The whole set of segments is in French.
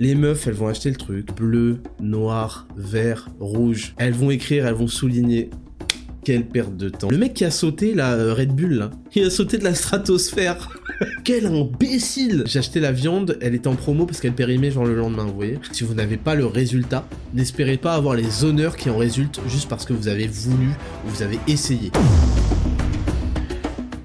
Les meufs, elles vont acheter le truc bleu, noir, vert, rouge. Elles vont écrire, elles vont souligner. Quelle perte de temps. Le mec qui a sauté la euh, Red Bull là, il a sauté de la stratosphère. Quel imbécile J'ai acheté la viande, elle était en promo parce qu'elle périmait genre le lendemain, vous voyez. Si vous n'avez pas le résultat, n'espérez pas avoir les honneurs qui en résultent juste parce que vous avez voulu ou vous avez essayé.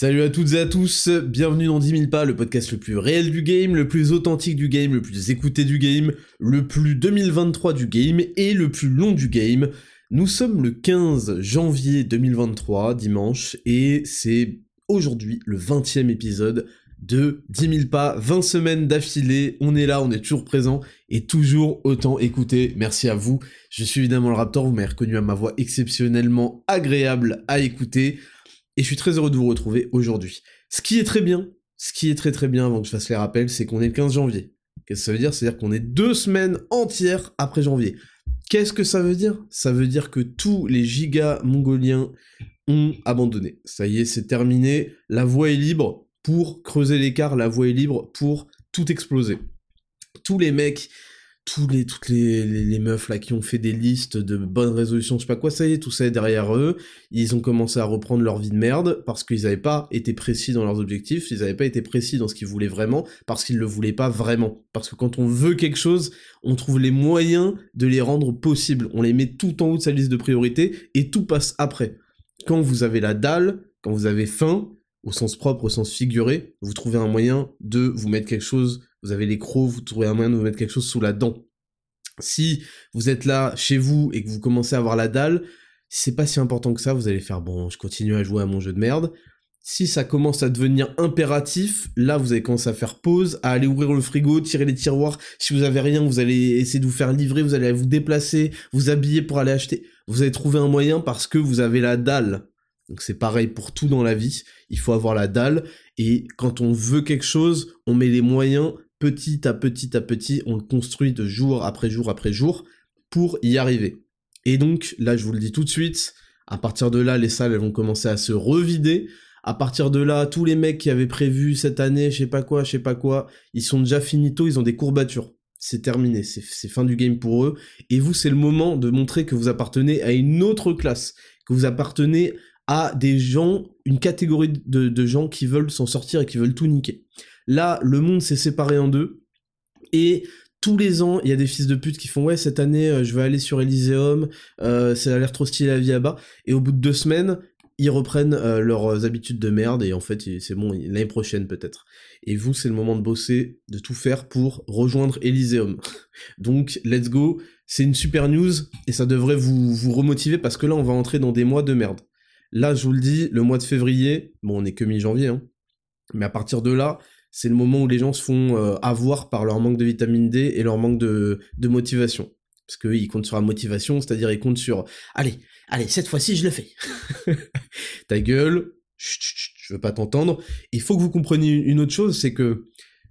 Salut à toutes et à tous, bienvenue dans 10 000 pas, le podcast le plus réel du game, le plus authentique du game, le plus écouté du game, le plus 2023 du game et le plus long du game. Nous sommes le 15 janvier 2023, dimanche, et c'est aujourd'hui le 20e épisode de 10 000 pas, 20 semaines d'affilée, on est là, on est toujours présent et toujours autant écouté. Merci à vous. Je suis évidemment le Raptor, vous m'avez reconnu à ma voix exceptionnellement agréable à écouter et je suis très heureux de vous retrouver aujourd'hui. Ce qui est très bien, ce qui est très très bien avant que je fasse les rappels, c'est qu'on est le 15 janvier. Qu'est-ce que ça veut dire? C'est-à-dire qu'on est deux semaines entières après janvier. Qu'est-ce que ça veut dire? Ça veut dire que tous les gigas mongoliens ont abandonné. Ça y est, c'est terminé. La voie est libre pour creuser l'écart, la voie est libre pour tout exploser. Tous les mecs tous les, toutes les, meufs là qui ont fait des listes de bonnes résolutions, je sais pas quoi, ça y est, tout ça est derrière eux. Ils ont commencé à reprendre leur vie de merde parce qu'ils n'avaient pas été précis dans leurs objectifs, ils n'avaient pas été précis dans ce qu'ils voulaient vraiment, parce qu'ils le voulaient pas vraiment. Parce que quand on veut quelque chose, on trouve les moyens de les rendre possibles. On les met tout en haut de sa liste de priorités et tout passe après. Quand vous avez la dalle, quand vous avez faim, au sens propre, au sens figuré, vous trouvez un moyen de vous mettre quelque chose vous avez les crocs, vous trouvez un moyen de vous mettre quelque chose sous la dent. Si vous êtes là chez vous et que vous commencez à avoir la dalle, c'est pas si important que ça, vous allez faire bon, je continue à jouer à mon jeu de merde. Si ça commence à devenir impératif, là vous allez commencer à faire pause, à aller ouvrir le frigo, tirer les tiroirs. Si vous avez rien, vous allez essayer de vous faire livrer, vous allez vous déplacer, vous habiller pour aller acheter. Vous allez trouver un moyen parce que vous avez la dalle. Donc c'est pareil pour tout dans la vie, il faut avoir la dalle et quand on veut quelque chose, on met les moyens petit à petit à petit, on le construit de jour après jour après jour pour y arriver. Et donc, là, je vous le dis tout de suite, à partir de là, les salles elles vont commencer à se revider. À partir de là, tous les mecs qui avaient prévu cette année, je sais pas quoi, je sais pas quoi, ils sont déjà finito, ils ont des courbatures. C'est terminé, c'est fin du game pour eux. Et vous, c'est le moment de montrer que vous appartenez à une autre classe, que vous appartenez à des gens, une catégorie de, gens qui veulent s'en sortir et qui veulent tout niquer. Là, le monde s'est séparé en deux. Et tous les ans, il y a des fils de pute qui font ouais cette année euh, je vais aller sur Elysium, euh, ça a l'air trop stylé la vie là-bas. Et au bout de deux semaines, ils reprennent euh, leurs habitudes de merde et en fait c'est bon l'année prochaine peut-être. Et vous c'est le moment de bosser, de tout faire pour rejoindre Elysium. Donc let's go, c'est une super news et ça devrait vous vous remotiver parce que là on va entrer dans des mois de merde. Là je vous le dis, le mois de février, bon on est que mi-janvier hein, mais à partir de là c'est le moment où les gens se font euh, avoir par leur manque de vitamine D et leur manque de, motivation. Parce qu'ils comptent sur la motivation, c'est-à-dire ils comptent sur allez, allez, cette fois-ci je le fais. Ta gueule, je veux pas t'entendre. Il faut que vous compreniez une autre chose, c'est que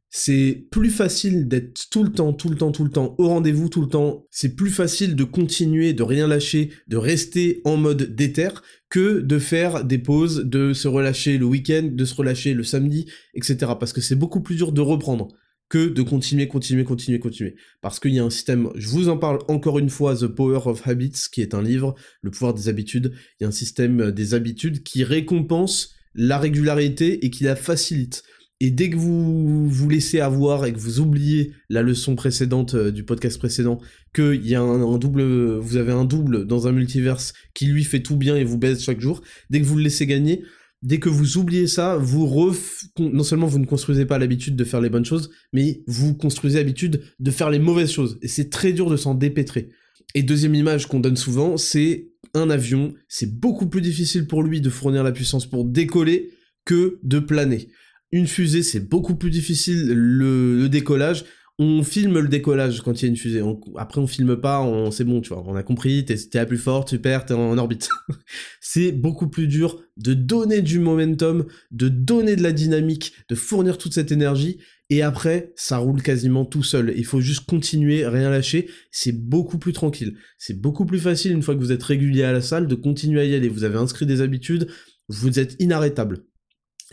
c'est plus facile d'être tout le temps, tout le temps, tout le temps au rendez-vous, tout le temps. C'est plus facile de continuer, de rien lâcher, de rester en mode déter que de faire des pauses, de se relâcher le week-end, de se relâcher le samedi, etc. Parce que c'est beaucoup plus dur de reprendre que de continuer, continuer, continuer, continuer. Parce qu'il y a un système, je vous en parle encore une fois, The Power of Habits, qui est un livre, le pouvoir des habitudes. Il y a un système des habitudes qui récompense la régularité et qui la facilite. Et dès que vous vous laissez avoir et que vous oubliez la leçon précédente euh, du podcast précédent, qu'il y a un, double, vous avez un double dans un multiverse qui lui fait tout bien et vous baise chaque jour, dès que vous le laissez gagner, dès que vous oubliez ça, vous ref... non seulement vous ne construisez pas l'habitude de faire les bonnes choses, mais vous construisez l'habitude de faire les mauvaises choses. Et c'est très dur de s'en dépêtrer. Et deuxième image qu'on donne souvent, c'est un avion. C'est beaucoup plus difficile pour lui de fournir la puissance pour décoller que de planer. Une fusée, c'est beaucoup plus difficile le, décollage. on filme le décollage quand il y a une fusée. après, on filme pas, on, c'est bon, tu vois. On a compris, t'es, t'es la plus forte, super, t'es en, orbite. c'est beaucoup plus dur de donner du momentum, de donner de la dynamique, de fournir toute cette énergie. Et après, ça roule quasiment tout seul. Il faut juste continuer, rien lâcher. C'est beaucoup plus tranquille. C'est beaucoup plus facile une fois que vous êtes régulier à la salle de continuer à y aller. Vous avez inscrit des habitudes, vous êtes inarrêtable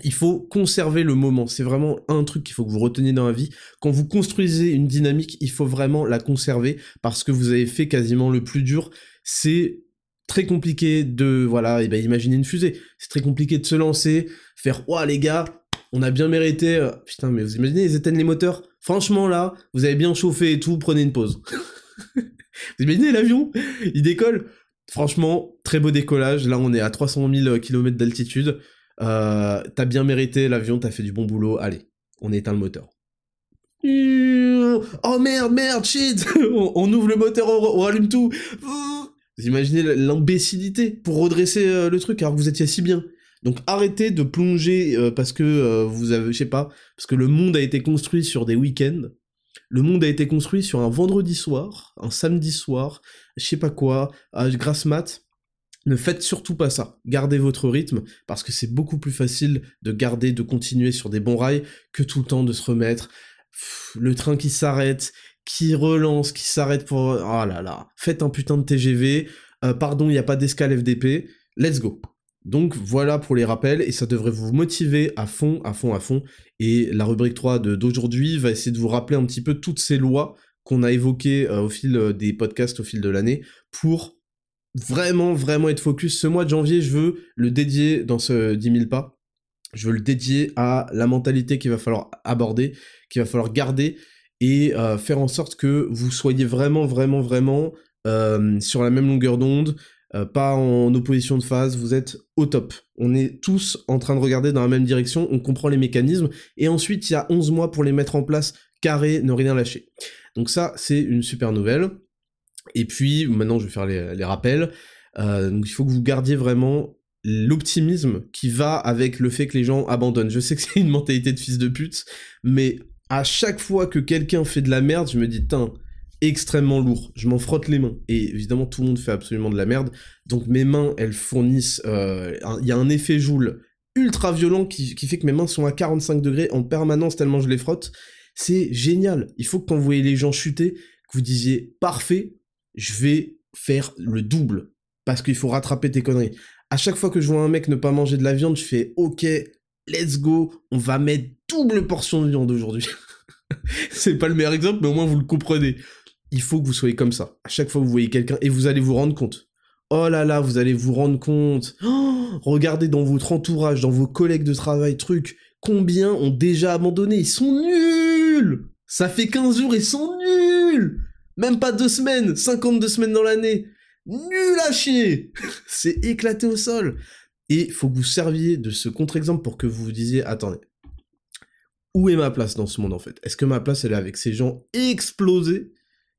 il faut conserver le moment. C'est vraiment un truc qu'il faut que vous reteniez dans la vie. Quand vous construisez une dynamique, il faut vraiment la conserver parce que vous avez fait quasiment le plus dur. C'est très compliqué de, voilà, et ben imaginer une fusée. C'est très compliqué de se lancer, faire, ouah les gars, on a bien mérité. Euh, putain, mais vous imaginez, ils éteignent les moteurs. Franchement là, vous avez bien chauffé et tout, prenez une pause. vous imaginez l'avion, il décolle. Franchement, très beau décollage. Là, on est à 300 000 km d'altitude. Euh, t'as bien mérité l'avion, t'as fait du bon boulot, allez, on éteint le moteur. Oh merde, merde, shit on, ouvre le moteur, on, rallume tout. Vous imaginez l'imbécilité pour redresser euh, le truc alors que vous étiez si bien. Donc arrêtez de plonger euh, parce que vous avez, je sais pas, parce que le monde a été construit sur des week-ends. Le monde a été construit sur un vendredi soir, un samedi soir, je sais pas quoi, grâce mat. Ne faites surtout pas ça. Gardez votre rythme, parce que c'est beaucoup plus facile de garder, de continuer sur des bons rails, que tout le temps de se remettre. le train qui s'arrête, qui relance, qui s'arrête pour... Oh là là. Faites un putain de TGV. Euh, pardon, il n'y a pas d'escale FDP. Let's go. Donc voilà pour les rappels, et ça devrait vous motiver à fond, à fond, à fond. Et la rubrique 3 d'aujourd'hui va essayer de vous rappeler un petit peu toutes ces lois qu'on a évoquées euh, au fil euh, des podcasts, au fil de l'année, pour vraiment, vraiment être focus. Ce mois de janvier, je veux le dédier dans ce 10 000 pas. Je veux le dédier à la mentalité qu'il va falloir aborder, qu'il va falloir garder et euh, faire en sorte que vous soyez vraiment, vraiment, vraiment euh, sur la même longueur d'onde, euh, pas en opposition de phase, vous êtes au top. On est tous en train de regarder dans la même direction, on comprend les mécanismes, et ensuite il y a 11 mois pour les mettre en place, carré, ne rien lâcher. Donc ça, c'est une super nouvelle. Et puis, maintenant, je vais faire les, rappels. Euh, il faut que vous gardiez vraiment l'optimisme qui va avec le fait que les gens abandonnent. Je sais que c'est une mentalité de fils de pute, mais à chaque fois que quelqu'un fait de la merde, je me dis, tiens, extrêmement lourd. Je m'en frotte les mains. Et évidemment, tout le monde fait absolument de la merde. Donc mes mains, elles fournissent... Euh, il y a un effet joule ultra violent qui, qui, fait que mes mains sont à 45 degrés en permanence tellement je les frotte. C'est génial. Il faut que quand vous voyez les gens chuter, que vous disiez parfait, je vais faire le double parce qu'il faut rattraper tes conneries. À chaque fois que je vois un mec ne pas manger de la viande, je fais OK, let's go, on va mettre double portion de viande aujourd'hui. c'est pas le meilleur exemple, mais au moins vous le comprenez. Il faut que vous soyez comme ça. À chaque fois que vous voyez quelqu'un et vous allez vous rendre compte. Oh là là, vous allez vous rendre compte. Regardez dans votre entourage, dans vos collègues de travail, truc, combien ont déjà abandonné. Ils sont nuls. Ça fait 15 jours, ils sont nuls. Même pas deux semaines, 52 semaines dans l'année. Nul à chier C'est éclaté au sol. Et faut que vous serviez de ce contre-exemple pour que vous vous disiez, attendez, où est ma place dans ce monde en fait? Est-ce que ma place elle est avec ces gens explosés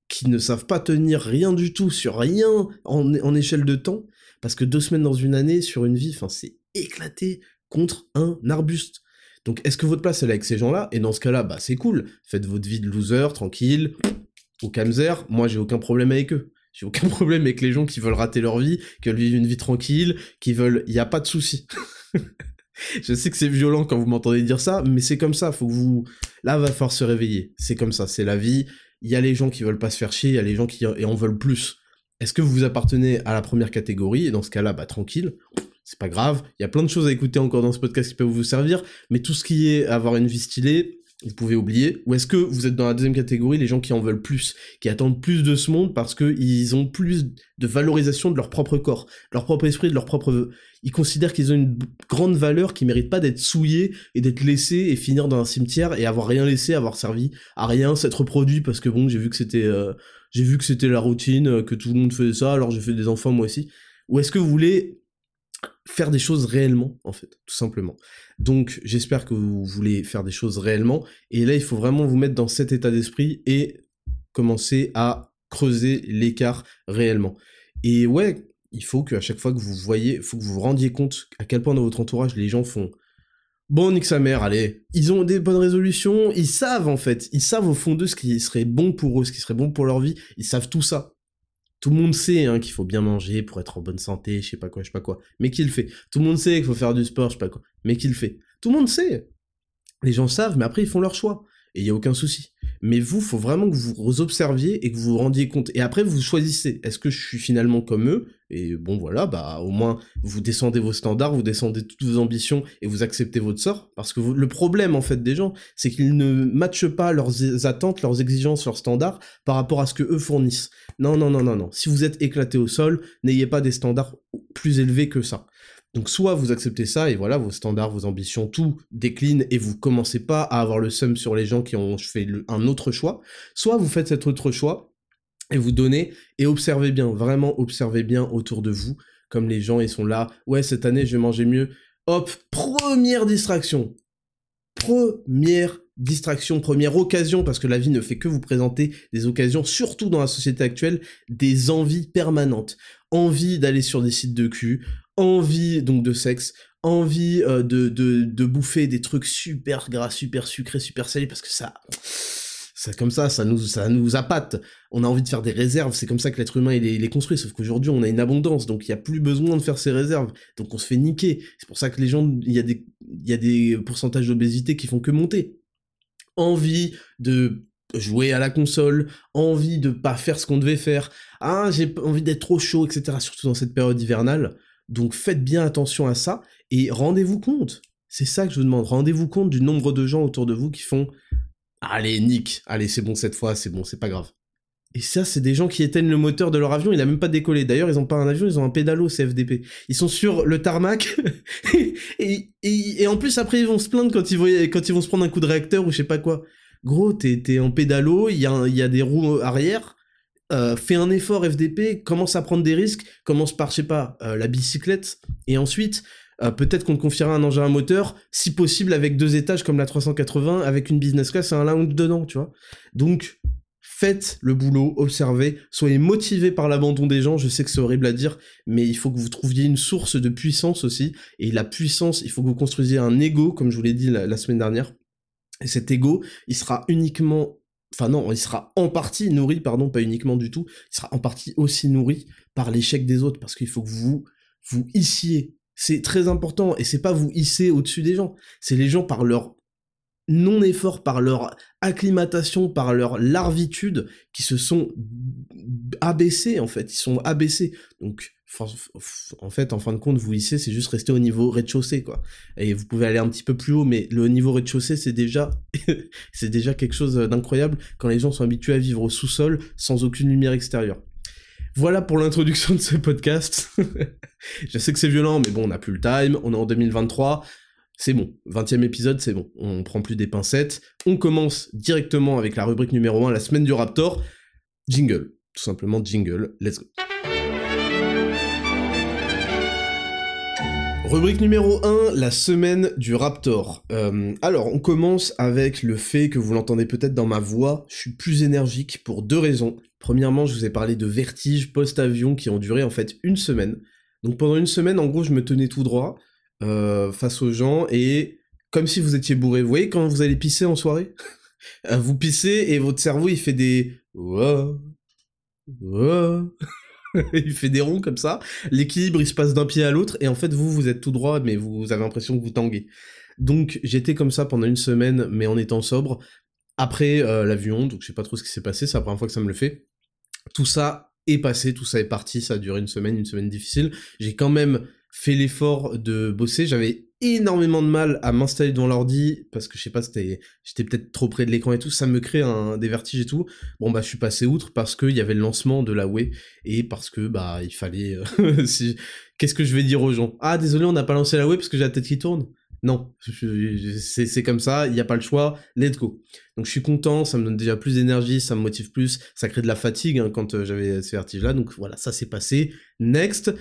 qui ne savent pas tenir rien du tout sur rien en, en échelle de temps? Parce que deux semaines dans une année sur une vie, enfin c'est éclaté contre un arbuste. Donc est-ce que votre place elle est avec ces gens-là? Et dans ce cas-là, bah c'est cool. Faites votre vie de loser, tranquille, au Kamzer, moi j'ai aucun problème avec eux. J'ai aucun problème avec les gens qui veulent rater leur vie, qui veulent vivre une vie tranquille, qui veulent... Il n'y a pas de souci. je sais que c'est violent quand vous m'entendez dire ça, mais c'est comme ça, faut que vous... Là, va falloir se réveiller. C'est comme ça, c'est la vie. Il y a les gens qui veulent pas se faire chier, il y a les gens qui en veulent plus. Est-ce que vous appartenez à la première catégorie? Et dans ce cas-là, bah tranquille, c'est pas grave. Il y a plein de choses à écouter encore dans ce podcast qui peuvent vous servir, mais tout ce qui est avoir une vie stylée, vous pouvez oublier Ou est-ce que vous êtes dans la deuxième catégorie, les gens qui en veulent plus, qui attendent plus de ce monde parce qu'ils ont plus de valorisation de leur propre corps, leur propre esprit, de leur propre... Ils considèrent qu'ils ont une grande valeur qui mérite pas d'être souillés et d'être laissés et finir dans un cimetière et avoir rien laissé, avoir servi à rien, s'être reproduit parce que bon, j'ai vu que c'était... Euh, j'ai vu que c'était la routine, que tout le monde faisait ça, alors j'ai fait des enfants moi aussi. Ou est-ce que vous voulez faire des choses réellement, en fait, tout simplement? Donc, j'espère que vous voulez faire des choses réellement. Et là, il faut vraiment vous mettre dans cet état d'esprit et commencer à creuser l'écart réellement. Et ouais, il faut qu'à chaque fois que vous voyez, il faut que vous vous rendiez compte à quel point dans votre entourage les gens font Bon, nique sa mère, allez. Ils ont des bonnes résolutions, ils savent en fait, ils savent au fond d'eux ce qui serait bon pour eux, ce qui serait bon pour leur vie, ils savent tout ça. Tout le monde sait hein, qu'il faut bien manger pour être en bonne santé, je sais pas quoi, je sais pas quoi. Mais qui le fait Tout le monde sait qu'il faut faire du sport, je sais pas quoi. Mais qui le fait Tout le monde sait. Les gens savent, mais après ils font leur choix. Et il y a aucun souci. Mais vous, faut vraiment que vous vous observiez et que vous vous rendiez compte. Et après, vous choisissez. Est-ce que je suis finalement comme eux? Et bon, voilà, bah au moins, vous descendez vos standards, vous descendez toutes vos ambitions et vous acceptez votre sort. Parce que le problème, en fait, des gens, c'est qu'ils ne matchent pas leurs attentes, leurs exigences, leurs standards par rapport à ce que eux fournissent. Non, non, non, non, non. Si vous êtes éclaté au sol, n'ayez pas des standards plus élevés que ça. Donc soit vous acceptez ça et voilà, vos standards, vos ambitions, tout décline et vous commencez pas à avoir le seum sur les gens qui ont fait un autre choix, soit vous faites cet autre choix et vous donnez et observez bien, vraiment observez bien autour de vous, comme les gens ils sont là, ouais cette année je vais manger mieux, hop, première distraction, première distraction, première occasion, parce que la vie ne fait que vous présenter des occasions, surtout dans la société actuelle, des envies permanentes. Envie d'aller sur des sites de cul, envie donc de sexe, envie euh, de, de, de, bouffer des trucs super gras, super sucrés, super salés, parce que ça, c'est comme ça, ça nous, ça nous appâte. On a envie de faire des réserves, c'est comme ça que l'être humain il est, construit, sauf qu'aujourd'hui on a une abondance, donc il n'y a plus besoin de faire ses réserves, donc on se fait niquer. C'est pour ça que les gens, il y, a des, y a des pourcentages d'obésité qui font que monter. Envie de jouer à la console, envie de pas faire ce qu'on devait faire, ah j'ai envie d'être trop chaud, etc. Surtout dans cette période hivernale. Donc faites bien attention à ça et rendez-vous compte. C'est ça que je vous demande. Rendez-vous compte du nombre de gens autour de vous qui font Allez, Nick, allez, c'est bon cette fois, c'est bon, c'est pas grave. Et ça, c'est des gens qui éteignent le moteur de leur avion, il a même pas décollé. D'ailleurs, ils ont pas un avion, ils ont un pédalo CFDP. Ils sont sur le tarmac, et, en plus, après, ils vont se plaindre quand ils, vont, quand ils vont se prendre un coup de réacteur ou je sais pas quoi. Gros, t'es en pédalo, il y a des roues arrière, euh, fais un effort FDP, commence à prendre des risques, commence par, je sais pas, euh, la bicyclette, et ensuite, euh, peut-être qu'on te confiera un engin à moteur, si possible avec deux étages comme la 380, avec une business class et un lounge dedans, tu vois. Donc, faites le boulot, observez, soyez motivés par l'abandon des gens, je sais que c'est horrible à dire, mais il faut que vous trouviez une source de puissance aussi, et la puissance, il faut que vous construisiez un ego, comme je vous l'ai dit la semaine dernière, et cet ego, il sera uniquement enfin non, il sera en partie nourri, pardon, pas uniquement du tout, il sera en partie aussi nourri par l'échec des autres, parce qu'il faut que vous vous hissiez. C'est très important, et c'est pas vous hisser au-dessus des gens, c'est les gens par leur non-effort, par leur acclimatation, par leur larvitude, qui se sont abaissés, en fait, ils sont abaissés. Donc, en fait, en fin de compte, vous hissez, c'est juste rester au niveau rez-de-chaussée, quoi. Et vous pouvez aller un petit peu plus haut, mais le niveau rez-de-chaussée, c'est déjà, c'est déjà quelque chose d'incroyable quand les gens sont habitués à vivre au sous-sol sans aucune lumière extérieure. Voilà pour l'introduction de ce podcast. Je sais que c'est violent, mais bon, on n'a plus le time, on est en 2023. C'est bon, 20e épisode, c'est bon, on prend plus des pincettes. On commence directement avec la rubrique numéro 1, la semaine du Raptor. Jingle, tout simplement jingle, let's go. Rubrique numéro 1, la semaine du Raptor. Euh, alors, on commence avec le fait que vous l'entendez peut-être dans ma voix, je suis plus énergique pour deux raisons. Premièrement, je vous ai parlé de vertiges post-avion qui ont duré en fait une semaine. Donc pendant une semaine, en gros, je me tenais tout droit euh, face aux gens et comme si vous étiez bourré. Vous voyez quand vous allez pisser en soirée? Euh, Vous pissez et votre cerveau il fait des... il fait des ronds comme ça, l'équilibre il se passe d'un pied à l'autre, et en fait vous, vous êtes tout droit, mais vous avez l'impression que vous tanguez. Donc j'étais comme ça pendant une semaine, mais en étant sobre, après euh, l'avion, donc je sais pas trop ce qui s'est passé, c'est la première fois que ça me le fait. Tout ça est passé, tout ça est parti, ça a duré une semaine, une semaine difficile. J'ai quand même fait l'effort de bosser, j'avais énormément de mal à m'installer dans l'ordi parce que je sais pas c'était j'étais peut-être trop près de l'écran et tout. Ça me crée un des vertiges et tout. Bon bah je suis passé outre parce qu'il y avait le lancement de la Wii et parce que bah il fallait euh, qu'est-ce que je vais dire aux gens? Ah désolé on n'a pas lancé la Wii parce que j'ai la tête qui tourne. Non c'est comme ça il n'y a pas le choix. Let's go. Donc je suis content ça me donne déjà plus d'énergie ça me motive plus ça crée de la fatigue hein, quand euh, j'avais ces vertiges là donc voilà ça s'est passé. Next.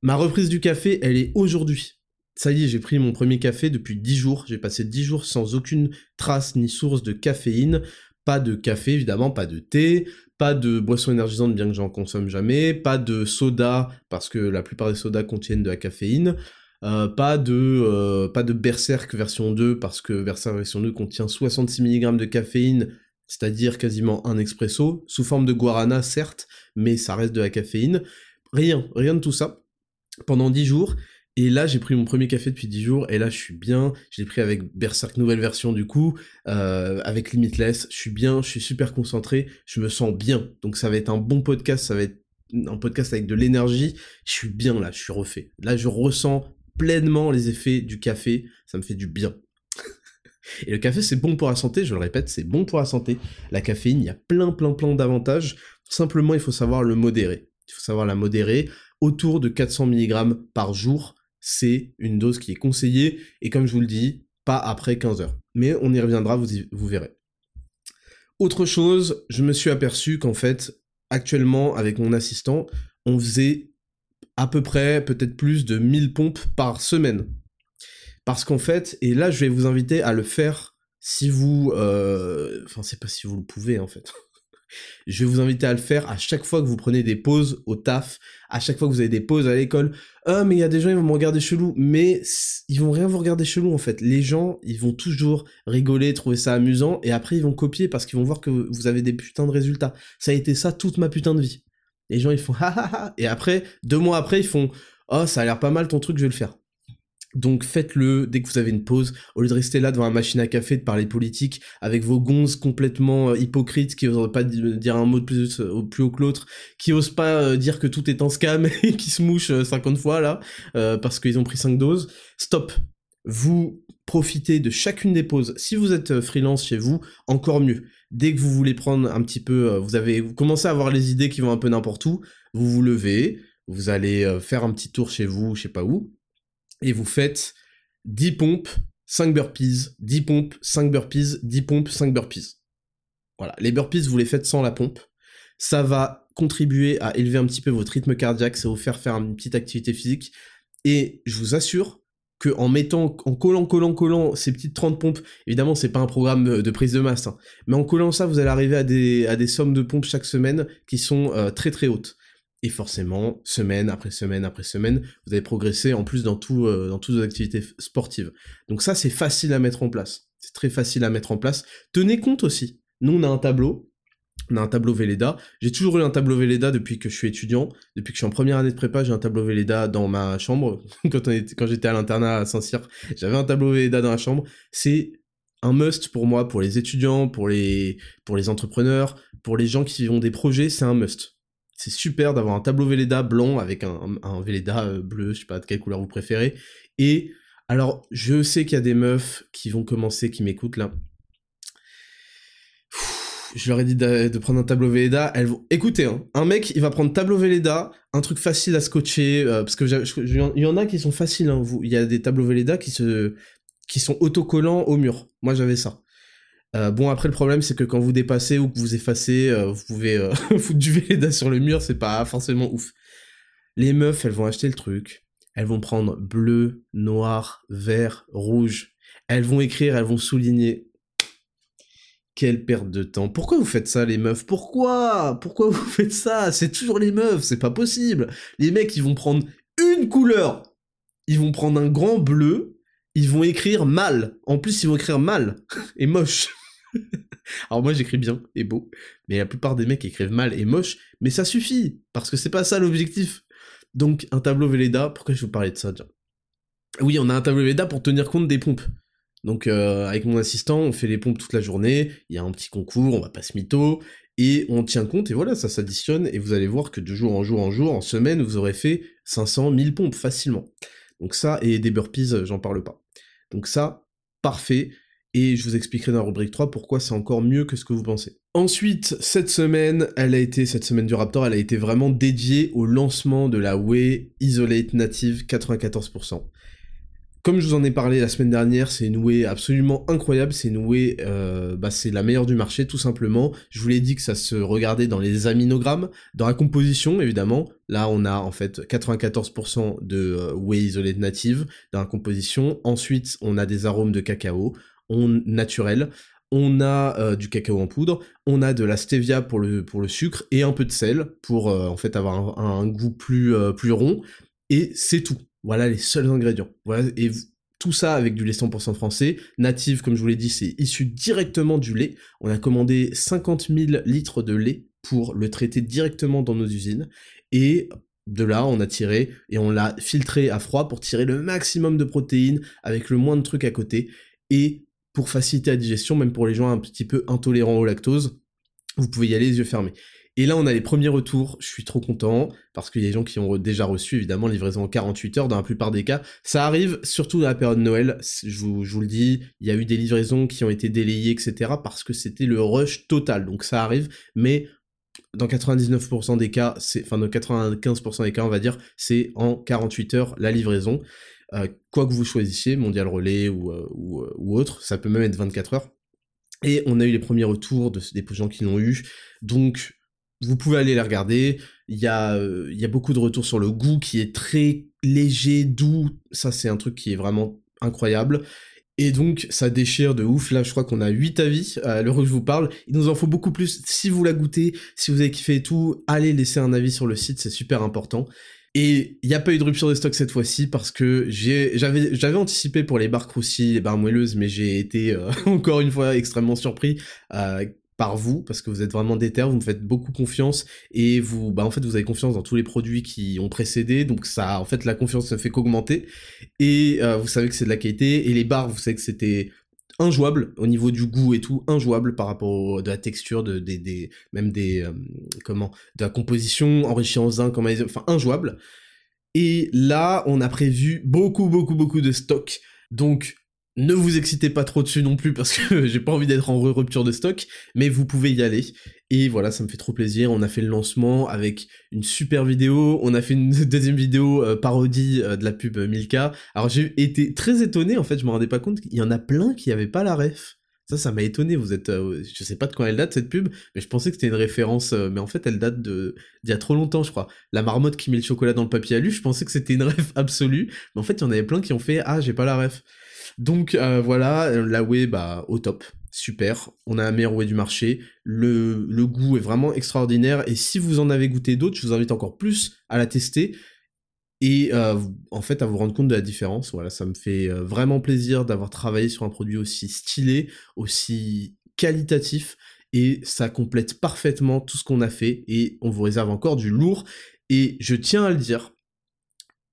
Ma reprise du café elle est aujourd'hui ça y est, j'ai pris mon premier café depuis 10 jours. J'ai passé 10 jours sans aucune trace ni source de caféine. Pas de café, évidemment, pas de thé, pas de boisson énergisante, bien que j'en consomme jamais, pas de soda, parce que la plupart des sodas contiennent de la caféine. pas de pas de Berserk version 2 parce que Berserk version 2 contient 66 mg de caféine, c'est-à-dire quasiment un expresso, sous forme de guarana certes, mais ça reste de la caféine. Rien, rien de tout ça. Pendant 10 jours, et là, j'ai pris mon premier café depuis 10 jours, et là, je suis bien. Je l'ai pris avec Berserk nouvelle version du coup, euh, avec Limitless. Je suis bien, je suis super concentré, je me sens bien. Donc ça va être un bon podcast, ça va être un podcast avec de l'énergie. Je suis bien là, je suis refait. Là, je ressens pleinement les effets du café, ça me fait du bien. Et le café, c'est bon pour la santé, je le répète, c'est bon pour la santé. La caféine, il y a plein, plein, plein d'avantages. Simplement, il faut savoir le modérer. Il faut savoir la modérer autour de 400 mg par jour c'est une dose qui est conseillée, et comme je vous le dis, pas après 15 heures. Mais on y reviendra, vous, verrez. Autre chose, je me suis aperçu qu'en fait, actuellement, avec mon assistant, on faisait à peu près, peut-être plus de 1000 pompes par semaine. Parce qu'en fait, et là je vais vous inviter à le faire si vous... Euh, enfin, c'est pas si vous le pouvez en fait. Je vais vous inviter à le faire à chaque fois que vous prenez des pauses au taf, à chaque fois que vous avez des pauses à l'école. Ah, mais il y a des gens, ils vont me regarder chelou. Mais ils vont rien vous regarder chelou, en fait. Les gens, ils vont toujours rigoler, trouver ça amusant, et après, ils vont copier parce qu'ils vont voir que vous avez des putains de résultats. Ça a été ça toute ma putain de vie. Les gens, ils font ha ha ha. Et après, deux mois après, ils font oh, ça a l'air pas mal ton truc, je vais le faire. Donc faites-le dès que vous avez une pause, au lieu de rester là devant la machine à café, de parler politique, avec vos gonzes complètement euh, hypocrites qui n'osent pas dire un mot plus, euh, haut que l'autre, qui osent pas euh, dire que tout est un scam et qui se mouchent 50 fois là, parce qu'ils ont pris 5 doses. Stop Vous profitez de chacune des pauses. Si vous êtes freelance chez vous, encore mieux. Dès que vous voulez prendre un petit peu, vous avez vous commencez à avoir les idées qui vont un peu n'importe où, vous vous levez, vous allez faire un petit tour chez vous, je sais pas où, et vous faites 10 pompes, 5 burpees, 10 pompes, 5 burpees, 10 pompes, 5 burpees. Voilà, les burpees, vous les faites sans la pompe. Ça va contribuer à élever un petit peu votre rythme cardiaque, ça va vous faire faire une petite activité physique. Et je vous assure que en mettant, en collant, collant, collant ces petites 30 pompes, évidemment c'est pas un programme de prise de masse, hein, mais en collant ça, vous allez arriver à des, sommes de pompes chaque semaine qui sont euh, très très hautes. Et forcément, semaine après semaine après semaine, vous allez progresser en plus dans, tout, euh, dans toutes vos activités sportives. Donc ça, c'est facile à mettre en place. C'est très facile à mettre en place. Tenez compte aussi. Nous, on a un tableau. On a un tableau Velleda. J'ai toujours eu un tableau Velleda depuis que je suis étudiant. Depuis que je suis en première année de prépa, j'ai un tableau Velleda dans ma chambre. quand, quand j'étais à l'internat à Saint-Cyr, j'avais un tableau Velleda dans la chambre. C'est un must pour moi, pour les étudiants, pour les, pour les entrepreneurs, pour les gens qui ont des projets, c'est un must c'est super d'avoir un tableau Velleda blanc avec un, un, euh, bleu, je sais pas de quelle couleur vous préférez. Et alors, je sais qu'il y a des meufs qui vont commencer, qui m'écoutent là. je leur ai dit de, prendre un tableau Velleda. Elles vont. Écoutez, hein, un mec, il va prendre tableau Velleda, un truc facile à scotcher, euh, parce que il y en a qui sont faciles. Hein, il y a des tableaux Velleda qui qui sont autocollants au mur. Moi, j'avais ça. Euh, bon après le problème c'est que quand vous dépassez ou que vous effacez, euh, vous pouvez euh, foutre du Véleda sur le mur, c'est pas forcément ouf. Les meufs, elles vont acheter le truc, elles vont prendre bleu, noir, vert, rouge. Elles vont écrire, elles vont souligner. Quelle perte de temps. Pourquoi vous faites ça les meufs? Pourquoi? Pourquoi vous faites ça? C'est toujours les meufs, c'est pas possible. Les mecs, ils vont prendre une couleur. Ils vont prendre un grand bleu, ils vont écrire mal. En plus, ils vont écrire mal et moche. Alors moi j'écris bien et beau, mais la plupart des mecs écrivent mal et moche, mais ça suffit, parce que c'est pas ça l'objectif. Donc un tableau Velleda, pourquoi je vous parlais de ça déjà? Oui, on a un tableau Velleda pour tenir compte des pompes. Donc euh, avec mon assistant, on fait les pompes toute la journée, il y a un petit concours, on va pas se mytho, et on tient compte, et voilà, ça s'additionne, et vous allez voir que de jour en jour en jour, en semaine, vous aurez fait 500, 1000 pompes facilement. Donc ça, et des burpees, j'en parle pas. Donc ça, parfait et je vous expliquerai dans la rubrique 3 pourquoi c'est encore mieux que ce que vous pensez. Ensuite, cette semaine, elle a été, cette semaine du Raptor, elle a été vraiment dédiée au lancement de la Whey Isolate Native 94%. Comme je vous en ai parlé la semaine dernière, c'est une whey absolument incroyable, c'est une euh, bah c'est la meilleure du marché tout simplement. Je vous l'ai dit que ça se regardait dans les aminogrammes, dans la composition évidemment. Là on a en fait 94% de euh, whey isolate native dans la composition. Ensuite on a des arômes de cacao, on naturel, on a euh, du cacao en poudre, on a de la stevia pour le, pour le sucre et un peu de sel pour en fait avoir un, goût plus rond et c'est tout. Voilà les seuls ingrédients. Et tout ça avec du lait 100% français. Native, comme je vous l'ai dit, c'est issu directement du lait. On a commandé 50 000 litres de lait pour le traiter directement dans nos usines. Et de là, on a tiré et on l'a filtré à froid pour tirer le maximum de protéines avec le moins de trucs à côté. Et pour faciliter la digestion, même pour les gens un petit peu intolérants au lactose, vous pouvez y aller les yeux fermés. Et là, on a les premiers retours, je suis trop content, parce qu'il y a des gens qui ont déjà reçu, évidemment, livraison en 48 heures dans la plupart des cas. Ça arrive surtout dans la période de Noël, je vous, le dis, il y a eu des livraisons qui ont été délayées, etc., parce que c'était le rush total, donc ça arrive, mais dans 99% des cas, c'est, enfin dans 95% des cas, on va dire, c'est en 48 heures la livraison. Euh, quoi que vous choisissiez, Mondial Relais ou, euh, euh, autre, ça peut même être 24 heures. Et on a eu les premiers retours de, des gens qui l'ont eu, donc vous pouvez aller les regarder. Il y, a, euh, il y a beaucoup de retours sur le goût qui est très léger, doux. Ça, c'est un truc qui est vraiment incroyable. Et donc, ça déchire de ouf. Là, je crois qu'on a 8 avis à l'heure où je vous parle. Il nous en faut beaucoup plus. Si vous la goûtez, si vous avez kiffé et tout, allez laisser un avis sur le site, c'est super important. Et il n'y a pas eu de rupture de stock cette fois-ci parce que j'avais, anticipé pour les barres croustilles, les barres moelleuses, mais j'ai été euh, encore une fois extrêmement surpris. Euh, par vous parce que vous êtes vraiment déter, vous me faites beaucoup confiance et vous bah en fait vous avez confiance dans tous les produits qui ont précédé donc ça en fait la confiance ne fait qu'augmenter et euh, vous savez que c'est de la qualité et les barres vous savez que c'était injouable au niveau du goût et tout injouable par rapport à de la texture de des, même des euh, comment de la composition enrichie en zinc enfin injouable et là on a prévu beaucoup beaucoup beaucoup de stock donc ne vous excitez pas trop dessus non plus parce que j'ai pas envie d'être en rupture de stock, mais vous pouvez y aller. Et voilà, ça me fait trop plaisir. On a fait le lancement avec une super vidéo. On a fait une deuxième vidéo euh, parodie euh, de la pub Milka. Alors j'ai été très étonné, en fait, je me rendais pas compte. qu'il y en a plein qui avaient pas la ref. Ça, ça m'a étonné. Vous êtes, euh, je sais pas de quand elle date cette pub, mais je pensais que c'était une référence, mais en fait, elle date de d'il y a trop longtemps, je crois. La marmotte qui met le chocolat dans le papier alu, je pensais que c'était une ref absolue, mais en fait, il y en avait plein qui ont fait ah, j'ai pas la ref. Donc euh, voilà, la whey au top, super. On a un meilleur whey du marché. Le, goût est vraiment extraordinaire. Et si vous en avez goûté d'autres, je vous invite encore plus à la tester et euh, en fait à vous rendre compte de la différence. Voilà, ça me fait euh, vraiment plaisir d'avoir travaillé sur un produit aussi stylé, aussi qualitatif et ça complète parfaitement tout ce qu'on a fait et on vous réserve encore du lourd et je tiens à le dire,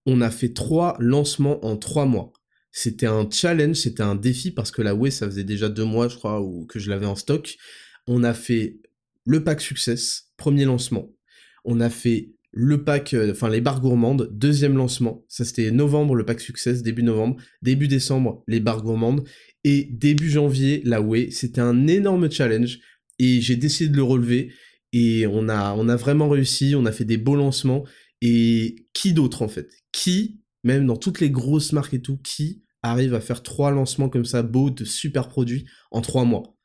on a fait trois lancements en trois mois. C'était un challenge, c'était un défi parce que la Wii, ça faisait déjà deux mois, je crois, ou que je l'avais en stock. On a fait le pack Success, premier lancement. On a fait le pack, euh, enfin les barres gourmandes, deuxième lancement. Ça c'était novembre, le pack Success, début novembre. Début décembre, les barres gourmandes. Et début janvier, la Wii. C'était un énorme challenge et j'ai décidé de le relever. Et on a, on a vraiment réussi, on a fait des beaux lancements. Et qui d'autre en fait? Qui, même dans toutes les grosses marques et tout, qui arrive à faire trois lancements comme ça, beaux, de super produits, en trois mois.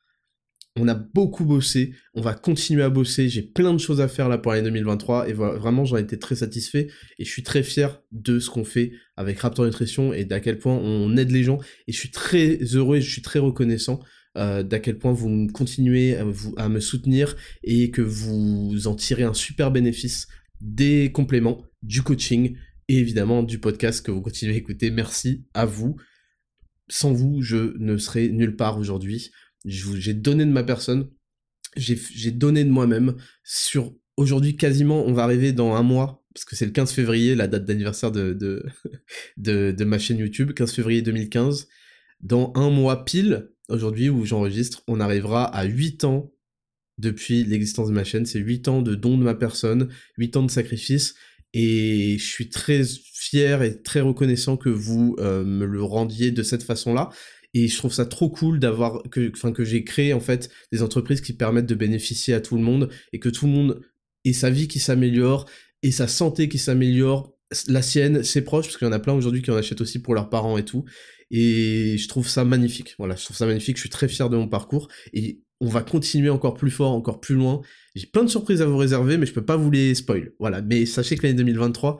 On a beaucoup bossé, on va continuer à bosser, j'ai plein de choses à faire là pour l'année 2023, et vraiment j'en ai été très satisfait, et je suis très fier de ce qu'on fait avec Raptor Nutrition, et d'à quel point on aide les gens, et je suis très heureux et je suis très reconnaissant euh, d'à quel point vous continuez à, vous, à me soutenir, et que vous en tirez un super bénéfice des compléments, du coaching, et évidemment du podcast que vous continuez à écouter. Merci à vous sans vous, je ne serais nulle part aujourd'hui. J'ai donné de ma personne, j'ai donné de moi-même sur aujourd'hui quasiment, on va arriver dans un mois, parce que c'est le 15 février, la date d'anniversaire de, de, de, ma chaîne YouTube, 15 février 2015. Dans un mois pile, aujourd'hui où j'enregistre, on arrivera à 8 ans depuis l'existence de ma chaîne. C'est 8 ans de don de ma personne, 8 ans de sacrifice. Et je suis très fier et très reconnaissant que vous euh, me le rendiez de cette façon-là. Et je trouve ça trop cool d'avoir enfin que j'ai créé en fait des entreprises qui permettent de bénéficier à tout le monde et que tout le monde ait sa vie qui s'améliore et sa santé qui s'améliore, la sienne, ses proches, parce qu'il y en a plein aujourd'hui qui en achètent aussi pour leurs parents et tout. Et je trouve ça magnifique. Voilà, je trouve ça magnifique. Je suis très fier de mon parcours et on va continuer encore plus fort, encore plus loin. J'ai plein de surprises à vous réserver, mais je peux pas vous les spoil. Voilà, mais sachez que l'année 2023,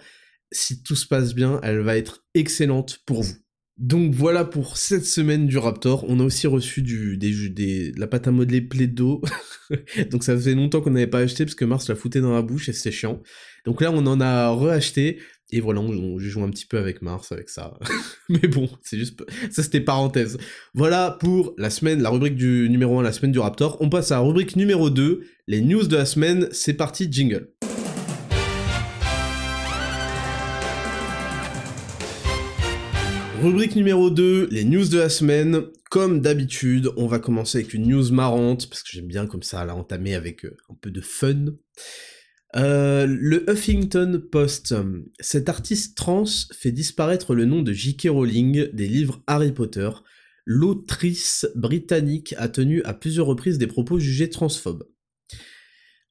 si tout se passe bien, elle va être excellente pour vous. Donc voilà pour cette semaine du Raptor. On a aussi reçu du, des, des, de la pâte à modeler Play-Doh. Donc ça faisait longtemps qu'on n'avait pas acheté parce que Mars l'a foutait dans la bouche et c'était chiant. Donc là on en a reacheté Et voilà, j'ai joué un petit peu avec Mars, avec ça. Mais bon, c'est juste... Ça, c'était parenthèse. Voilà pour la semaine, la rubrique du numéro 1, la semaine du Raptor. On passe à la rubrique numéro 2, les news de la semaine. C'est parti, jingle. Rubrique numéro 2, les news de la semaine. Comme d'habitude, on va commencer avec une news marrante, parce que j'aime bien comme ça la entamer avec euh, un peu de fun. Euh, le Huffington Post. Cet artiste trans fait disparaître le nom de J.K. Rowling des livres Harry Potter. L'autrice britannique a tenu à plusieurs reprises des propos jugés transphobes.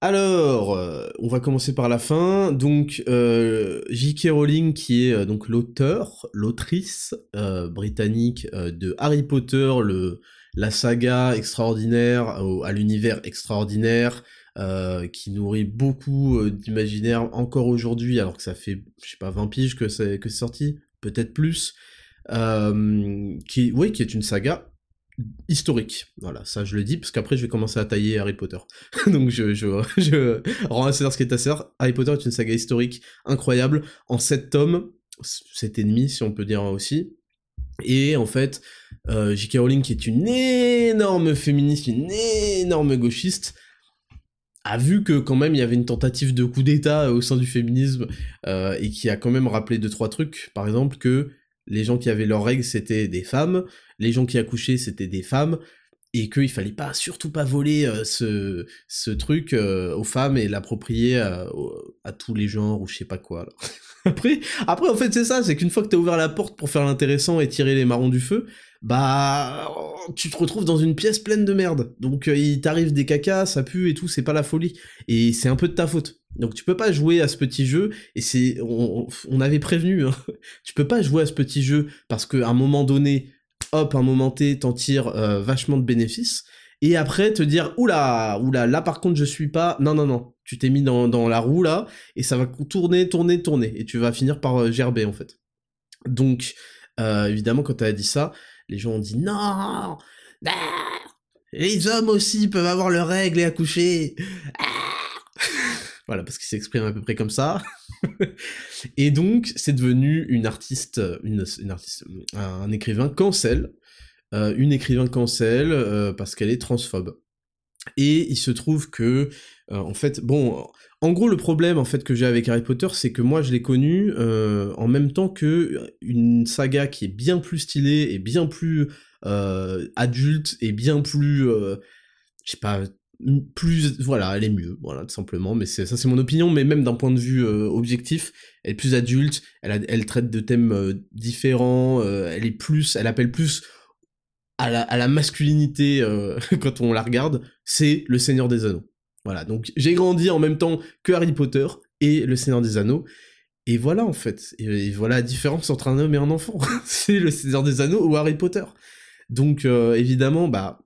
Alors, euh, on va commencer par la fin. Donc, euh, J.K. Rowling, qui est donc l'auteur, l'autrice britannique de Harry Potter, le, la saga extraordinaire à l'univers extraordinaire, euh, qui nourrit beaucoup euh, d'imaginaire encore aujourd'hui, alors que ça fait, je sais pas, 20 piges que c'est sorti, peut-être plus, euh, qui, oui, qui est une saga historique. Voilà, ça je le dis, parce qu'après je vais commencer à tailler Harry Potter. Donc je, je, rends à César ce qui est à César. Harry Potter est une saga historique incroyable, en 7 tomes, 7 ennemis si on peut dire aussi. Et en fait, J.K. Rowling, qui est une énorme féministe, une énorme gauchiste, a vu que quand même il y avait une tentative de coup d'État au sein du féminisme euh, et qui a quand même rappelé deux trois trucs, par exemple que les gens qui avaient leurs règles c'était des femmes, les gens qui accouchaient c'était des femmes et qu'il fallait pas surtout pas voler euh, ce, ce truc euh, aux femmes et l'approprier à, tous les genres ou je sais pas quoi. après, après en fait c'est ça, c'est qu'une fois que t'as ouvert la porte pour faire l'intéressant et tirer les marrons du feu, bah tu te retrouves dans une pièce pleine de merde. Donc euh, il t'arrive des cacas, ça pue et tout, c'est pas la folie. Et c'est un peu de ta faute. Donc tu peux pas jouer à ce petit jeu, et c'est... On, avait prévenu, hein. tu peux pas jouer à ce petit jeu parce qu'à un moment donné, hop, un moment T, t'en tires euh, vachement de bénéfices, et après te dire, oula, oula, là par contre je suis pas... Non, non, non, tu t'es mis dans, dans, la roue là, et ça va tourner, tourner, tourner, et tu vas finir par euh, gerber en fait. Donc, évidemment, quand t'as dit ça, les gens ont dit non, bah, les hommes aussi peuvent avoir leurs règles et accoucher. voilà, parce qu'il s'exprime à peu près comme ça. Et donc, c'est devenu une artiste, une, artiste, un écrivain cancel, euh, une écrivain cancel euh, parce qu'elle est transphobe. Et il se trouve que, euh, en fait, bon, en gros, le problème en fait que j'ai avec Harry Potter, c'est que moi je l'ai connu en même temps que une saga qui est bien plus stylée et bien plus adulte et bien plus, je sais pas, plus, voilà, elle est mieux, voilà, tout simplement. Mais ça, c'est mon opinion. Mais même d'un point de vue objectif, elle est plus adulte. Elle, elle traite de thèmes différents. elle est plus, elle appelle plus à la, à la masculinité quand on la regarde. C'est le Seigneur des Anneaux. Voilà, donc j'ai grandi en même temps que Harry Potter et Le Seigneur des Anneaux. Et voilà en fait, et, voilà la différence entre un homme et un enfant. c'est Le Seigneur des Anneaux ou Harry Potter. Donc euh, évidemment, bah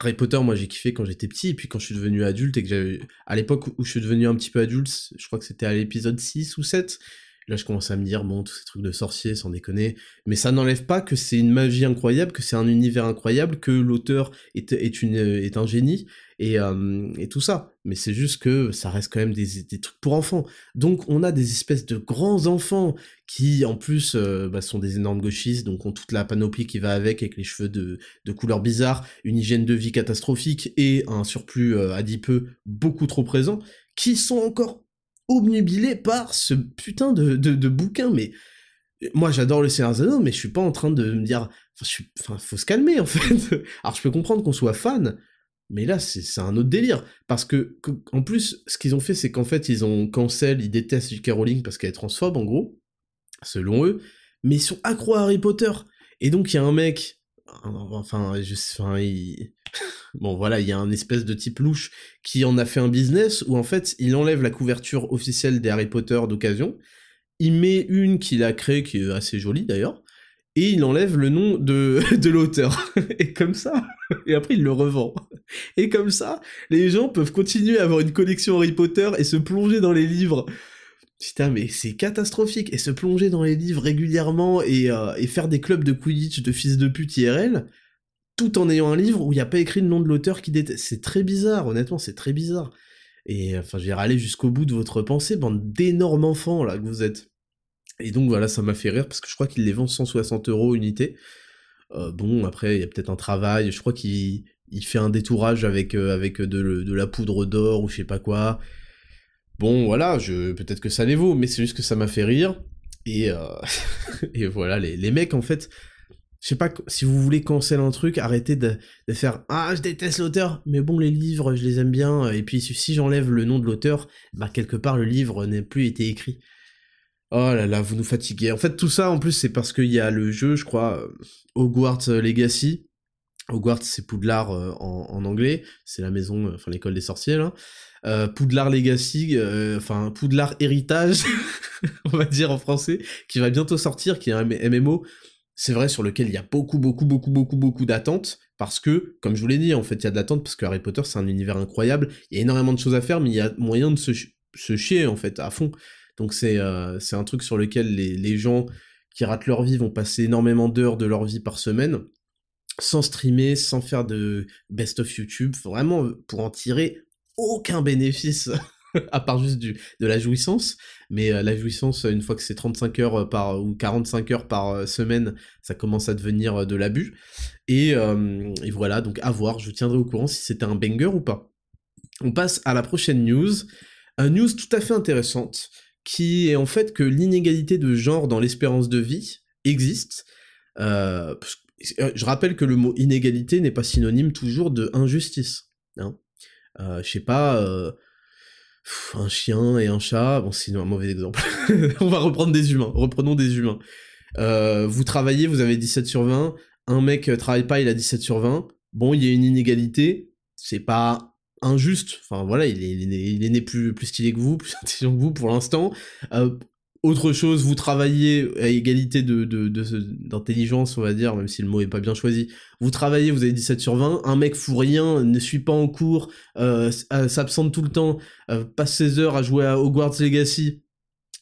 Harry Potter, moi j'ai kiffé quand j'étais petit, et puis quand je suis devenu adulte, et que j'avais... À l'époque où je suis devenu un petit peu adulte, je crois que c'était à l'épisode 6 ou 7, là je commence à me dire, bon, tous ces trucs de sorciers, sans déconner, mais ça n'enlève pas que c'est une magie incroyable, que c'est un univers incroyable, que l'auteur est, un génie, et, euh, et tout ça. Mais c'est juste que ça reste quand même des, trucs pour enfants. Donc on a des espèces de grands enfants qui en plus euh, bah, sont des énormes gauchistes, donc ont toute la panoplie qui va avec, avec les cheveux de, de couleurs bizarres, une hygiène de vie catastrophique et un surplus euh, adipeux beaucoup trop présent, qui sont encore obnubilés par ce putain de, de, bouquin, mais moi j'adore le Seigneur Zano, mais je suis pas en train de me dire, enfin, faut se calmer en fait. Alors je peux comprendre qu'on soit fan, mais là, c'est un autre délire. Parce que, en plus, ce qu'ils ont fait, c'est qu'en fait, ils ont cancel, ils détestent J.K. Rowling parce qu'elle est transphobe, en gros, selon eux, mais ils sont accros à Harry Potter. Et donc, il y a un mec, enfin, je, enfin, il... bon, voilà, il y a un espèce de type louche qui en a fait un business où, en fait, il enlève la couverture officielle des Harry Potter d'occasion, il met une qu'il a créée, qui est assez jolie d'ailleurs, et il enlève le nom de, de l'auteur. Et comme ça, et après il le revend. Et comme ça, les gens peuvent continuer à avoir une collection Harry Potter et se plonger dans les livres. Putain, mais c'est catastrophique. Et se plonger dans les livres régulièrement et, euh, faire des clubs de Quidditch de fils de pute IRL, tout en ayant un livre où il n'y a pas écrit le nom de l'auteur qui déteste. C'est très bizarre, honnêtement, c'est très bizarre. Et enfin, je vais aller jusqu'au bout de votre pensée, bande d'énormes enfants là que vous êtes. Et donc voilà, ça m'a fait rire parce que je crois qu'il les vend 160 euros unité. Euh, bon, après, il y a peut-être un travail. Je crois qu'il il fait un détourage avec, euh, avec de, la poudre d'or ou je sais pas quoi. Bon, voilà, je peut-être que ça les vaut, mais c'est juste que ça m'a fait rire. Et, euh, voilà, les, les mecs, en fait, je sais pas, si vous voulez cancel un truc, arrêtez de, faire Ah, je déteste l'auteur, mais bon, les livres, je les aime bien, et puis si j'enlève le nom de l'auteur, bah quelque part, le livre n'a plus été écrit. Oh là là, vous nous fatiguez. En fait, tout ça, en plus, c'est parce qu'il y a le jeu, je crois, euh, Hogwarts Legacy. Hogwarts, c'est Poudlard euh, en, anglais, c'est la maison, enfin l'école des sorciers, là. Poudlard Legacy, enfin Poudlard Héritage, on va dire en français, qui va bientôt sortir, qui est un MMO, c'est vrai, sur lequel il y a beaucoup, beaucoup, beaucoup, beaucoup, beaucoup d'attentes, parce que, comme je vous l'ai dit, en fait, il y a de l'attente, parce que Harry Potter, c'est un univers incroyable, il y a énormément de choses à faire, mais il y a moyen de se, chier, en fait, à fond. Donc c'est euh, c'est un truc sur lequel les, les, gens qui ratent leur vie vont passer énormément d'heures de leur vie par semaine, sans streamer, sans faire de best of YouTube, vraiment pour en tirer aucun bénéfice. à part juste du, de la jouissance, mais euh, la jouissance, une fois que c'est 35 heures par, ou 45 heures par euh, semaine, ça commence à devenir de l'abus. Et, et, voilà, donc à voir, je tiendrai au courant si c'était un banger ou pas. On passe à la prochaine news, une news tout à fait intéressante, qui est en fait que l'inégalité de genre dans l'espérance de vie existe. Euh, euh, je rappelle que le mot inégalité n'est pas synonyme toujours de injustice. Hein. Euh, je sais pas, un chien et un chat, bon c'est un mauvais exemple. On va reprendre des humains, reprenons des humains. vous travaillez, vous avez 17 sur 20, un mec travaille pas, il a 17 sur 20, bon il y a une inégalité, c'est pas injuste. Enfin voilà, il est, il est, né plus, plus stylé que vous, plus intelligent que vous pour l'instant. Euh, autre chose, vous travaillez à égalité de, d'intelligence, on va dire, même si le mot est pas bien choisi. Vous travaillez, vous avez 17 sur 20. Un mec fout rien, ne suit pas en cours, euh, euh, s'absente tout le temps, passe ses heures à jouer à Hogwarts Legacy.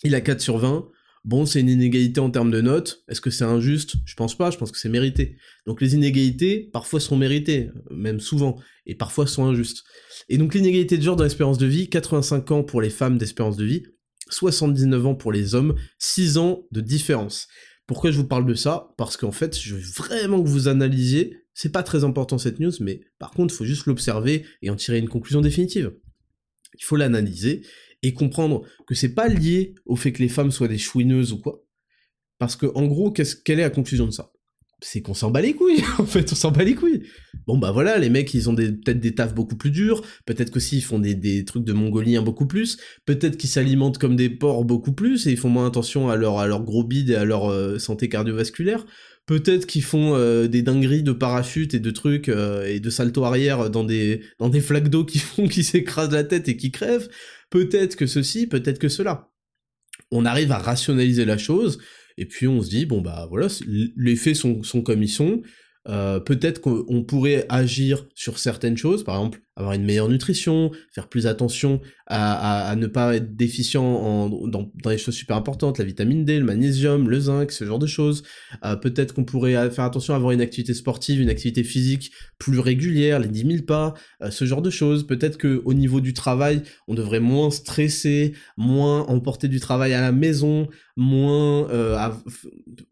Il a 4 sur 20. Bon, c'est une inégalité en termes de notes. Est-ce que c'est injuste? Je pense pas, je pense que c'est mérité. Donc les inégalités, parfois sont méritées, même souvent, et parfois sont injustes. Et donc l'inégalité de genre dans l'espérance de vie, 85 ans pour les femmes d'espérance de vie, 79 ans pour les hommes, 6 ans de différence. Pourquoi je vous parle de ça? Parce qu'en fait, je veux vraiment que vous analysiez, c'est pas très important cette news, mais par contre, il faut juste l'observer et en tirer une conclusion définitive. Il faut l'analyser, et comprendre que c'est pas lié au fait que les femmes soient des chouineuses ou quoi. Parce que, en gros, quelle est la conclusion de ça? C'est qu'on s'en bat les couilles, en fait, on s'en bat les couilles. Bon, bah voilà, les mecs, ils ont peut-être des tafs beaucoup plus durs, peut-être qu'aussi ils font des, trucs de mongoliens beaucoup plus, peut-être qu'ils s'alimentent comme des porcs beaucoup plus, et ils font moins attention à leur, gros bide et à leur euh, santé cardiovasculaire, peut-être qu'ils font euh, des dingueries de parachute et de trucs euh, et de salto arrière dans des dans des flaques d'eau qui font qu'ils s'écrasent la tête et qui crèvent peut-être que ceci, peut-être que cela. On arrive à rationaliser la chose, et puis on se dit, bon bah voilà, les faits sont, sont comme ils sont, euh, peut-être qu'on pourrait agir sur certaines choses, par exemple avoir une meilleure nutrition, faire plus attention à, ne pas être déficient dans, dans, les choses super importantes, la vitamine D, le magnésium, le zinc, ce genre de choses. Euh, peut-être qu'on pourrait faire attention à avoir une activité sportive, une activité physique plus régulière, les 10 000 pas, euh, ce genre de choses. Peut-être qu'au niveau du travail, on devrait moins stresser, moins emporter du travail à la maison, moins,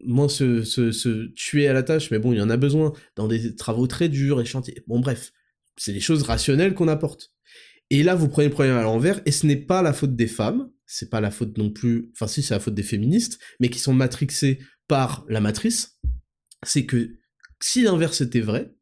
moins se, se, se tuer à la tâche, mais bon, il y en a besoin dans des travaux très durs et chantiers. Bon bref, c'est des choses rationnelles qu'on apporte. Et là, vous prenez le problème à l'envers, et ce n'est pas la faute des femmes, c'est pas la faute non plus, enfin si, c'est la faute des féministes, mais qui sont matrixées par la matrice, c'est que si l'inverse était vrai,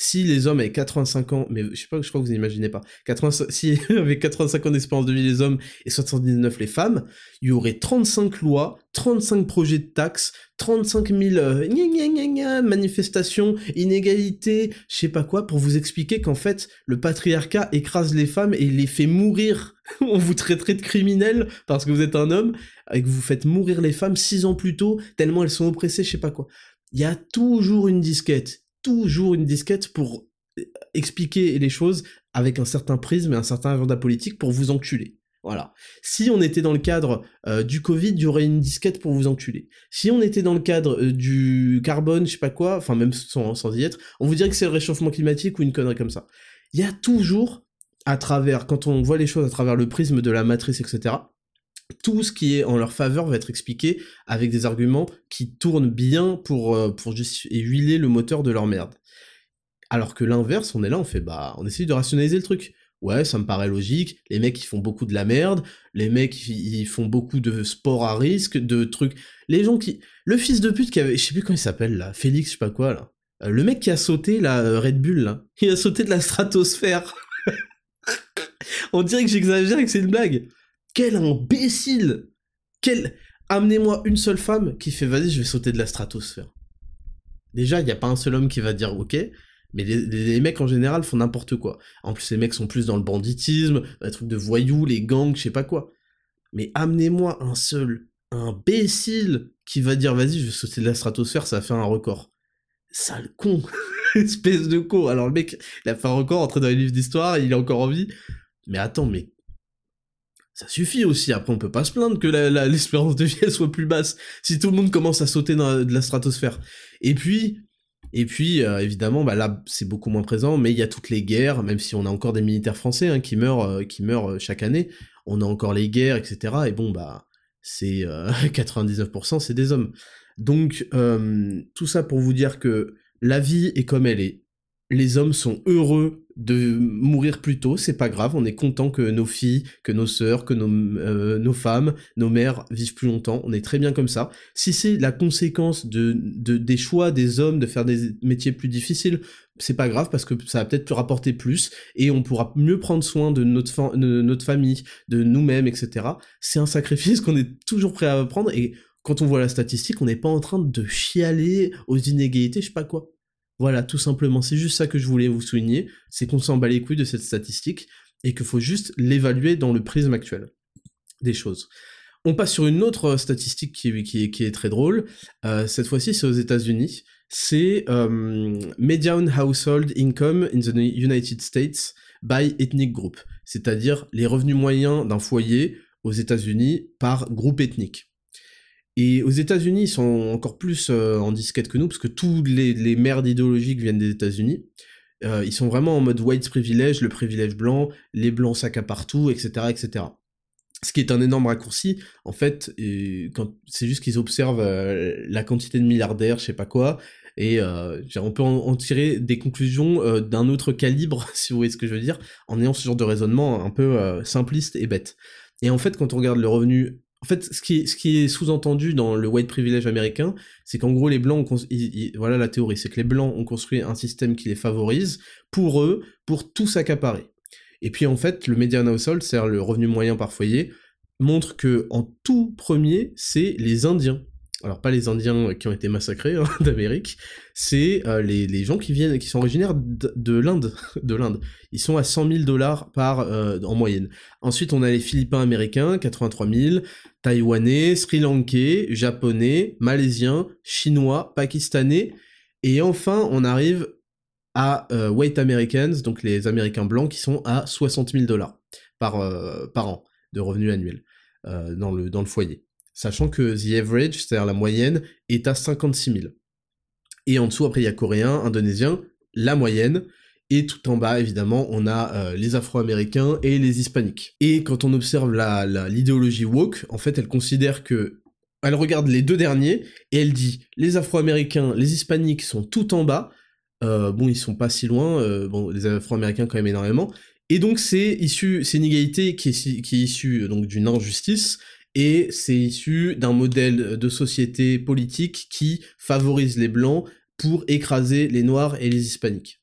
si les hommes avaient 85 ans, mais je sais pas, je crois que vous n'imaginez pas, 85, si avec 85 ans d'espérance de vie les hommes et 79 les femmes, il y aurait 35 lois, 35 projets de taxes, 35 000 euh, manifestations, inégalités, je sais pas quoi, pour vous expliquer qu'en fait, le patriarcat écrase les femmes et les fait mourir. On vous traiterait de criminels parce que vous êtes un homme et que vous faites mourir les femmes six ans plus tôt, tellement elles sont oppressées, je sais pas quoi. Il y a toujours une disquette toujours une disquette pour euh, expliquer les choses avec un certain prisme et un certain agenda politique pour vous enculer. Voilà. Si on était dans le cadre euh, du Covid, il y aurait une disquette pour vous enculer. Si on était dans le cadre euh, du carbone, je sais pas quoi, enfin même sans, sans y être, on vous dirait que c'est le réchauffement climatique ou une connerie comme ça. Il y a toujours, à travers, quand on voit les choses à travers le prisme de la matrice, etc., tout ce qui est en leur faveur va être expliqué avec des arguments qui tournent bien pour, euh, pour et huiler le moteur de leur merde. Alors que l'inverse, on est là, on fait bah, on essaye de rationaliser le truc. Ouais, ça me paraît logique. Les mecs, ils font beaucoup de la merde. Les mecs, ils font beaucoup de sport à risque, de trucs. Les gens qui. Le fils de pute qui avait. Je sais plus comment il s'appelle là. Félix, je sais pas quoi là. Euh, le mec qui a sauté la euh, Red Bull là. Il a sauté de la stratosphère. On dirait que j'exagère et que c'est une blague. Quel imbécile Quel... Amenez-moi une seule femme qui fait vas-y, je vais sauter de la stratosphère. Déjà, il n'y a pas un seul homme qui va dire ok, mais les, mecs en général font n'importe quoi. En plus, les mecs sont plus dans le banditisme, les trucs de voyous, les gangs, je sais pas quoi. Mais amenez-moi un seul imbécile qui va dire vas-y, je vais sauter de la stratosphère, ça faire un record. Sale con Espèce de con Alors le mec, il a fait un record, entré dans les livres d'histoire, il est encore en vie. Mais attends, mais ça suffit aussi. Après, on peut pas se plaindre que l'espérance de vie soit plus basse si tout le monde commence à sauter dans de la stratosphère. Et puis, et puis euh, évidemment, bah là, c'est beaucoup moins présent, mais il y a toutes les guerres, même si on a encore des militaires français hein, qui meurent, euh, qui meurent euh, chaque année. On a encore les guerres, etc. Et bon, bah, c'est 99%, c'est des hommes. Donc, tout ça pour vous dire que la vie est comme elle est. Les hommes sont heureux de mourir plus tôt, c'est pas grave, on est content que nos filles, que nos sœurs, que nos, euh, nos femmes, nos mères vivent plus longtemps, on est très bien comme ça. Si c'est la conséquence de, de, des choix des hommes de faire des métiers plus difficiles, c'est pas grave parce que ça va peut-être rapporter plus et on pourra mieux prendre soin de notre, de notre famille, de nous-mêmes, etc. C'est un sacrifice qu'on est toujours prêt à prendre et quand on voit la statistique, on n'est pas en train de chialer aux inégalités, je sais pas quoi. Voilà, tout simplement, c'est juste ça que je voulais vous souligner, c'est qu'on s'en bat les couilles de cette statistique, et qu'il faut juste l'évaluer dans le prisme actuel des choses. On passe sur une autre statistique qui, qui, est très drôle, euh, cette fois-ci c'est aux États-Unis, c'est euh, Median Household Income in the United States by Ethnic Group, c'est-à-dire les revenus moyens d'un foyer aux États-Unis par groupe ethnique. Et aux États-Unis, ils sont encore plus euh, en disquette que nous, parce que tous les, merdes idéologiques viennent des États-Unis. Euh, ils sont vraiment en mode white privilege, le privilège blanc, les blancs sacs partout, etc., etc. Ce qui est un énorme raccourci, en fait, c'est juste qu'ils observent euh, la quantité de milliardaires, je sais pas quoi, et on peut en, tirer des conclusions d'un autre calibre, si vous voyez ce que je veux dire, en ayant ce genre de raisonnement un peu simpliste et bête. Et en fait, quand on regarde le revenu en fait, ce qui est, sous-entendu dans le white privilege américain, c'est qu'en gros, les blancs, ont voilà la théorie, c'est que les blancs ont construit un système qui les favorise pour eux, pour tout s'accaparer. Et puis en fait, le median household, c'est-à-dire le revenu moyen par foyer, montre que en tout premier, c'est les Indiens alors pas les Indiens qui ont été massacrés hein, d'Amérique, c'est euh, les, gens qui viennent, qui sont originaires de, l'Inde, de l'Inde. Ils sont à 100 000 dollars par euh, en moyenne. Ensuite, on a les Philippins américains, 83 000, Taïwanais, Sri Lankais, Japonais, Malaisiens, Chinois, Pakistanais, et enfin, on arrive à euh, White Americans, donc les Américains blancs, qui sont à 60 000 dollars par, an de revenus annuels dans le foyer sachant que the average, c'est-à-dire la moyenne, est à 56 000. Et en dessous, après, il y a coréen, indonésien, la moyenne, et tout en bas, évidemment, on a euh, les Afro-Américains et les Hispaniques. Et quand on observe l'idéologie woke, en fait, elle considère que elle regarde les deux derniers et elle dit les Afro-Américains, les Hispaniques sont tout en bas. Euh, bon, ils sont pas si loin. Euh, bon, les Afro-Américains quand même énormément. Et donc c'est issu, une égalité qui est, qui est issue d'une injustice et c'est issu d'un modèle de société politique qui favorise les blancs pour écraser les noirs et les hispaniques.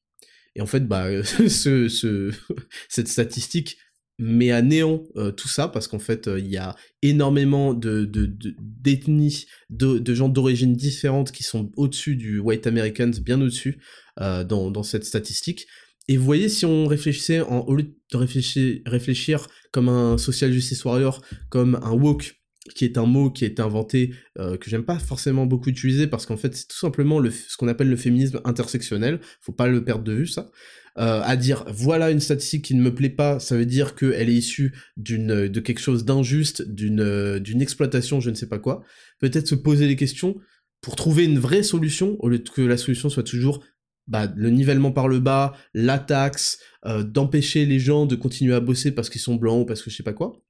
Et en fait, bah, ce, cette statistique met à néant euh, tout ça parce qu'en fait euh, il y a énormément de d'ethnies de, gens d'origine différentes qui sont au-dessus du white Americans bien au-dessus euh, dans cette statistique et vous voyez, si on réfléchissait, en, au lieu de réfléchir, réfléchir comme un social justice warrior, comme un woke, qui est un mot qui a été inventé, euh, que j'aime pas forcément beaucoup utiliser, parce qu'en fait, c'est tout simplement le, ce qu'on appelle le féminisme intersectionnel, faut pas le perdre de vue, ça. Euh, à dire voilà une statistique qui ne me plaît pas, ça veut dire qu'elle est issue d'une de quelque chose d'injuste, d'une d'une exploitation, je ne sais pas quoi. Peut-être se poser des questions pour trouver une vraie solution au lieu que la solution soit toujours bah, le nivellement par le bas, la taxe, euh, d'empêcher les gens de continuer à bosser parce qu'ils sont blancs ou parce que je sais pas quoi.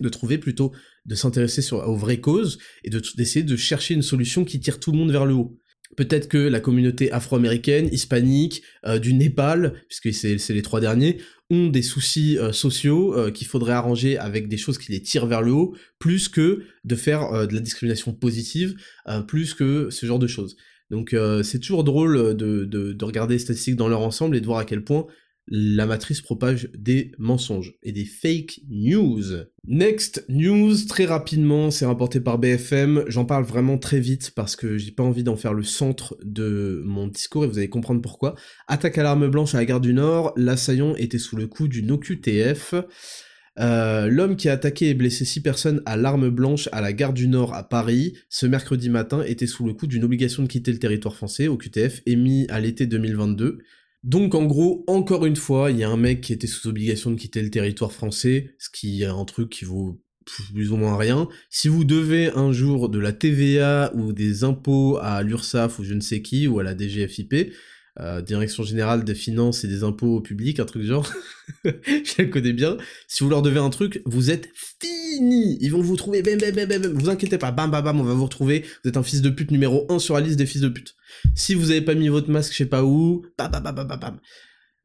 de trouver plutôt, de s'intéresser aux vraies causes et d'essayer de, chercher une solution qui tire tout le monde vers le haut. Peut-être que la communauté afro-américaine, hispanique, euh, du Népal, puisque c'est les trois derniers, ont des soucis euh, sociaux qu'il faudrait arranger avec des choses qui les tirent vers le haut, plus que de faire de la discrimination positive, plus que ce genre de choses. Donc c'est toujours drôle de, de, regarder les statistiques dans leur ensemble et de voir à quel point la matrice propage des mensonges et des fake news. Next news, très rapidement, c'est rapporté par BFM, j'en parle vraiment très vite parce que j'ai pas envie d'en faire le centre de mon discours et vous allez comprendre pourquoi. Attaque à l'arme blanche à la gare du Nord, l'assaillant était sous le coup d'une OQTF. Euh, l'homme qui a attaqué et blessé six personnes à l'arme blanche à la gare du Nord à Paris ce mercredi matin était sous le coup d'une obligation de quitter le territoire français, OQTF, émis à l'été 2022. Donc en gros, encore une fois, il y a un mec qui était sous obligation de quitter le territoire français, ce qui est un truc qui vaut plus ou moins rien. Si vous devez un jour de la TVA ou des impôts à l'URSSAF ou je ne sais qui, ou à la DGFIP, euh, Direction Générale des Finances et des Impôts Publics, un truc genre, je la connais bien, si vous leur devez un truc, vous êtes fini. Ils vont vous trouver, bam, bam, bam, bam, vous inquiétez pas, bam, bam, bam, on va vous retrouver, vous êtes un fils de pute numéro 1 sur la liste des fils de pute. Si vous avez pas mis votre masque je sais pas où, bam, bam, bam, bam, bam.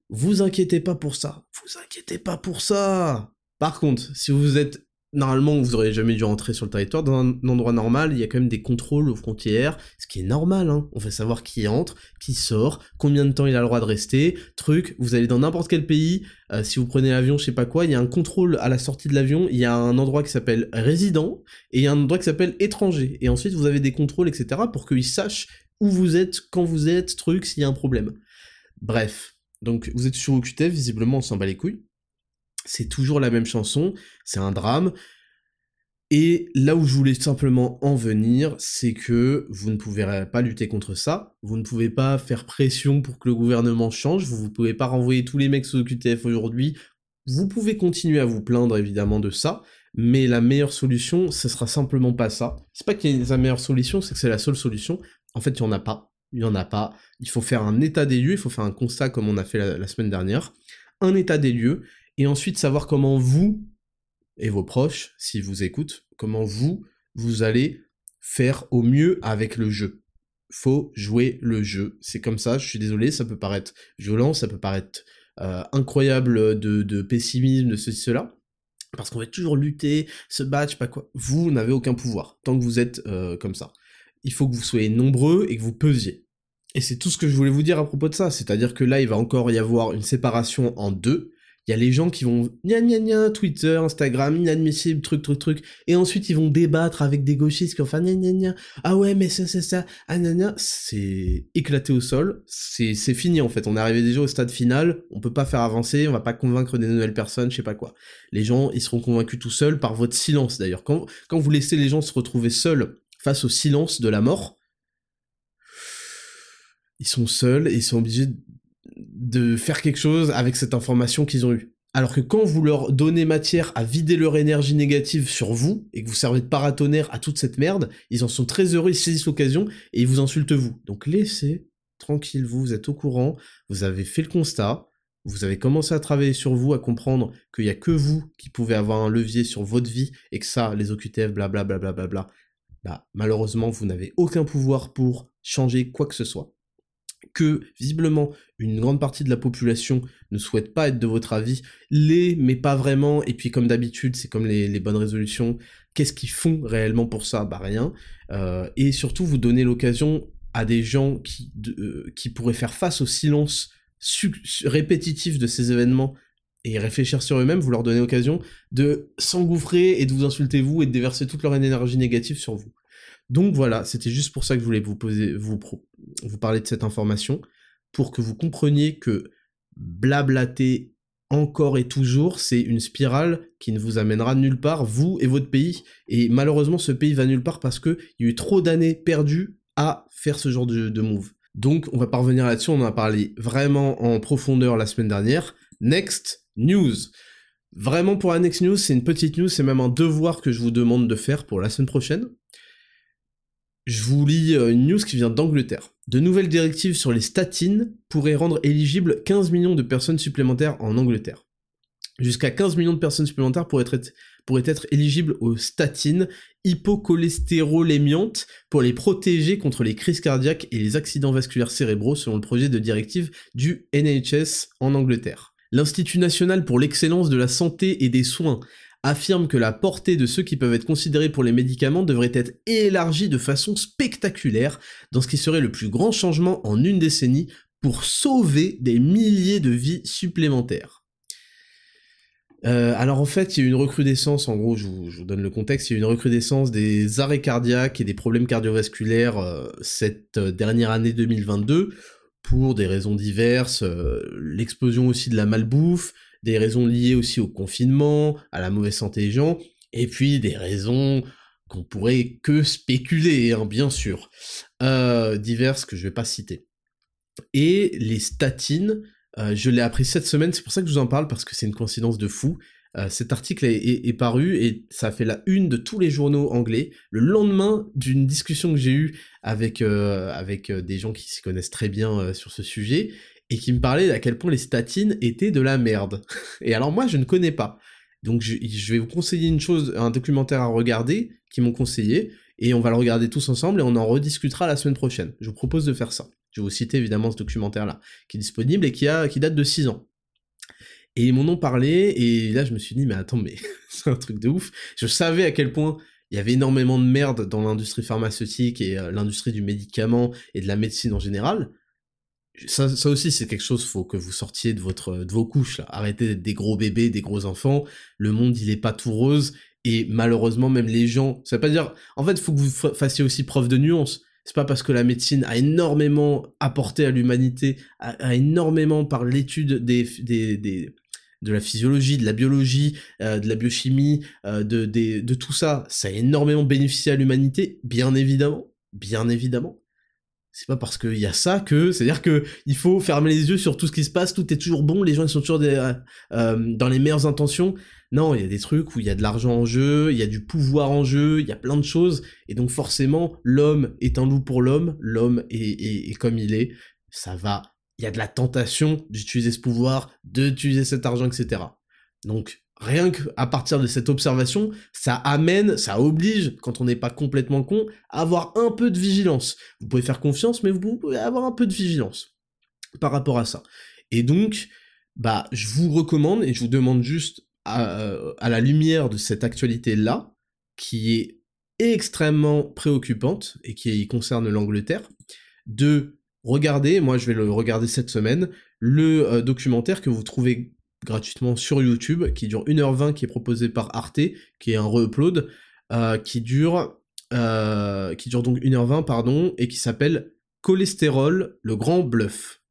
Vous inquiétez pas pour ça, vous inquiétez pas pour ça. Par contre, si vous êtes normalement, vous auriez jamais dû rentrer sur le territoire. Dans un endroit normal, il y a quand même des contrôles aux frontières, ce qui est normal, hein. On veut savoir qui entre, qui sort, combien de temps il a le droit de rester, truc. Vous allez dans n'importe quel pays, euh, si vous prenez l'avion, je sais pas quoi, il y a un contrôle à la sortie de l'avion, il y a un endroit qui s'appelle résident, et il y a un endroit qui s'appelle étranger. Et ensuite, vous avez des contrôles, etc., pour qu'ils sachent où vous êtes, quand vous êtes, truc, s'il y a un problème. Bref. Donc, vous êtes sur OQTF, visiblement, on s'en bat les couilles c'est toujours la même chanson, c'est un drame. Et là où je voulais simplement en venir, c'est que vous ne pouvez pas lutter contre ça, vous ne pouvez pas faire pression pour que le gouvernement change, vous ne pouvez pas renvoyer tous les mecs sous QTF aujourd'hui, vous pouvez continuer à vous plaindre évidemment de ça, mais la meilleure solution, ce sera simplement pas ça. C'est pas qu'il y ait la meilleure solution, c'est que c'est la seule solution. En fait, il n'y en a pas. Il n'y en a pas. Il faut faire un état des lieux, il faut faire un constat comme on a fait la semaine dernière. Un état des lieux, et ensuite savoir comment vous et vos proches, s'ils vous écoutent, comment vous, vous allez faire au mieux avec le jeu. Faut jouer le jeu. C'est comme ça, je suis désolé, ça peut paraître violent, ça peut paraître euh, incroyable de, pessimisme, de ceci, cela. Parce qu'on va toujours lutter, se battre, pas quoi. Vous n'avez aucun pouvoir, tant que vous êtes euh, comme ça. Il faut que vous soyez nombreux et que vous pesiez. Et c'est tout ce que je voulais vous dire à propos de ça. C'est-à-dire que là, il va encore y avoir une séparation en deux il y a les gens qui vont gna gna gna, Twitter, Instagram, inadmissible, truc, truc, truc, et ensuite ils vont débattre avec des gauchistes qui vont faire gna gna ah ouais, mais ça, c'est ça, ah gna c'est éclaté au sol, c'est, c'est fini en fait, on est arrivé déjà au stade final, on peut pas faire avancer, on va pas convaincre des nouvelles personnes, je sais pas quoi. Les gens, ils seront convaincus tout seuls par votre silence d'ailleurs. Quand, quand vous laissez les gens se retrouver seuls face au silence de la mort, ils sont seuls et ils sont obligés de faire quelque chose avec cette information qu'ils ont eue. Alors que quand vous leur donnez matière à vider leur énergie négative sur vous, et que vous servez de paratonnerre à toute cette merde, ils en sont très heureux, ils saisissent l'occasion, et ils vous insultent vous. Donc laissez tranquille, vous, vous êtes au courant, vous avez fait le constat, vous avez commencé à travailler sur vous, à comprendre qu'il n'y a que vous qui pouvez avoir un levier sur votre vie, et que ça, les OQTF, blablabla, bla, bla, bla, bah, malheureusement, vous n'avez aucun pouvoir pour changer quoi que ce soit que visiblement une grande partie de la population ne souhaite pas être de votre avis, les mais pas vraiment, et puis comme d'habitude, c'est comme les, bonnes résolutions, qu'est-ce qu'ils font réellement pour ça? Bah rien. Euh, et surtout, vous donnez l'occasion à des gens qui, euh, qui pourraient faire face au silence répétitif de ces événements et réfléchir sur eux-mêmes, vous leur donnez l'occasion de s'engouffrer et de vous insulter vous et de déverser toute leur énergie négative sur vous. Donc voilà, c'était juste pour ça que je voulais vous poser, vous, parler de cette information, pour que vous compreniez que blablater encore et toujours, c'est une spirale qui ne vous amènera nulle part, vous et votre pays. Et malheureusement, ce pays va nulle part parce qu'il y a eu trop d'années perdues à faire ce genre de, de move. Donc, on va pas revenir là-dessus, on en a parlé vraiment en profondeur la semaine dernière. Next news. Vraiment pour la next news, c'est une petite news, c'est même un devoir que je vous demande de faire pour la semaine prochaine. Je vous lis euh, une news qui vient d'Angleterre. De nouvelles directives sur les statines pourraient rendre éligibles 15 millions de personnes supplémentaires en Angleterre. Jusqu'à 15 millions de personnes supplémentaires pourraient être, pourraient être éligibles aux statines hypocholestérolémiantes pour les protéger contre les crises cardiaques et les accidents vasculaires cérébraux selon le projet de directive du NHS en Angleterre. L'Institut national pour l'excellence de la santé et des soins affirme que la portée de ceux qui peuvent être considérés pour les médicaments devrait être élargie de façon spectaculaire dans ce qui serait le plus grand changement en une décennie pour sauver des milliers de vies supplémentaires. Euh, alors en fait, il y a eu une recrudescence, en gros, je vous, donne le contexte, il y a eu une recrudescence des arrêts cardiaques et des problèmes cardiovasculaires euh, cette euh, dernière année 2022 pour des raisons diverses, l'explosion aussi de la malbouffe, des raisons liées aussi au confinement, à la mauvaise santé des gens, et puis des raisons qu'on pourrait que spéculer, hein, bien sûr, diverses que je vais pas citer. Et les statines, euh, je l'ai appris cette semaine, c'est pour ça que je vous en parle, parce que c'est une coïncidence de fou. Euh, cet article est, paru et ça fait la une de tous les journaux anglais le lendemain d'une discussion que j'ai eue avec, euh, avec des gens qui s'y connaissent très bien sur ce sujet et qui me parlaient à quel point les statines étaient de la merde. Et alors moi je ne connais pas. Donc je, je vais vous conseiller une chose, un documentaire à regarder, qui m'ont conseillé, et on va le regarder tous ensemble et on en rediscutera la semaine prochaine. Je vous propose de faire ça. Je vais vous citer évidemment ce documentaire-là, qui est disponible et qui, a, qui date de 6 ans. Et ils m'en ont parlé, et là je me suis dit, mais attends, mais c'est un truc de ouf. Je savais à quel point il y avait énormément de merde dans l'industrie pharmaceutique et euh, l'industrie du médicament et de la médecine en général. Ça, ça aussi, c'est quelque chose, faut que vous sortiez de, votre, de vos couches, là. Arrêtez d'être des gros bébés, des gros enfants. Le monde, il est pas tout rose. Et malheureusement, même les gens, ça veut pas dire, en fait, faut que vous fassiez aussi preuve de nuance. C'est pas parce que la médecine a énormément apporté à l'humanité, a, énormément par l'étude des, des, des, de la physiologie, de la biologie, euh, de la biochimie, euh, de, de tout ça, ça a énormément bénéficié à l'humanité, bien évidemment, bien évidemment. C'est pas parce qu'il y a ça que, c'est-à-dire que il faut fermer les yeux sur tout ce qui se passe, tout est toujours bon, les gens sont toujours des, euh, dans les meilleures intentions. Non, il y a des trucs où il y a de l'argent en jeu, il y a du pouvoir en jeu, il y a plein de choses, et donc forcément, l'homme est un loup pour l'homme, l'homme est, comme il est, ça va, il y a de la tentation d'utiliser ce pouvoir, d'utiliser cet argent, etc. Donc, rien qu'à partir de cette observation, ça amène, ça oblige, quand on n'est pas complètement con, à avoir un peu de vigilance. Vous pouvez faire confiance, mais vous pouvez avoir un peu de vigilance par rapport à ça. Et donc, bah, je vous recommande, et je vous demande juste à, la lumière de cette actualité-là, qui est extrêmement préoccupante et qui concerne l'Angleterre, de regarder, moi je vais le regarder cette semaine, le euh, documentaire que vous trouvez gratuitement sur YouTube, qui dure 1h20, qui est proposé par Arte, qui est un re-upload, euh, qui dure euh, qui dure donc 1h20, pardon, et qui s'appelle Cholestérol, le grand bluff.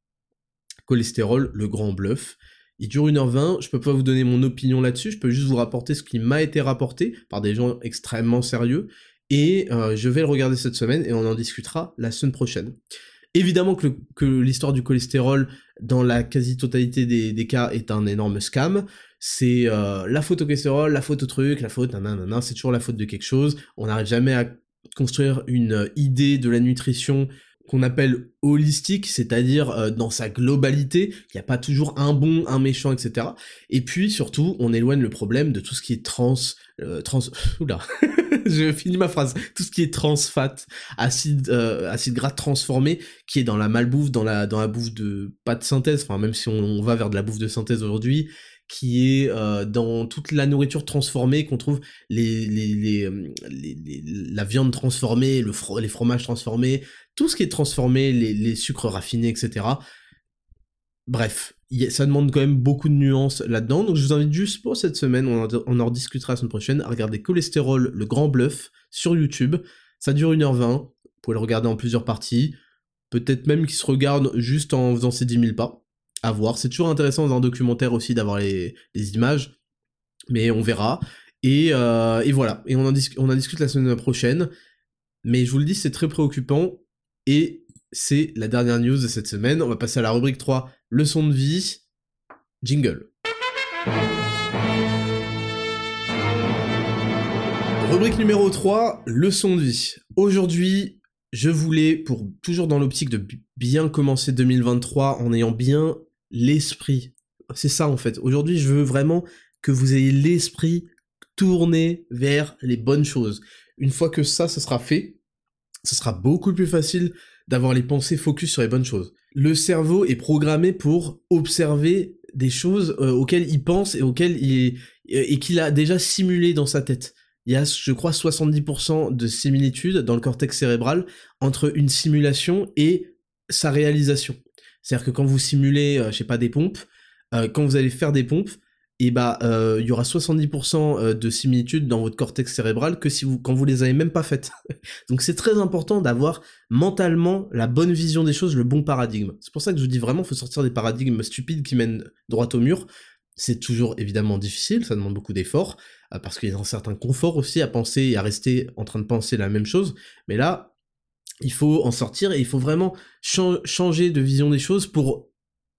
Cholestérol, le grand bluff. Il dure 1h20, je peux pas vous donner mon opinion là-dessus, je peux juste vous rapporter ce qui m'a été rapporté par des gens extrêmement sérieux, et euh, je vais le regarder cette semaine et on en discutera la semaine prochaine. Évidemment que, l'histoire du cholestérol, dans la quasi-totalité des, cas, est un énorme scam. C'est euh, la faute au cholestérol, la faute au truc, la faute, nanana, c'est toujours la faute de quelque chose. On n'arrive jamais à construire une idée de la nutrition qu'on appelle holistique, c'est-à-dire euh, dans sa globalité, il n'y a pas toujours un bon, un méchant, etc. Et puis surtout, on éloigne le problème de tout ce qui est trans, euh, trans, oula, je finis ma phrase, tout ce qui est trans fat, acide, euh, acide gras transformé, qui est dans la malbouffe, dans la, dans la bouffe de pas de synthèse, enfin même si on va vers de la bouffe de synthèse aujourd'hui, qui est dans toute la nourriture transformée qu'on trouve la viande transformée, le les fromages transformés, tout ce qui est transformé, les, sucres raffinés, etc. Bref, ça demande quand même beaucoup de nuances là-dedans, donc je vous invite juste pour cette semaine, on en, on en rediscutera la semaine prochaine, à regarder Cholestérol, le grand bluff, sur YouTube. Ça dure 1h20, vous pouvez le regarder en plusieurs parties, peut-être même qu'il se regarde juste en faisant ses 10 000 pas à voir. C'est toujours intéressant dans un documentaire aussi d'avoir les, images, mais on verra. Et, euh, et voilà, et on en, on en discute la semaine prochaine. Mais je vous le dis, c'est très préoccupant. Et c'est la dernière news de cette semaine. On va passer à la rubrique 3, leçon de vie. Jingle. Rubrique numéro 3, leçon de vie. Aujourd'hui, je voulais, pour toujours dans l'optique de bien commencer 2023 en ayant bien l'esprit. C'est ça en fait. Aujourd'hui, je veux vraiment que vous ayez l'esprit tourner vers les bonnes choses. Une fois que ça, ça sera fait, ce sera beaucoup plus facile d'avoir les pensées focus sur les bonnes choses. Le cerveau est programmé pour observer des choses euh, auxquelles il pense et auxquelles il et qu'il a déjà simulé dans sa tête. Il y a, je crois, 70% de similitude dans le cortex cérébral entre une simulation et sa réalisation. C'est-à-dire que quand vous simulez, euh, je sais pas, des pompes, euh, quand vous allez faire des pompes, et bah euh, il y aura 70% euh, de similitude dans votre cortex cérébral que si vous quand vous les avez même pas faites. Donc c'est très important d'avoir mentalement la bonne vision des choses, le bon paradigme. C'est pour ça que je vous dis vraiment faut sortir des paradigmes stupides qui mènent droit au mur. C'est toujours évidemment difficile, ça demande beaucoup d'efforts euh, parce qu'il y a un certain confort aussi à penser et à rester en train de penser la même chose, mais là il faut en sortir et il faut vraiment changer de vision des choses pour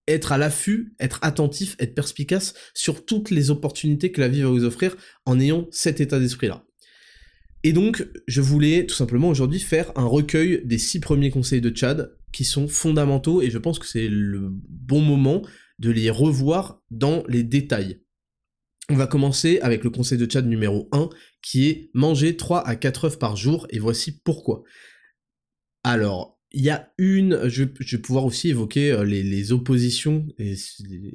être à l'affût, être attentif, être perspicace sur toutes les opportunités que la vie va vous offrir en ayant cet état d'esprit-là. Et donc, je voulais tout simplement aujourd'hui faire un recueil des six premiers conseils de Chad qui sont fondamentaux et je pense que c'est le bon moment de les revoir dans les détails. On va commencer avec le conseil de Chad numéro 1 qui est manger 3 à 4 œufs par jour et voici pourquoi. Alors, il y a une, je, vais pouvoir aussi évoquer euh, les, les, oppositions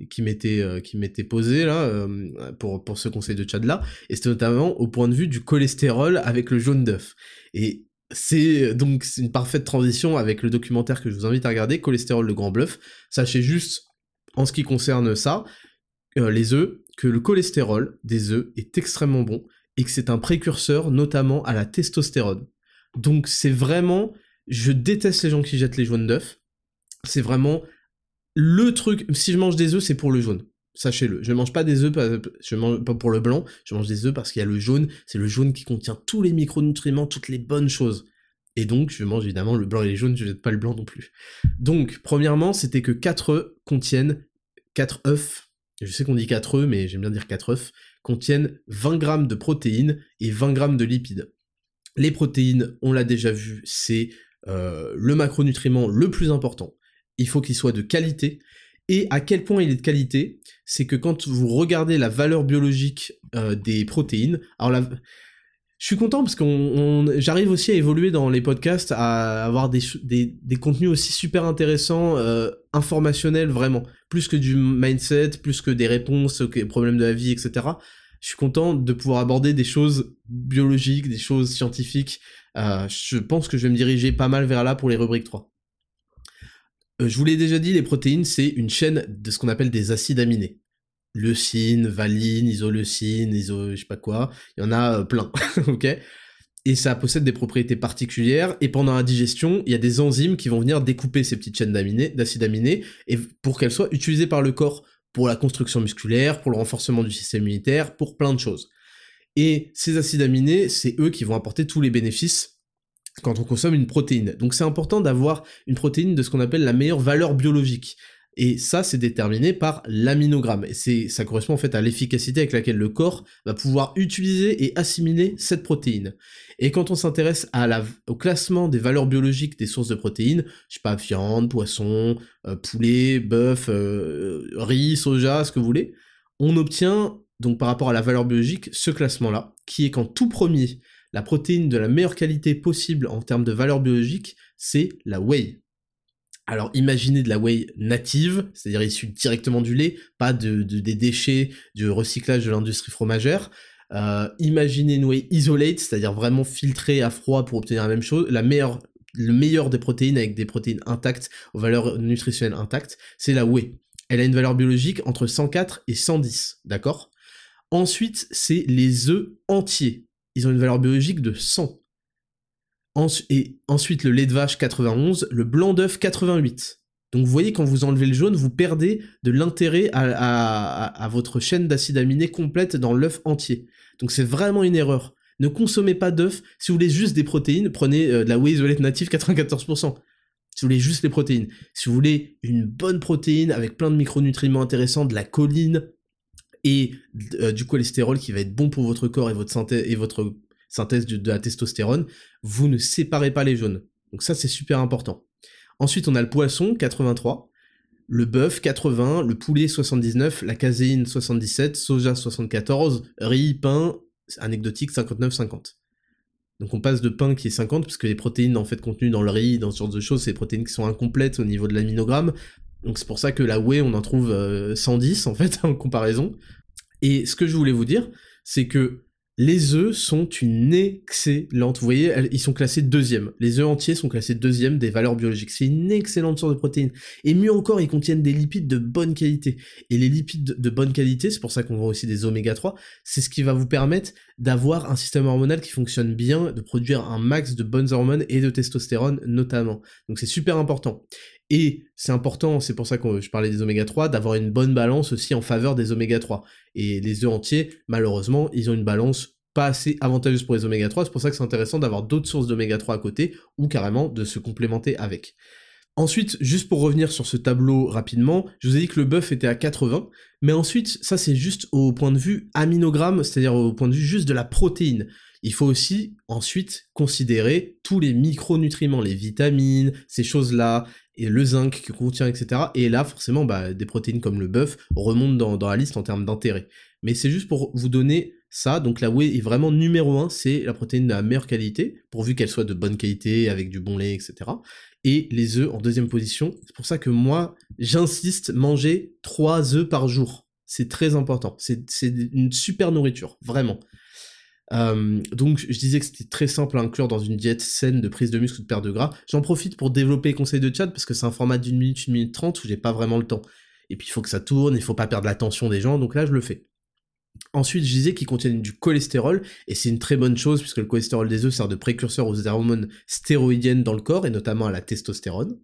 qui m'étaient euh, qui m'étaient posées là euh, pour pour ce conseil de Tchad là, et c'était notamment au point de vue du cholestérol avec le jaune d'œuf. Et c'est donc une parfaite transition avec le documentaire que je vous invite à regarder, cholestérol le grand bluff. Sachez juste en ce qui concerne ça, les œufs, que le cholestérol des œufs est extrêmement bon et que c'est un précurseur notamment à la testostérone. Donc c'est vraiment je déteste les gens qui jettent les jaunes d'œufs. C'est vraiment le truc. Si je mange des œufs, c'est pour le jaune. Sachez-le. Je ne mange pas des œufs, je mange pas pour le blanc. Je mange des œufs parce qu'il y a le jaune. C'est le jaune qui contient tous les micronutriments, toutes les bonnes choses. Et donc, je mange évidemment le blanc et les jaunes, je jette pas le blanc non plus. Donc, premièrement, c'était que 4 œufs contiennent 4 œufs. Je sais qu'on dit 4 œufs, mais j'aime bien dire 4 œufs. Contiennent 20 grammes de protéines et 20 grammes de lipides. Les protéines, on l'a déjà vu, c'est euh, le macronutriment le plus important. Il faut qu'il soit de qualité. Et à quel point il est de qualité, c'est que quand vous regardez la valeur biologique euh, des protéines, alors je suis content parce que j'arrive aussi à évoluer dans les podcasts, à avoir des, des, contenus aussi super intéressants, euh, informationnels vraiment, plus que du mindset, plus que des réponses aux problèmes de la vie, etc. Je suis content de pouvoir aborder des choses biologiques, des choses scientifiques, je pense que je vais me diriger pas mal vers là pour les rubriques 3. Euh, je vous l'ai déjà dit, les protéines, c'est une chaîne de ce qu'on appelle des acides aminés. Leucine, valine, isoleucine, iso... je sais pas quoi, il y en a euh, plein, ok? Et ça possède des propriétés particulières, et pendant la digestion, il y a des enzymes qui vont venir découper ces petites chaînes d'acides aminés, et pour qu'elles soient utilisées par le corps pour la construction musculaire, pour le renforcement du système immunitaire, pour plein de choses. Et ces acides aminés, c'est eux qui vont apporter tous les bénéfices quand on consomme une protéine. Donc c'est important d'avoir une protéine de ce qu'on appelle la meilleure valeur biologique. Et ça, c'est déterminé par l'aminogramme. Et c'est, ça correspond en fait à l'efficacité avec laquelle le corps va pouvoir utiliser et assimiler cette protéine. Et quand on s'intéresse au classement des valeurs biologiques des sources de protéines, je sais pas, viande, poisson, euh, poulet, bœuf, euh, riz, soja, ce que vous voulez, on obtient donc par rapport à la valeur biologique, ce classement-là, qui est qu'en tout premier, la protéine de la meilleure qualité possible en termes de valeur biologique, c'est la whey. Alors imaginez de la whey native, c'est-à-dire issue directement du lait, pas de, des déchets du recyclage de l'industrie fromagère. Euh, imaginez une whey isolate, c'est-à-dire vraiment filtrée à froid pour obtenir la même chose, la meilleure, le meilleur des protéines avec des protéines intactes, aux valeurs nutritionnelles intactes, c'est la whey. Elle a une valeur biologique entre 104 et 110, d'accord? Ensuite, c'est les œufs entiers. Ils ont une valeur biologique de 100. et ensuite, le lait de vache 91, le blanc d'œuf 88. Donc vous voyez, quand vous enlevez le jaune, vous perdez de l'intérêt à, votre chaîne d'acides aminés complète dans l'œuf entier. Donc c'est vraiment une erreur. Ne consommez pas d'œufs. Si vous voulez juste des protéines, prenez euh, de la whey isolate native 94%. Si vous voulez juste les protéines. Si vous voulez une bonne protéine avec plein de micronutriments intéressants, de la choline, et euh, du cholestérol qui va être bon pour votre corps et votre synthèse, et votre synthèse de, la testostérone, vous ne séparez pas les jaunes. Donc ça c'est super important. Ensuite on a le poisson 83, le bœuf 80, le poulet 79, la caséine 77, soja 74, riz, pain anecdotique 59-50. Donc on passe de pain qui est 50, parce que les protéines en fait contenues dans le riz, dans ce genre de choses, c'est des protéines qui sont incomplètes au niveau de l'aminogramme. Donc c'est pour ça que la whey, on en trouve 110 en fait en comparaison. Et ce que je voulais vous dire, c'est que les œufs sont une excellente. Vous voyez, ils sont classés deuxième. Les œufs entiers sont classés deuxième des valeurs biologiques. C'est une excellente source de protéines. Et mieux encore, ils contiennent des lipides de bonne qualité. Et les lipides de bonne qualité, c'est pour ça qu'on voit aussi des oméga 3, c'est ce qui va vous permettre d'avoir un système hormonal qui fonctionne bien, de produire un max de bonnes hormones et de testostérone notamment. Donc c'est super important. Et c'est important, c'est pour ça que je parlais des oméga 3, d'avoir une bonne balance aussi en faveur des oméga 3. Et les œufs entiers, malheureusement, ils ont une balance pas assez avantageuse pour les oméga 3, c'est pour ça que c'est intéressant d'avoir d'autres sources d'oméga 3 à côté, ou carrément de se complémenter avec. Ensuite, juste pour revenir sur ce tableau rapidement, je vous ai dit que le bœuf était à 80, mais ensuite, ça c'est juste au point de vue aminogramme, c'est-à-dire au point de vue juste de la protéine. Il faut aussi ensuite considérer tous les micronutriments, les vitamines, ces choses-là, et le zinc que contient, etc. Et là, forcément, bah, des protéines comme le bœuf remontent dans, la liste en termes d'intérêt. Mais c'est juste pour vous donner ça. Donc la whey est vraiment numéro un, c'est la protéine de la meilleure qualité, pourvu qu'elle soit de bonne qualité, avec du bon lait, etc. Et les œufs en deuxième position. C'est pour ça que moi, j'insiste, manger 3 œufs par jour. C'est très important. C'est une super nourriture, vraiment. Euh, donc je disais que c'était très simple à inclure dans une diète saine de prise de muscle ou de perte de gras. J'en profite pour développer les conseils de chat parce que c'est un format d'une minute, une minute trente où j'ai pas vraiment le temps. Et puis il faut que ça tourne, il faut pas perdre l'attention des gens, donc là je le fais. Ensuite, je disais qu'ils contiennent du cholestérol, et c'est une très bonne chose puisque le cholestérol des œufs sert de précurseur aux hormones stéroïdiennes dans le corps, et notamment à la testostérone.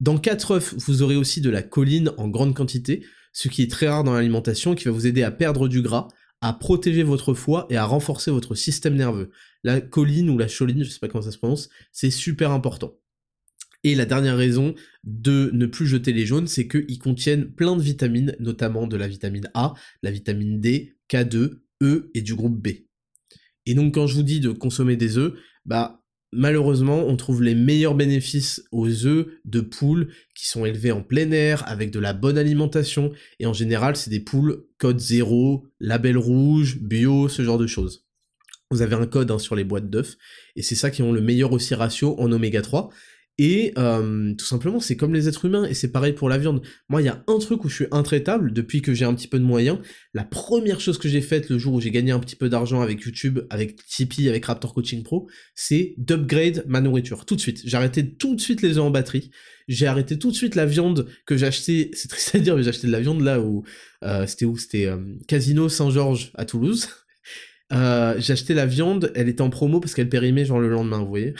Dans 4 œufs, vous aurez aussi de la choline en grande quantité, ce qui est très rare dans l'alimentation, qui va vous aider à perdre du gras, à protéger votre foie et à renforcer votre système nerveux. La choline ou la choline, je sais pas comment ça se prononce, c'est super important. Et la dernière raison de ne plus jeter les jaunes, c'est qu'ils contiennent plein de vitamines, notamment de la vitamine A, la vitamine D, K2, E et du groupe B. Et donc quand je vous dis de consommer des œufs, bah malheureusement, on trouve les meilleurs bénéfices aux œufs de poules qui sont élevés en plein air avec de la bonne alimentation. Et en général, c'est des poules code 0, label rouge, bio, ce genre de choses. Vous avez un code hein, sur les boîtes d'œufs. Et c'est ça qui ont le meilleur aussi ratio en oméga 3. Et euh, tout simplement, c'est comme les êtres humains, et c'est pareil pour la viande. Moi, il y a un truc où je suis intraitable depuis que j'ai un petit peu de moyens. La première chose que j'ai faite le jour où j'ai gagné un petit peu d'argent avec YouTube, avec Tipeee, avec Raptor Coaching Pro, c'est d'upgrade ma nourriture. Tout de suite. J'ai arrêté tout de suite les œufs en batterie. J'ai arrêté tout de suite la viande que j'achetais. C'est triste à dire, mais acheté de la viande là où. Euh, c'était où? C'était euh, Casino Saint-Georges à Toulouse. j'ai acheté la viande, elle était en promo parce qu'elle périmait genre le lendemain, vous voyez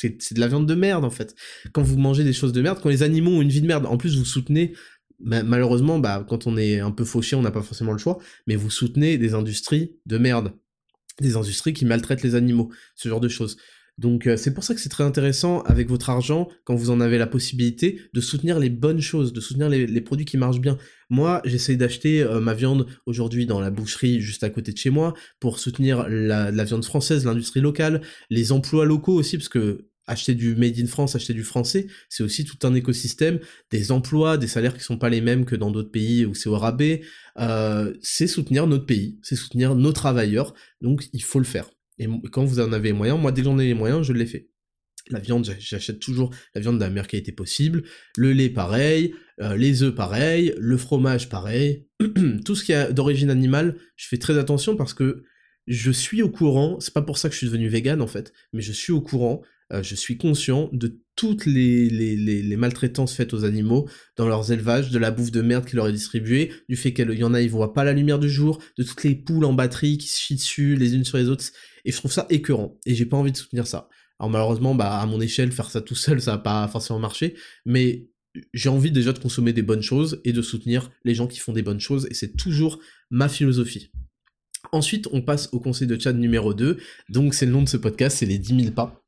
c'est de la viande de merde en fait. Quand vous mangez des choses de merde, quand les animaux ont une vie de merde, en plus vous soutenez, malheureusement, bah, quand on est un peu fauché, on n'a pas forcément le choix, mais vous soutenez des industries de merde. Des industries qui maltraitent les animaux, ce genre de choses. Donc euh, c'est pour ça que c'est très intéressant avec votre argent, quand vous en avez la possibilité, de soutenir les bonnes choses, de soutenir les, produits qui marchent bien. Moi, j'essaye d'acheter euh, ma viande aujourd'hui dans la boucherie juste à côté de chez moi pour soutenir la, la viande française, l'industrie locale, les emplois locaux aussi, parce que acheter du made in France, acheter du français, c'est aussi tout un écosystème, des emplois, des salaires qui sont pas les mêmes que dans d'autres pays où c'est au rabais. Euh, c'est soutenir notre pays, c'est soutenir nos travailleurs, donc il faut le faire. Et quand vous en avez les moyens, moi dès que j'en ai les moyens, je l'ai fait. La viande, j'achète toujours la viande de la meilleure qualité possible, le lait pareil, euh, les œufs pareil, le fromage pareil, tout ce qui est d'origine animale, je fais très attention parce que je suis au courant, c'est pas pour ça que je suis devenu vegan en fait, mais je suis au courant euh, je suis conscient de toutes les, maltraitances faites aux animaux dans leurs élevages, de la bouffe de merde qui leur est distribuée, du fait qu'il y en a, ils voient pas la lumière du jour, de toutes les poules en batterie qui se chient dessus les unes sur les autres, et je trouve ça écœurant, et j'ai pas envie de soutenir ça. Alors malheureusement, bah, à mon échelle, faire ça tout seul, ça va pas forcément marcher, mais j'ai envie déjà de consommer des bonnes choses et de soutenir les gens qui font des bonnes choses, et c'est toujours ma philosophie. Ensuite, on passe au conseil de chat numéro 2, donc c'est le nom de ce podcast, c'est les 10 000 pas.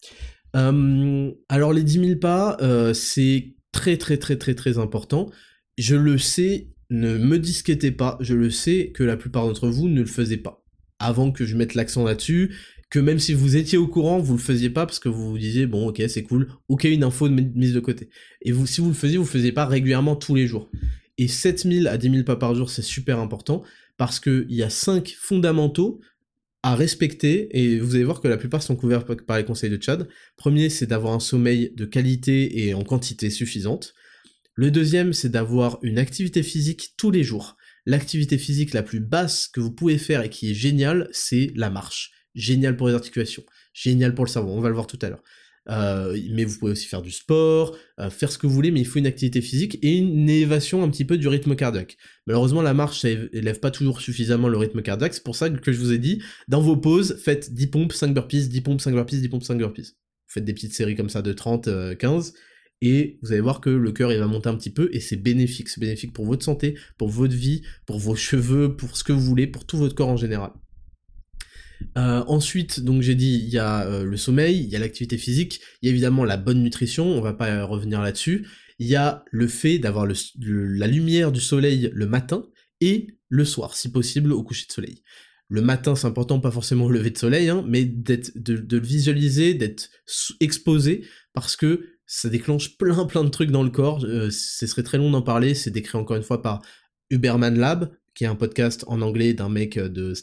Euh, alors les 10 000 pas, euh, c'est très très très très très important. Je le sais, ne me disquettez pas, je le sais que la plupart d'entre vous ne le faisaient pas. Avant que je mette l'accent là-dessus, que même si vous étiez au courant, vous le faisiez pas parce que vous vous disiez bon ok c'est cool, ok une info de mise de côté. Et vous, si vous le faisiez, vous le faisiez pas régulièrement tous les jours. Et 7000 à 10 000 pas par jour, c'est super important parce qu'il y a 5 fondamentaux à respecter, et vous allez voir que la plupart sont couverts par les conseils de Chad. Premier, c'est d'avoir un sommeil de qualité et en quantité suffisante. Le deuxième, c'est d'avoir une activité physique tous les jours. L'activité physique la plus basse que vous pouvez faire et qui est géniale, c'est la marche. Génial pour les articulations, génial pour le cerveau, on va le voir tout à l'heure. Euh, mais vous pouvez aussi faire du sport, euh, faire ce que vous voulez, mais il faut une activité physique et une élévation un petit peu du rythme cardiaque. Malheureusement, la marche, ça élève pas toujours suffisamment le rythme cardiaque, c'est pour ça que je vous ai dit, dans vos pauses, faites 10 pompes, 5 burpees, 10 pompes, 5 burpees, 10 pompes, 5 burpees. Vous faites des petites séries comme ça de 30, 15, euh, et vous allez voir que le cœur il va monter un petit peu et c'est bénéfique, c'est bénéfique pour votre santé, pour votre vie, pour vos cheveux, pour ce que vous voulez, pour tout votre corps en général. Euh, ensuite, donc j'ai dit, il y a euh, le sommeil, il y a l'activité physique, il y a évidemment la bonne nutrition, on va pas revenir là-dessus. Il y a le fait d'avoir la lumière du soleil le matin et le soir, si possible, au coucher de soleil. Le matin, c'est important, pas forcément au lever de soleil, hein, mais d'être, de, le visualiser, d'être exposé, parce que ça déclenche plein plein de trucs dans le corps. Euh, ce serait très long d'en parler, c'est décrit encore une fois par Uberman Lab, qui est un podcast en anglais d'un mec de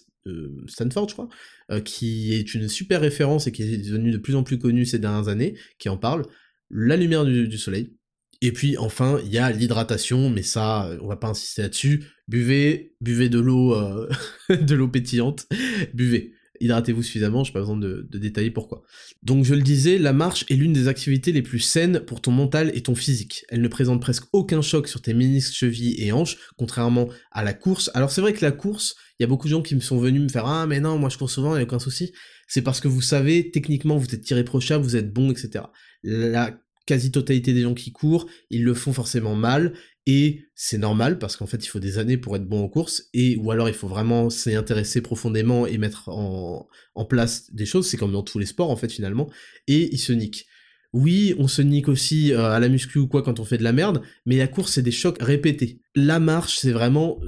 Stanford, je crois, euh, qui est une super référence et qui est devenu de plus en plus connu ces dernières années, qui en parle. La lumière du, soleil. Et puis enfin, il y a l'hydratation, mais ça, on va pas insister là-dessus. Buvez, buvez de l'eau, euh, de l'eau pétillante, buvez hydratez-vous suffisamment, je n'ai pas besoin de, détailler pourquoi. Donc je le disais, la marche est l'une des activités les plus saines pour ton mental et ton physique. Elle ne présente presque aucun choc sur tes ménisques, chevilles et hanches, contrairement à la course. Alors c'est vrai que la course, il y a beaucoup de gens qui me sont venus me faire Ah mais non, moi je cours souvent, il n'y a aucun souci. C'est parce que vous savez, techniquement, vous êtes irréprochable, vous êtes bon, etc. La quasi-totalité des gens qui courent, ils le font forcément mal, et c'est normal parce qu'en fait il faut des années pour être bon en course, et ou alors il faut vraiment s'y intéresser profondément et mettre en, place des choses, c'est comme dans tous les sports en fait finalement, et ils se niquent. Oui, on se nique aussi euh, à la muscu ou quoi quand on fait de la merde, mais la course c'est des chocs répétés. La marche c'est vraiment,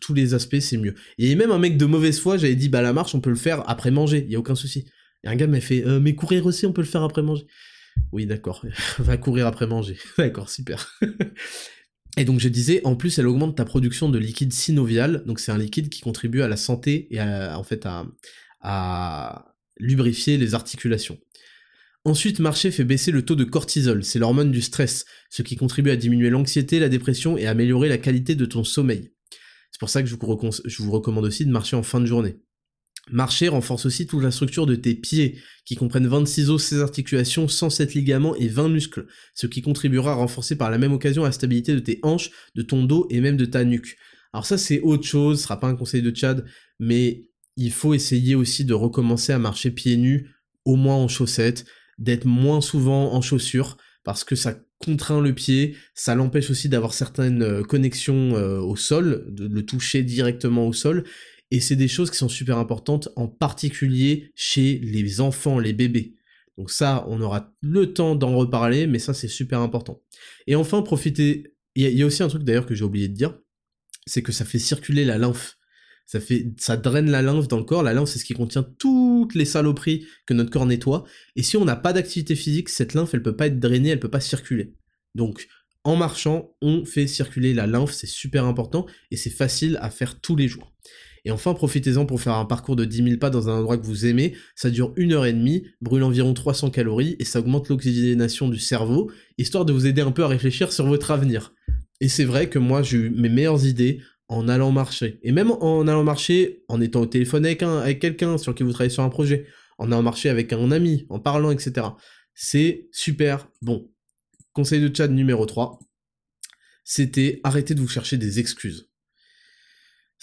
tous les aspects c'est mieux. Et même un mec de mauvaise foi, j'avais dit bah la marche on peut le faire après manger, il y a aucun souci. Et un gars m'a fait euh, mais courir aussi on peut le faire après manger. Oui, d'accord. Va courir après manger. d'accord, super. Et donc je disais, en plus, elle augmente ta production de liquide synovial. Donc c'est un liquide qui contribue à la santé et en fait à, à lubrifier les articulations. Ensuite, marcher fait baisser le taux de cortisol, c'est l'hormone du stress, ce qui contribue à diminuer l'anxiété, la dépression et à améliorer la qualité de ton sommeil. C'est pour ça que je vous recommande aussi de marcher en fin de journée. Marcher renforce aussi toute la structure de tes pieds, qui comprennent 26 os, 16 articulations, 107 ligaments et 20 muscles, ce qui contribuera à renforcer par la même occasion la stabilité de tes hanches, de ton dos et même de ta nuque. Alors ça c'est autre chose, ce sera pas un conseil de Tchad, mais il faut essayer aussi de recommencer à marcher pieds nus, au moins en chaussettes, d'être moins souvent en chaussures, parce que ça contraint le pied, ça l'empêche aussi d'avoir certaines euh, connexions euh, au sol, de le toucher directement au sol, et c'est des choses qui sont super importantes, en particulier chez les enfants, les bébés. Donc ça, on aura le temps d'en reparler, mais ça c'est super important. Et enfin, profitez. Il y, a aussi un truc d'ailleurs que j'ai oublié de dire, c'est que ça fait circuler la lymphe. Ça, fait, ça draine la lymphe dans le corps. La lymphe, c'est ce qui contient toutes les saloperies que notre corps nettoie. Et si on n'a pas d'activité physique, cette lymphe, elle peut pas être drainée, elle peut pas circuler. Donc, en marchant, on fait circuler la lymphe, c'est super important et c'est facile à faire tous les jours. Et enfin, profitez-en pour faire un parcours de 10 000 pas dans un endroit que vous aimez. Ça dure une heure et demie, brûle environ 300 calories et ça augmente l'oxygénation du cerveau, histoire de vous aider un peu à réfléchir sur votre avenir. Et c'est vrai que moi, j'ai eu mes meilleures idées en allant marcher. Et même en allant marcher, en étant au téléphone avec, avec quelqu'un sur qui vous travaillez sur un projet, en allant marcher avec un ami, en parlant, etc. C'est super bon. Conseil de chat numéro 3, c'était arrêter de vous chercher des excuses.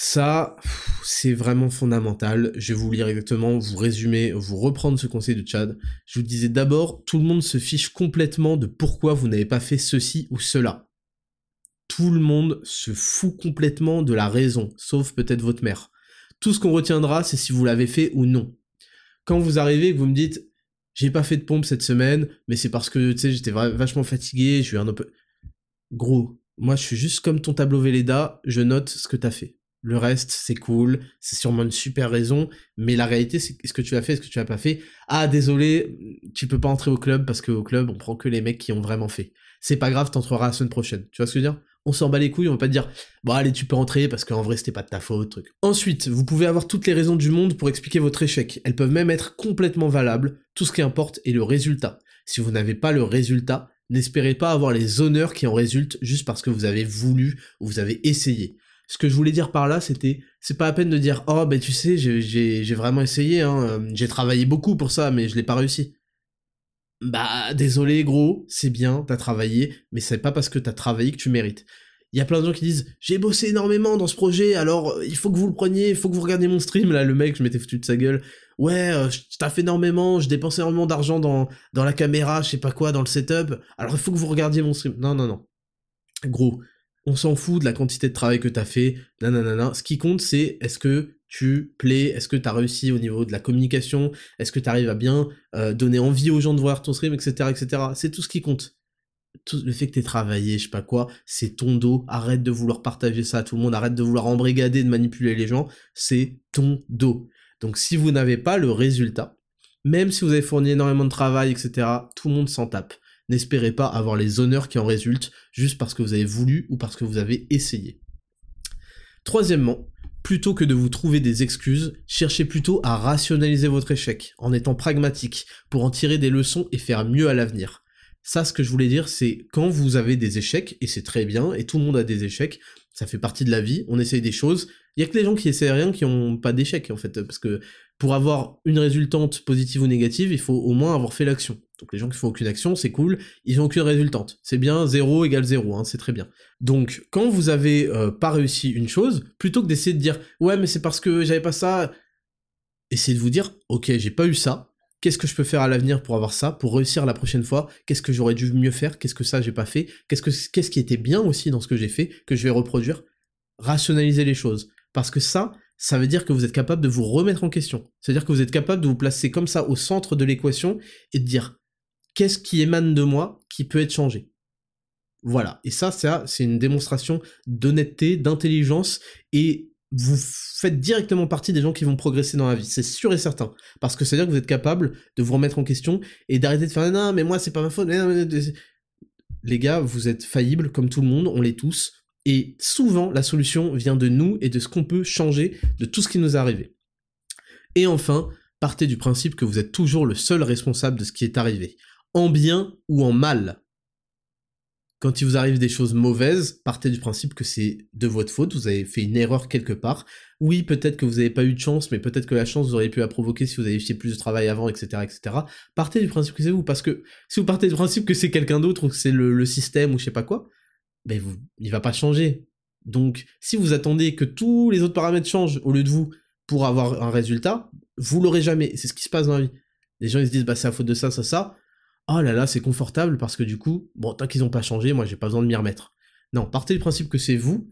Ça, c'est vraiment fondamental. Je vais vous lire exactement, vous résumer, vous reprendre ce conseil de Chad. Je vous disais d'abord, tout le monde se fiche complètement de pourquoi vous n'avez pas fait ceci ou cela. Tout le monde se fout complètement de la raison, sauf peut-être votre mère. Tout ce qu'on retiendra, c'est si vous l'avez fait ou non. Quand vous arrivez et que vous me dites, j'ai pas fait de pompe cette semaine, mais c'est parce que, tu sais, j'étais vachement fatigué, je suis un peu... Gros, moi je suis juste comme ton tableau Véleda, je note ce que t'as fait. Le reste, c'est cool, c'est sûrement une super raison, mais la réalité, c'est est-ce que tu as fait, est-ce que tu as pas fait Ah, désolé, tu peux pas entrer au club parce qu'au club, on prend que les mecs qui ont vraiment fait. C'est pas grave, t'entreras la semaine prochaine. Tu vois ce que je veux dire? On s'en bat les couilles, on va pas dire bon allez tu peux rentrer parce qu'en vrai c'était pas de ta faute, truc. Ensuite, vous pouvez avoir toutes les raisons du monde pour expliquer votre échec. Elles peuvent même être complètement valables. Tout ce qui importe est le résultat. Si vous n'avez pas le résultat, n'espérez pas avoir les honneurs qui en résultent juste parce que vous avez voulu ou vous avez essayé. Ce que je voulais dire par là, c'était, c'est pas à peine de dire, oh ben tu sais, j'ai vraiment essayé, hein, euh, j'ai travaillé beaucoup pour ça, mais je l'ai pas réussi. Bah désolé gros, c'est bien, t'as travaillé, mais c'est pas parce que t'as travaillé que tu mérites. Il y a plein de gens qui disent j'ai bossé énormément dans ce projet, alors euh, il faut que vous le preniez, il faut que vous regardiez mon stream. Là, le mec, je m'étais foutu de sa gueule. Ouais, euh, je fait énormément, je dépensé énormément d'argent dans, dans la caméra, je sais pas quoi, dans le setup. Alors il faut que vous regardiez mon stream. Non, non, non. Gros, on s'en fout de la quantité de travail que t'as fait. Nanana. Ce qui compte, c'est est-ce que tu plais, est-ce que tu as réussi au niveau de la communication, est-ce que tu arrives à bien euh, donner envie aux gens de voir ton stream, etc. etc. C'est tout ce qui compte. Tout, le fait que tu travaillé, je sais pas quoi, c'est ton dos, arrête de vouloir partager ça à tout le monde, arrête de vouloir embrigader, de manipuler les gens, c'est ton dos. Donc si vous n'avez pas le résultat, même si vous avez fourni énormément de travail, etc., tout le monde s'en tape. N'espérez pas avoir les honneurs qui en résultent juste parce que vous avez voulu ou parce que vous avez essayé. Troisièmement, plutôt que de vous trouver des excuses, cherchez plutôt à rationaliser votre échec, en étant pragmatique, pour en tirer des leçons et faire mieux à l'avenir. Ça, ce que je voulais dire, c'est quand vous avez des échecs, et c'est très bien, et tout le monde a des échecs, ça fait partie de la vie, on essaye des choses, il y a que les gens qui essaient rien qui ont pas d'échecs, en fait, parce que pour avoir une résultante positive ou négative, il faut au moins avoir fait l'action. Donc les gens qui font aucune action, c'est cool, ils ont aucune résultante. C'est bien 0 égale 0, hein, c'est très bien. Donc quand vous avez euh, pas réussi une chose, plutôt que d'essayer de dire ouais mais c'est parce que j'avais pas ça, essayez de vous dire ok j'ai pas eu ça, qu'est-ce que je peux faire à l'avenir pour avoir ça, pour réussir la prochaine fois, qu'est-ce que j'aurais dû mieux faire, qu'est-ce que ça j'ai pas fait, qu'est-ce que qu'est-ce qui était bien aussi dans ce que j'ai fait, que je vais reproduire, rationaliser les choses. Parce que ça, ça veut dire que vous êtes capable de vous remettre en question. C'est-à-dire que vous êtes capable de vous placer comme ça au centre de l'équation et de dire qu'est-ce qui émane de moi qui peut être changé? Voilà. Et ça, c'est une démonstration d'honnêteté, d'intelligence et vous faites directement partie des gens qui vont progresser dans la vie, c'est sûr et certain. Parce que c'est-à-dire que vous êtes capable de vous remettre en question et d'arrêter de faire non, mais moi c'est pas ma faute. Les gars, vous êtes faillibles comme tout le monde, on l'est tous. Et souvent, la solution vient de nous et de ce qu'on peut changer de tout ce qui nous est arrivé. Et enfin, partez du principe que vous êtes toujours le seul responsable de ce qui est arrivé, en bien ou en mal. Quand il vous arrive des choses mauvaises, partez du principe que c'est de votre faute, vous avez fait une erreur quelque part. Oui, peut-être que vous n'avez pas eu de chance, mais peut-être que la chance vous auriez pu la provoquer si vous avez fait plus de travail avant, etc., etc. Partez du principe que c'est vous, parce que si vous partez du principe que c'est quelqu'un d'autre ou que c'est le, le, système ou je sais pas quoi, ben vous, il va pas changer. Donc, si vous attendez que tous les autres paramètres changent au lieu de vous pour avoir un résultat, vous l'aurez jamais. C'est ce qui se passe dans la vie. Les gens ils se disent bah c'est à faute de ça, ça, ça. Oh là là, c'est confortable parce que du coup, bon, tant qu'ils n'ont pas changé, moi j'ai pas besoin de m'y remettre. Non, partez du principe que c'est vous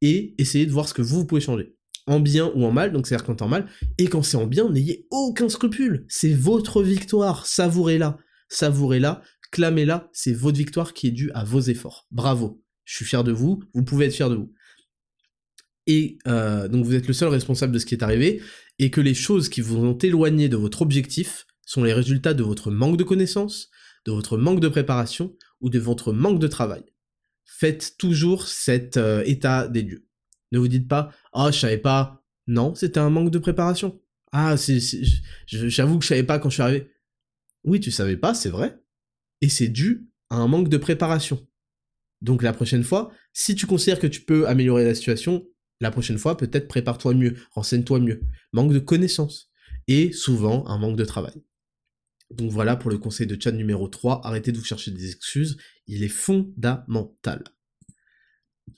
et essayez de voir ce que vous, vous pouvez changer. En bien ou en mal, donc c'est-à-dire quand en mal, et quand c'est en bien, n'ayez aucun scrupule. C'est votre victoire, savourez-la. Savourez-la, clamez-la, c'est votre victoire qui est due à vos efforts. Bravo je suis fier de vous, vous pouvez être fier de vous. Et euh, donc vous êtes le seul responsable de ce qui est arrivé, et que les choses qui vous ont éloigné de votre objectif sont les résultats de votre manque de connaissances, de votre manque de préparation, ou de votre manque de travail. Faites toujours cet euh, état des lieux. Ne vous dites pas « Ah, oh, je savais pas ». Non, c'était un manque de préparation. Ah, j'avoue que je savais pas quand je suis arrivé. Oui, tu savais pas, c'est vrai. Et c'est dû à un manque de préparation. Donc la prochaine fois, si tu considères que tu peux améliorer la situation, la prochaine fois, peut-être prépare-toi mieux, renseigne-toi mieux. Manque de connaissances. Et souvent, un manque de travail. Donc voilà pour le conseil de chat numéro 3, arrêtez de vous chercher des excuses, il est fondamental.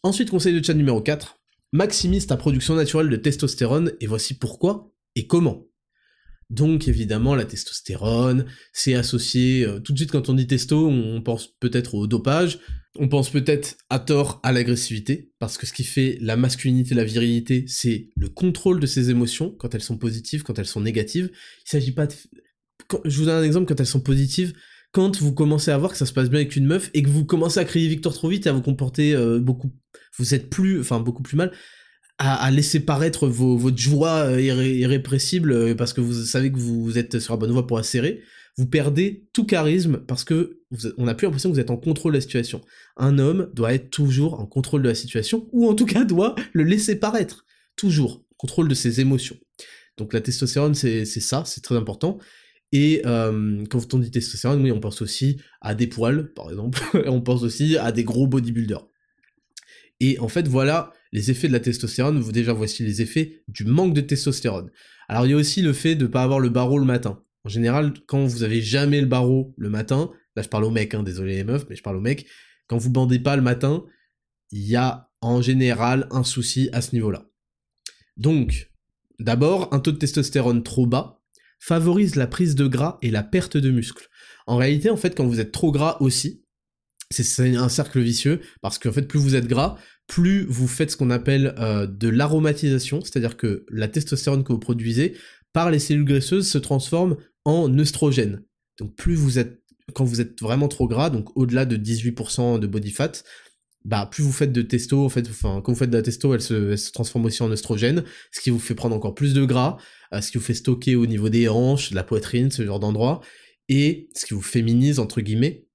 Ensuite, conseil de chat numéro 4, maximise ta production naturelle de testostérone, et voici pourquoi et comment. Donc évidemment la testostérone, c'est associé, euh, tout de suite quand on dit testo, on pense peut-être au dopage, on pense peut-être à tort à l'agressivité, parce que ce qui fait la masculinité, la virilité, c'est le contrôle de ses émotions, quand elles sont positives, quand elles sont négatives. Il s'agit pas de... je vous donne un exemple, quand elles sont positives, quand vous commencez à voir que ça se passe bien avec une meuf, et que vous commencez à crier victoire trop vite et à vous comporter euh, beaucoup... Vous êtes plus... Enfin, beaucoup plus mal, à, laisser paraître vos, votre joie euh, irrépressible euh, parce que vous savez que vous, êtes sur la bonne voie pour asserrer, vous perdez tout charisme parce que on n'a plus l'impression que vous êtes en contrôle de la situation. Un homme doit être toujours en contrôle de la situation, ou en tout cas doit le laisser paraître. Toujours. Contrôle de ses émotions. Donc la testostérone, c'est ça, c'est très important. Et euh, quand on dit testostérone, oui, on pense aussi à des poils, par exemple, on pense aussi à des gros bodybuilders. Et en fait, voilà les effets de la testostérone. Déjà, voici les effets du manque de testostérone. Alors, il y a aussi le fait de ne pas avoir le barreau le matin. En général, quand vous avez jamais le barreau le matin, là je parle aux mecs, hein, désolé les meufs, mais je parle aux mecs, quand vous bandez pas le matin, il y a en général un souci à ce niveau-là. Donc, d'abord, un taux de testostérone trop bas favorise la prise de gras et la perte de muscle. En réalité, en fait, quand vous êtes trop gras aussi, c'est un cercle vicieux, parce qu'en fait, plus vous êtes gras, plus vous faites ce qu'on appelle euh, de l'aromatisation, c'est-à-dire que la testostérone que vous produisez par les cellules graisseuses se transforme en œstrogène. Donc plus vous êtes, quand vous êtes vraiment trop gras, donc au-delà de 18% de body fat, bah plus vous faites de testo, en fait, enfin quand vous faites de la testo, elle se, transforme aussi en œstrogène, ce qui vous fait prendre encore plus de gras, euh, ce qui vous fait stocker au niveau des hanches, de la poitrine, ce genre d'endroit, et ce qui vous féminise entre guillemets.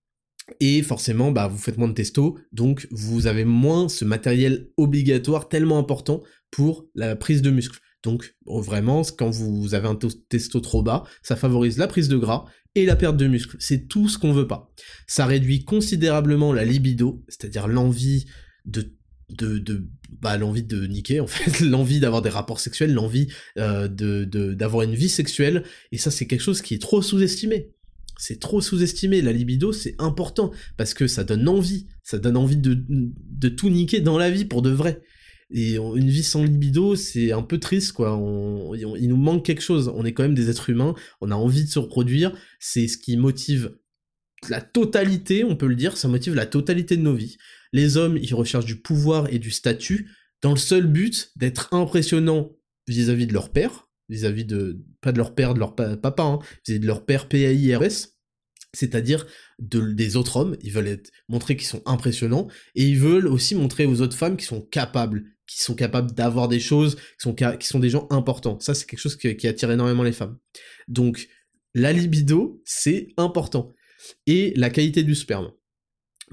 Et forcément, bah, vous faites moins de testo, donc vous avez moins ce matériel obligatoire tellement important pour la prise de muscle. Donc vraiment, quand vous avez un testo trop bas, ça favorise la prise de gras et la perte de muscle. C'est tout ce qu'on veut pas. Ça réduit considérablement la libido, c'est-à-dire l'envie de de, bah, l'envie de niquer en fait, l'envie d'avoir des rapports sexuels, l'envie euh, d'avoir une vie sexuelle, et ça c'est quelque chose qui est trop sous-estimé. C'est trop sous-estimé. La libido, c'est important parce que ça donne envie. Ça donne envie de, de tout niquer dans la vie pour de vrai. Et une vie sans libido, c'est un peu triste, quoi. il nous manque quelque chose. On est quand même des êtres humains, on a envie de se reproduire. C'est ce qui motive la totalité, on peut le dire, ça motive la totalité de nos vies. Les hommes, ils recherchent du pouvoir et du statut dans le seul but d'être impressionnants vis-à-vis de leur père, vis-à-vis de, pas de leur père, de leur papa, hein, vis-à-vis de leur père PAIRS, c'est-à-dire des autres hommes, ils veulent montrer qu'ils sont impressionnants, et ils veulent aussi montrer aux autres femmes qu'ils sont capables, qui sont capables d'avoir des choses, qui sont des gens importants. Ça, c'est quelque chose qui, attire énormément les femmes. Donc, la libido, c'est important. Et la qualité du sperme.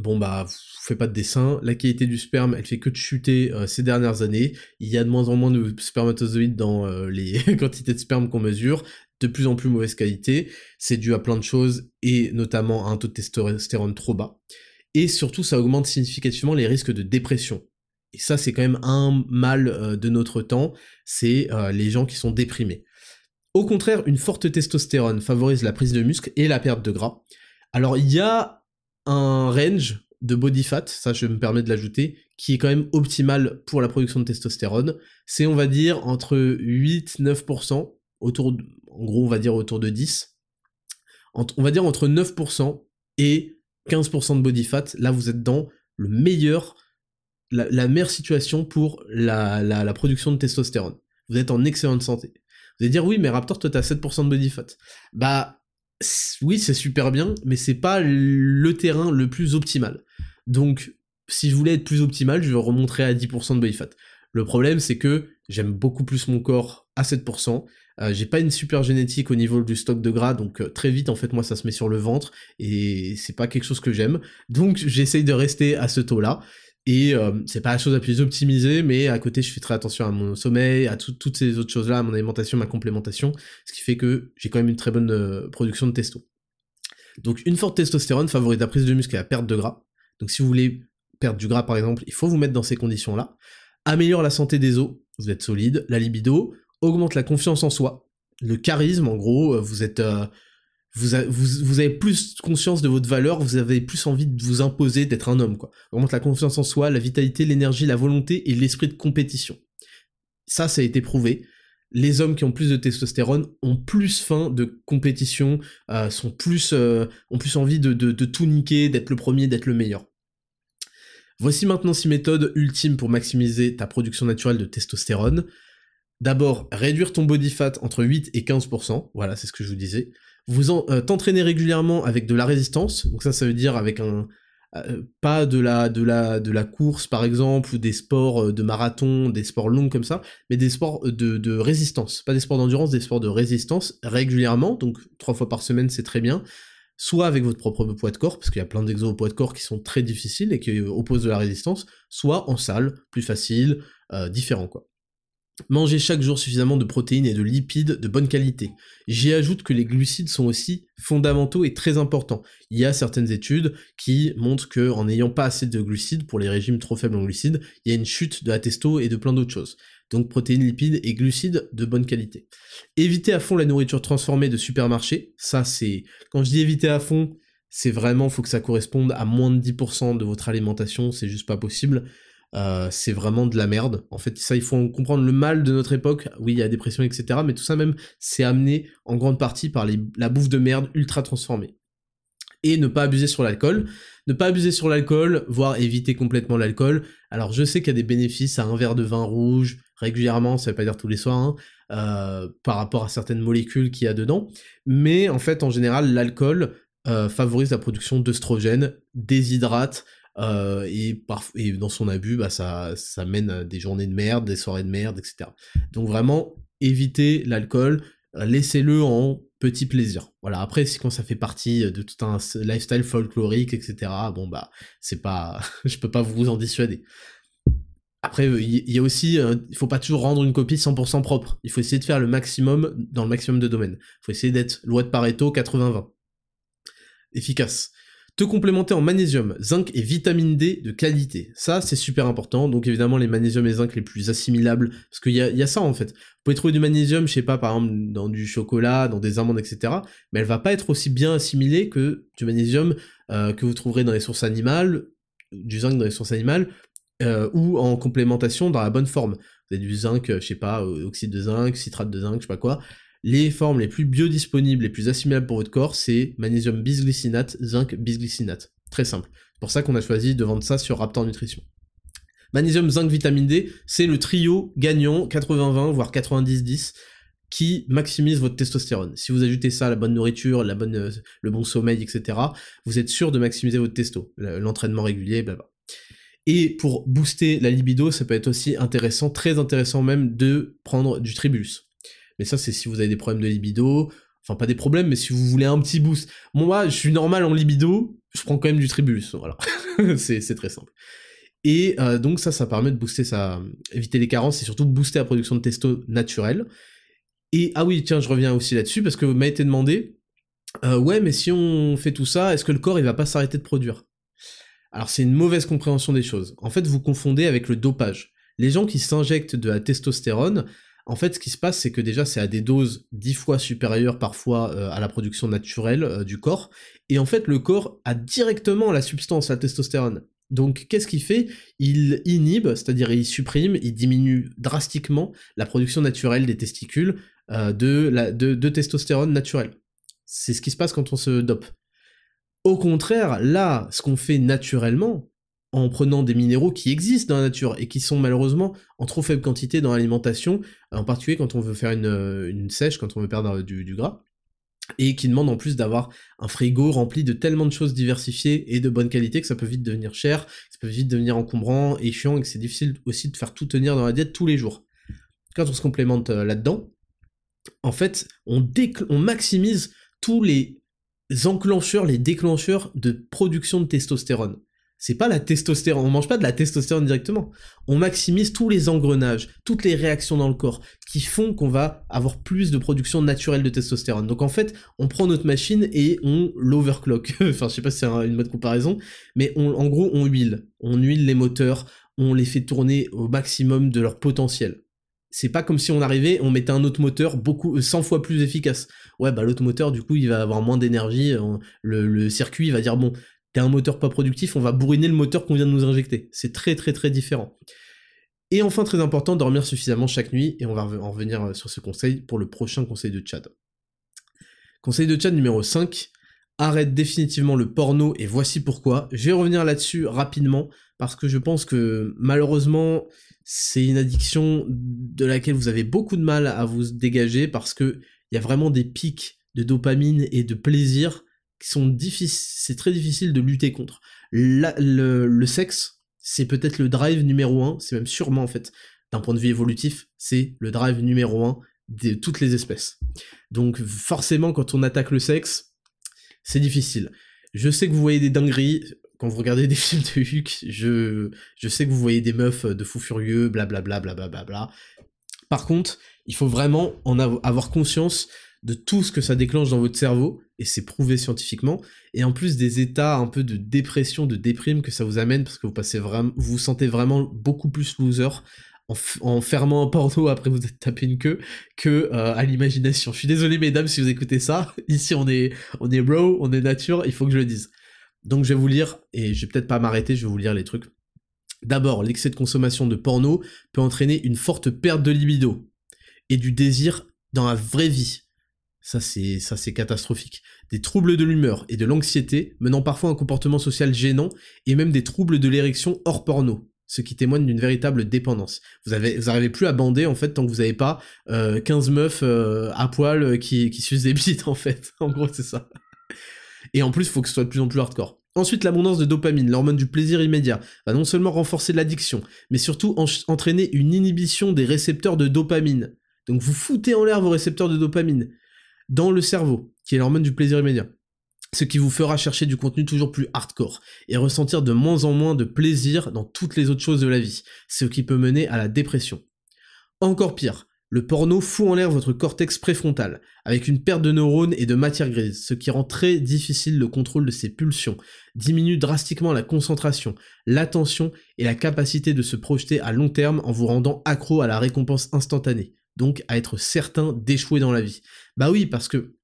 Bon bah, vous faites pas de dessin, la qualité du sperme, elle fait que de chuter euh, ces dernières années. Il y a de moins en moins de spermatozoïdes dans euh, les quantités de sperme qu'on mesure, de plus en plus mauvaise qualité. C'est dû à plein de choses et notamment à un taux de testostérone trop bas. Et surtout, ça augmente significativement les risques de dépression et ça c'est quand même un mal euh, de notre temps, c'est les gens qui sont déprimés. Au contraire, une forte testostérone favorise la prise de muscle et la perte de gras. Alors il y a un range de body fat, ça je me permets de l'ajouter, qui est quand même optimal pour la production de testostérone. C'est on va dire entre 8-9%, autour de, en gros on va dire autour de 10. on va dire entre 9% et 15% de body fat. Là vous êtes dans le meilleur la, meilleure situation pour la, production de testostérone. Vous êtes en excellente santé. Vous allez dire, oui, mais Raptor, toi, t'as 7% de body fat. Bah, oui, c'est super bien, mais c'est pas le terrain le plus optimal. Donc, si je voulais être plus optimal, je vais remonter à 10% de body fat. Le problème, c'est que j'aime beaucoup plus mon corps à 7%. Euh, j'ai pas une super génétique au niveau du stock de gras, donc euh, très vite, en fait, moi, ça se met sur le ventre, et c'est pas quelque chose que j'aime. Donc, j'essaye de rester à ce taux-là. Et euh, c'est pas la chose la plus optimisée, mais à côté, je fais très attention à mon sommeil, à toutes ces autres choses-là, à mon alimentation, ma complémentation, ce qui fait que j'ai quand même une très bonne euh, production de testo. Donc une forte testostérone favorise la prise de muscle et la perte de gras. Donc si vous voulez perdre du gras par exemple, il faut vous mettre dans ces conditions-là. Améliore la santé des os, vous êtes solide, la libido, augmente la confiance en soi, le charisme en gros, euh, vous avez plus conscience de votre valeur, vous avez plus envie de vous imposer d'être un homme, quoi. Augmente la confiance en soi, la vitalité, l'énergie, la volonté et l'esprit de compétition. Ça, ça a été prouvé. Les hommes qui ont plus de testostérone ont plus faim de compétition, euh, sont plus, euh, ont plus envie de, de tout niquer, d'être le premier, d'être le meilleur. Voici maintenant six méthodes ultimes pour maximiser ta production naturelle de testostérone. D'abord, réduire ton body fat entre 8 et 15%, voilà, c'est ce que je vous disais vous euh, t'entraînez régulièrement avec de la résistance, donc ça ça veut dire avec un pas de la, de, la, course par exemple, ou des sports de marathon, des sports longs comme ça, mais des sports de, de résistance, pas des sports d'endurance, des sports de résistance régulièrement, donc trois fois par semaine c'est très bien, soit avec votre propre poids de corps, parce qu'il y a plein d'exos au poids de corps qui sont très difficiles et qui opposent de la résistance, soit en salle, plus facile, différent quoi. Manger chaque jour suffisamment de protéines et de lipides de bonne qualité. J'y ajoute que les glucides sont aussi fondamentaux et très importants. Il y a certaines études qui montrent que en n'ayant pas assez de glucides pour les régimes trop faibles en glucides, il y a une chute de la et de plein d'autres choses. Donc protéines, lipides et glucides de bonne qualité. Évitez à fond la nourriture transformée de supermarché. Ça c'est quand je dis éviter à fond, c'est vraiment faut que ça corresponde à moins de 10% de votre alimentation, c'est juste pas possible. Euh, c'est vraiment de la merde. En fait, ça, il faut comprendre le mal de notre époque. Oui, il y a la dépression, etc. Mais tout ça même, c'est amené en grande partie par la bouffe de merde ultra transformée. Et ne pas abuser sur l'alcool. Ne pas abuser sur l'alcool, voire éviter complètement l'alcool. Alors, je sais qu'il y a des bénéfices à un verre de vin rouge régulièrement, ça veut pas dire tous les soirs, hein, euh, par rapport à certaines molécules qu'il y a dedans. Mais en fait, en général, l'alcool euh, favorise la production d'œstrogènes, déshydrate, euh, et, et, dans son abus, bah, ça, ça mène à des journées de merde, des soirées de merde, etc. Donc vraiment, évitez l'alcool, euh, laissez-le en petit plaisir. Voilà, après, quand ça fait partie de tout un lifestyle folklorique, etc., bon bah, c'est pas... je peux pas vous en dissuader. Après, il y, a aussi, euh, il faut pas toujours rendre une copie 100% propre. Il faut essayer de faire le maximum dans le maximum de domaines. Il faut essayer d'être loi de Pareto 80-20. Efficace te complémenter en magnésium, zinc et vitamine D de qualité. Ça, c'est super important. Donc évidemment, les magnésiums et zinc les plus assimilables, parce qu'il y a, ça en fait. Vous pouvez trouver du magnésium, je sais pas, par exemple, dans du chocolat, dans des amandes, etc. Mais elle va pas être aussi bien assimilée que du magnésium euh, que vous trouverez dans les sources animales, du zinc dans les sources animales, euh, ou en complémentation dans la bonne forme. Vous avez du zinc, je sais pas, oxyde de zinc, citrate de zinc, je sais pas quoi les formes les plus biodisponibles, les plus assimilables pour votre corps, c'est magnésium bisglycinate, zinc bisglycinate. Très simple. C'est pour ça qu'on a choisi de vendre ça sur Raptor Nutrition. Magnésium, zinc, vitamine D, c'est le trio gagnant 80-20, voire 90-10, qui maximise votre testostérone. Si vous ajoutez ça à la bonne nourriture, la bonne, euh, le bon sommeil, etc., vous êtes sûr de maximiser votre testo, l'entraînement régulier, blablabla. Et pour booster la libido, ça peut être aussi intéressant, très intéressant même, de prendre du tribulus. Mais ça, c'est si vous avez des problèmes de libido. Enfin, pas des problèmes, mais si vous voulez un petit boost. Moi, je suis normal en libido, je prends quand même du tribulus. C'est très simple. Et euh, donc ça, ça permet de booster ça, éviter les carences et surtout booster la production de testo naturelle. Et ah oui, tiens, je reviens aussi là-dessus parce que vous m'avez été demandé, euh, ouais, mais si on fait tout ça, est-ce que le corps il va pas s'arrêter de produire? Alors c'est une mauvaise compréhension des choses. En fait, vous confondez avec le dopage. Les gens qui s'injectent de la testostérone, en fait, ce qui se passe, c'est que déjà, c'est à des doses dix fois supérieures parfois euh, à la production naturelle euh, du corps, et en fait, le corps a directement la substance, la testostérone. Donc, qu'est-ce qu'il fait? Il inhibe, c'est-à-dire il supprime, il diminue drastiquement la production naturelle des testicules euh, de, de testostérone naturelle. C'est ce qui se passe quand on se dope. Au contraire, là, ce qu'on fait naturellement, en prenant des minéraux qui existent dans la nature et qui sont malheureusement en trop faible quantité dans l'alimentation, en particulier quand on veut faire une, euh, sèche, quand on veut perdre du, gras, et qui demande en plus d'avoir un frigo rempli de tellement de choses diversifiées et de bonne qualité que ça peut vite devenir cher, ça peut vite devenir encombrant et chiant et que c'est difficile aussi de faire tout tenir dans la diète tous les jours. Quand on se complémente euh, là-dedans, en fait, on maximise tous les enclencheurs, les déclencheurs de production de testostérone c'est pas la testostérone, on mange pas de la testostérone directement. On maximise tous les engrenages, toutes les réactions dans le corps qui font qu'on va avoir plus de production naturelle de testostérone. Donc en fait, on prend notre machine et on l'overclock. enfin, je sais pas si c'est une mode comparaison, mais en gros, on huile. On huile les moteurs, on les fait tourner au maximum de leur potentiel. C'est pas comme si on arrivait, on mettait un autre moteur beaucoup 100 fois plus efficace. Ouais, bah l'autre moteur, du coup, il va avoir moins d'énergie. Le, le circuit va dire bon, t'es un moteur pas productif, on va bourriner le moteur qu'on vient de nous injecter. C'est très très très différent. Et enfin, très important, dormir suffisamment chaque nuit, et on va en revenir euh, sur ce conseil pour le prochain conseil de Tchad. Conseil de Tchad numéro 5, arrête définitivement le porno, et voici pourquoi. Je vais revenir là-dessus rapidement, parce que je pense que malheureusement, c'est une addiction de laquelle vous avez beaucoup de mal à vous dégager, parce que il y a vraiment des pics de dopamine et de plaisir qui sont difficiles, c'est très difficile de lutter contre. le, sexe, c'est peut-être le drive numéro un, c'est même sûrement en fait, d'un point de vue évolutif, c'est le drive numéro un de toutes les espèces. Donc forcément, quand on attaque le sexe, c'est difficile. Je sais que vous voyez des dingueries, quand vous regardez des films de Hulk, je, je sais que vous voyez des meufs de fous furieux, blablabla, blablabla. Bla, bla, bla. Par contre, il faut vraiment en avoir conscience de tout ce que ça déclenche dans votre cerveau, et c'est prouvé scientifiquement, et en plus des états un peu de dépression, de déprime que ça vous amène, parce que vous vous sentez vraiment beaucoup plus loser en, fermant un porno après vous êtes tapé une queue que euh, à l'imagination. Je suis désolé mesdames si vous écoutez ça, ici on est on est bro, on est nature, il faut que je le dise. Donc je vais vous lire, et je vais peut-être pas m'arrêter, je vais vous lire les trucs. D'abord, l'excès de consommation de porno peut entraîner une forte perte de libido et du désir dans la vraie vie. Ça c'est ça c'est catastrophique. Des troubles de l'humeur et de l'anxiété menant parfois à un comportement social gênant et même des troubles de l'érection hors porno, ce qui témoigne d'une véritable dépendance. Vous avez plus à bander en fait tant que vous n'avez pas 15 euh, meufs euh, à poil euh, qui qui sucent des bites en fait. En gros c'est ça. Et en plus, il faut que ce soit de plus en plus hardcore. Ensuite, l'abondance de dopamine, l'hormone du plaisir immédiat, va non seulement renforcer l'addiction, mais surtout entraîner une inhibition des récepteurs de dopamine. Donc vous foutez en l'air vos récepteurs de dopamine dans le cerveau, qui est l'hormone du plaisir immédiat. Ce qui vous fera chercher du contenu toujours plus hardcore et ressentir de moins en moins de plaisir dans toutes les autres choses de la vie, ce qui peut mener à la dépression. Encore pire, le porno fout en l'air votre cortex préfrontal, avec une perte de neurones et de matière grise, ce qui rend très difficile le contrôle de ses pulsions, diminue drastiquement la concentration, l'attention et la capacité de se projeter à long terme en vous rendant accro à la récompense instantanée, donc à être certain d'échouer dans la vie. Bah oui, parce que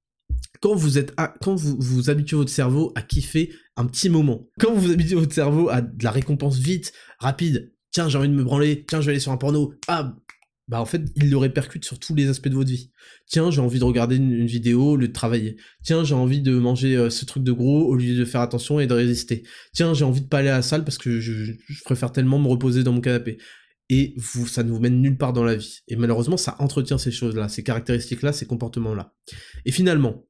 quand vous êtes vous habituez votre cerveau à kiffer un petit moment, quand vous habituez votre cerveau à de la récompense vite, rapide, tiens j'ai envie de me branler, tiens je vais aller sur un porno, ah bah en fait, il le répercute sur tous les aspects de votre vie. Tiens, j'ai envie de regarder une, vidéo au lieu de travailler. Tiens, j'ai envie de manger euh, ce truc de gros au lieu de faire attention et de résister. Tiens, j'ai envie de pas aller à la salle parce que je, préfère tellement me reposer dans mon canapé. Et vous, ça ne vous mène nulle part dans la vie. Et malheureusement, ça entretient ces choses-là, ces caractéristiques-là, ces comportements-là. Et finalement,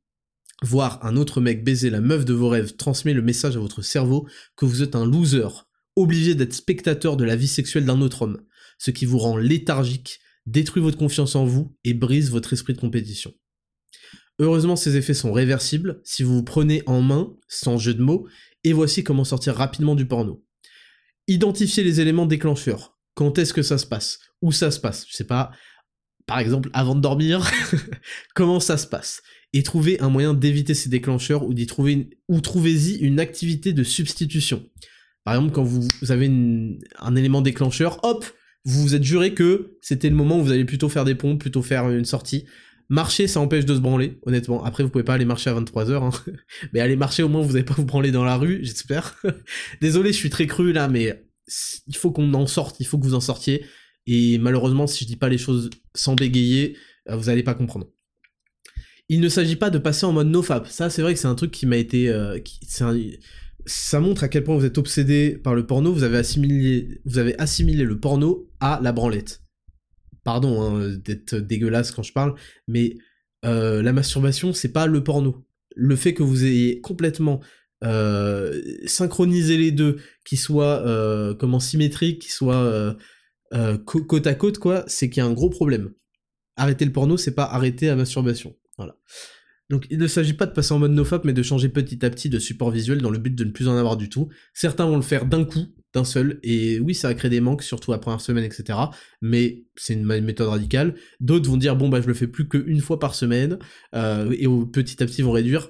voir un autre mec baiser la meuf de vos rêves transmet le message à votre cerveau que vous êtes un loser, obligé d'être spectateur de la vie sexuelle d'un autre homme, ce qui vous rend léthargique, détruit votre confiance en vous et brise votre esprit de compétition. Heureusement, ces effets sont réversibles si vous vous prenez en main, sans jeu de mots, et voici comment sortir rapidement du porno. Identifiez les éléments déclencheurs. Quand est-ce que ça se passe? Où ça se passe? Je sais pas. Par exemple, avant de dormir, comment ça se passe? Et trouvez un moyen d'éviter ces déclencheurs ou d'y trouver ou trouvez-y une activité de substitution. Par exemple, quand vous, avez un élément déclencheur, hop, vous vous êtes juré que c'était le moment où vous allez plutôt faire des pompes, plutôt faire une sortie. Marcher, ça empêche de se branler, honnêtement. Après, vous pouvez pas aller marcher à 23h, hein. mais aller marcher, au moins, vous n'allez pas vous branler dans la rue, j'espère. Désolé, je suis très cru là, mais il faut qu'on en sorte, il faut que vous en sortiez. Et malheureusement, si je dis pas les choses sans bégayer, euh, vous allez pas comprendre. Il ne s'agit pas de passer en mode nofap. Ça, c'est vrai que c'est un truc qui m'a été... Euh, ça montre à quel point vous êtes obsédé par le porno, vous avez assimilé, vous avez assimilé le porno à la branlette. Pardon hein, d'être dégueulasse quand je parle, mais euh, la masturbation, c'est pas le porno. Le fait que vous ayez complètement euh, synchronisé les deux, qui soient euh, comment symétriques, qui soient côte à côte, quoi, c'est qu'il y a un gros problème. Arrêter le porno, c'est pas arrêter la masturbation. Voilà. Donc il ne s'agit pas de passer en mode nofap, mais de changer petit à petit de support visuel dans le but de ne plus en avoir du tout. Certains vont le faire d'un coup, d'un seul, et oui, ça va créer des manques, surtout la première semaine, etc. Mais c'est une méthode radicale. D'autres vont dire, bon, bah je le fais plus qu'une fois par semaine, euh, et petit à petit vont réduire.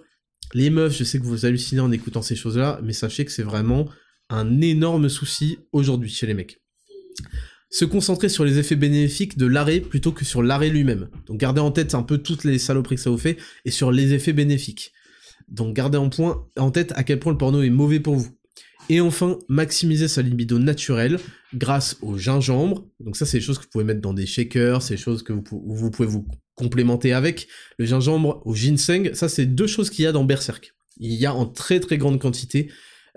Les meufs, je sais que vous hallucinez en écoutant ces choses-là, mais sachez que c'est vraiment un énorme souci aujourd'hui chez les mecs se concentrer sur les effets bénéfiques de l'arrêt plutôt que sur l'arrêt lui-même. Donc gardez en tête un peu toutes les saloperies que ça vous fait et sur les effets bénéfiques. Donc gardez en, tête à quel point le porno est mauvais pour vous. Et enfin, maximiser sa libido naturelle grâce au gingembre. Donc ça, c'est des choses que vous pouvez mettre dans des shakers, c'est des choses que vous pouvez vous complémenter avec. Le gingembre au ginseng, ça c'est deux choses qu'il y a dans Berserk. Il y a en très très grande quantité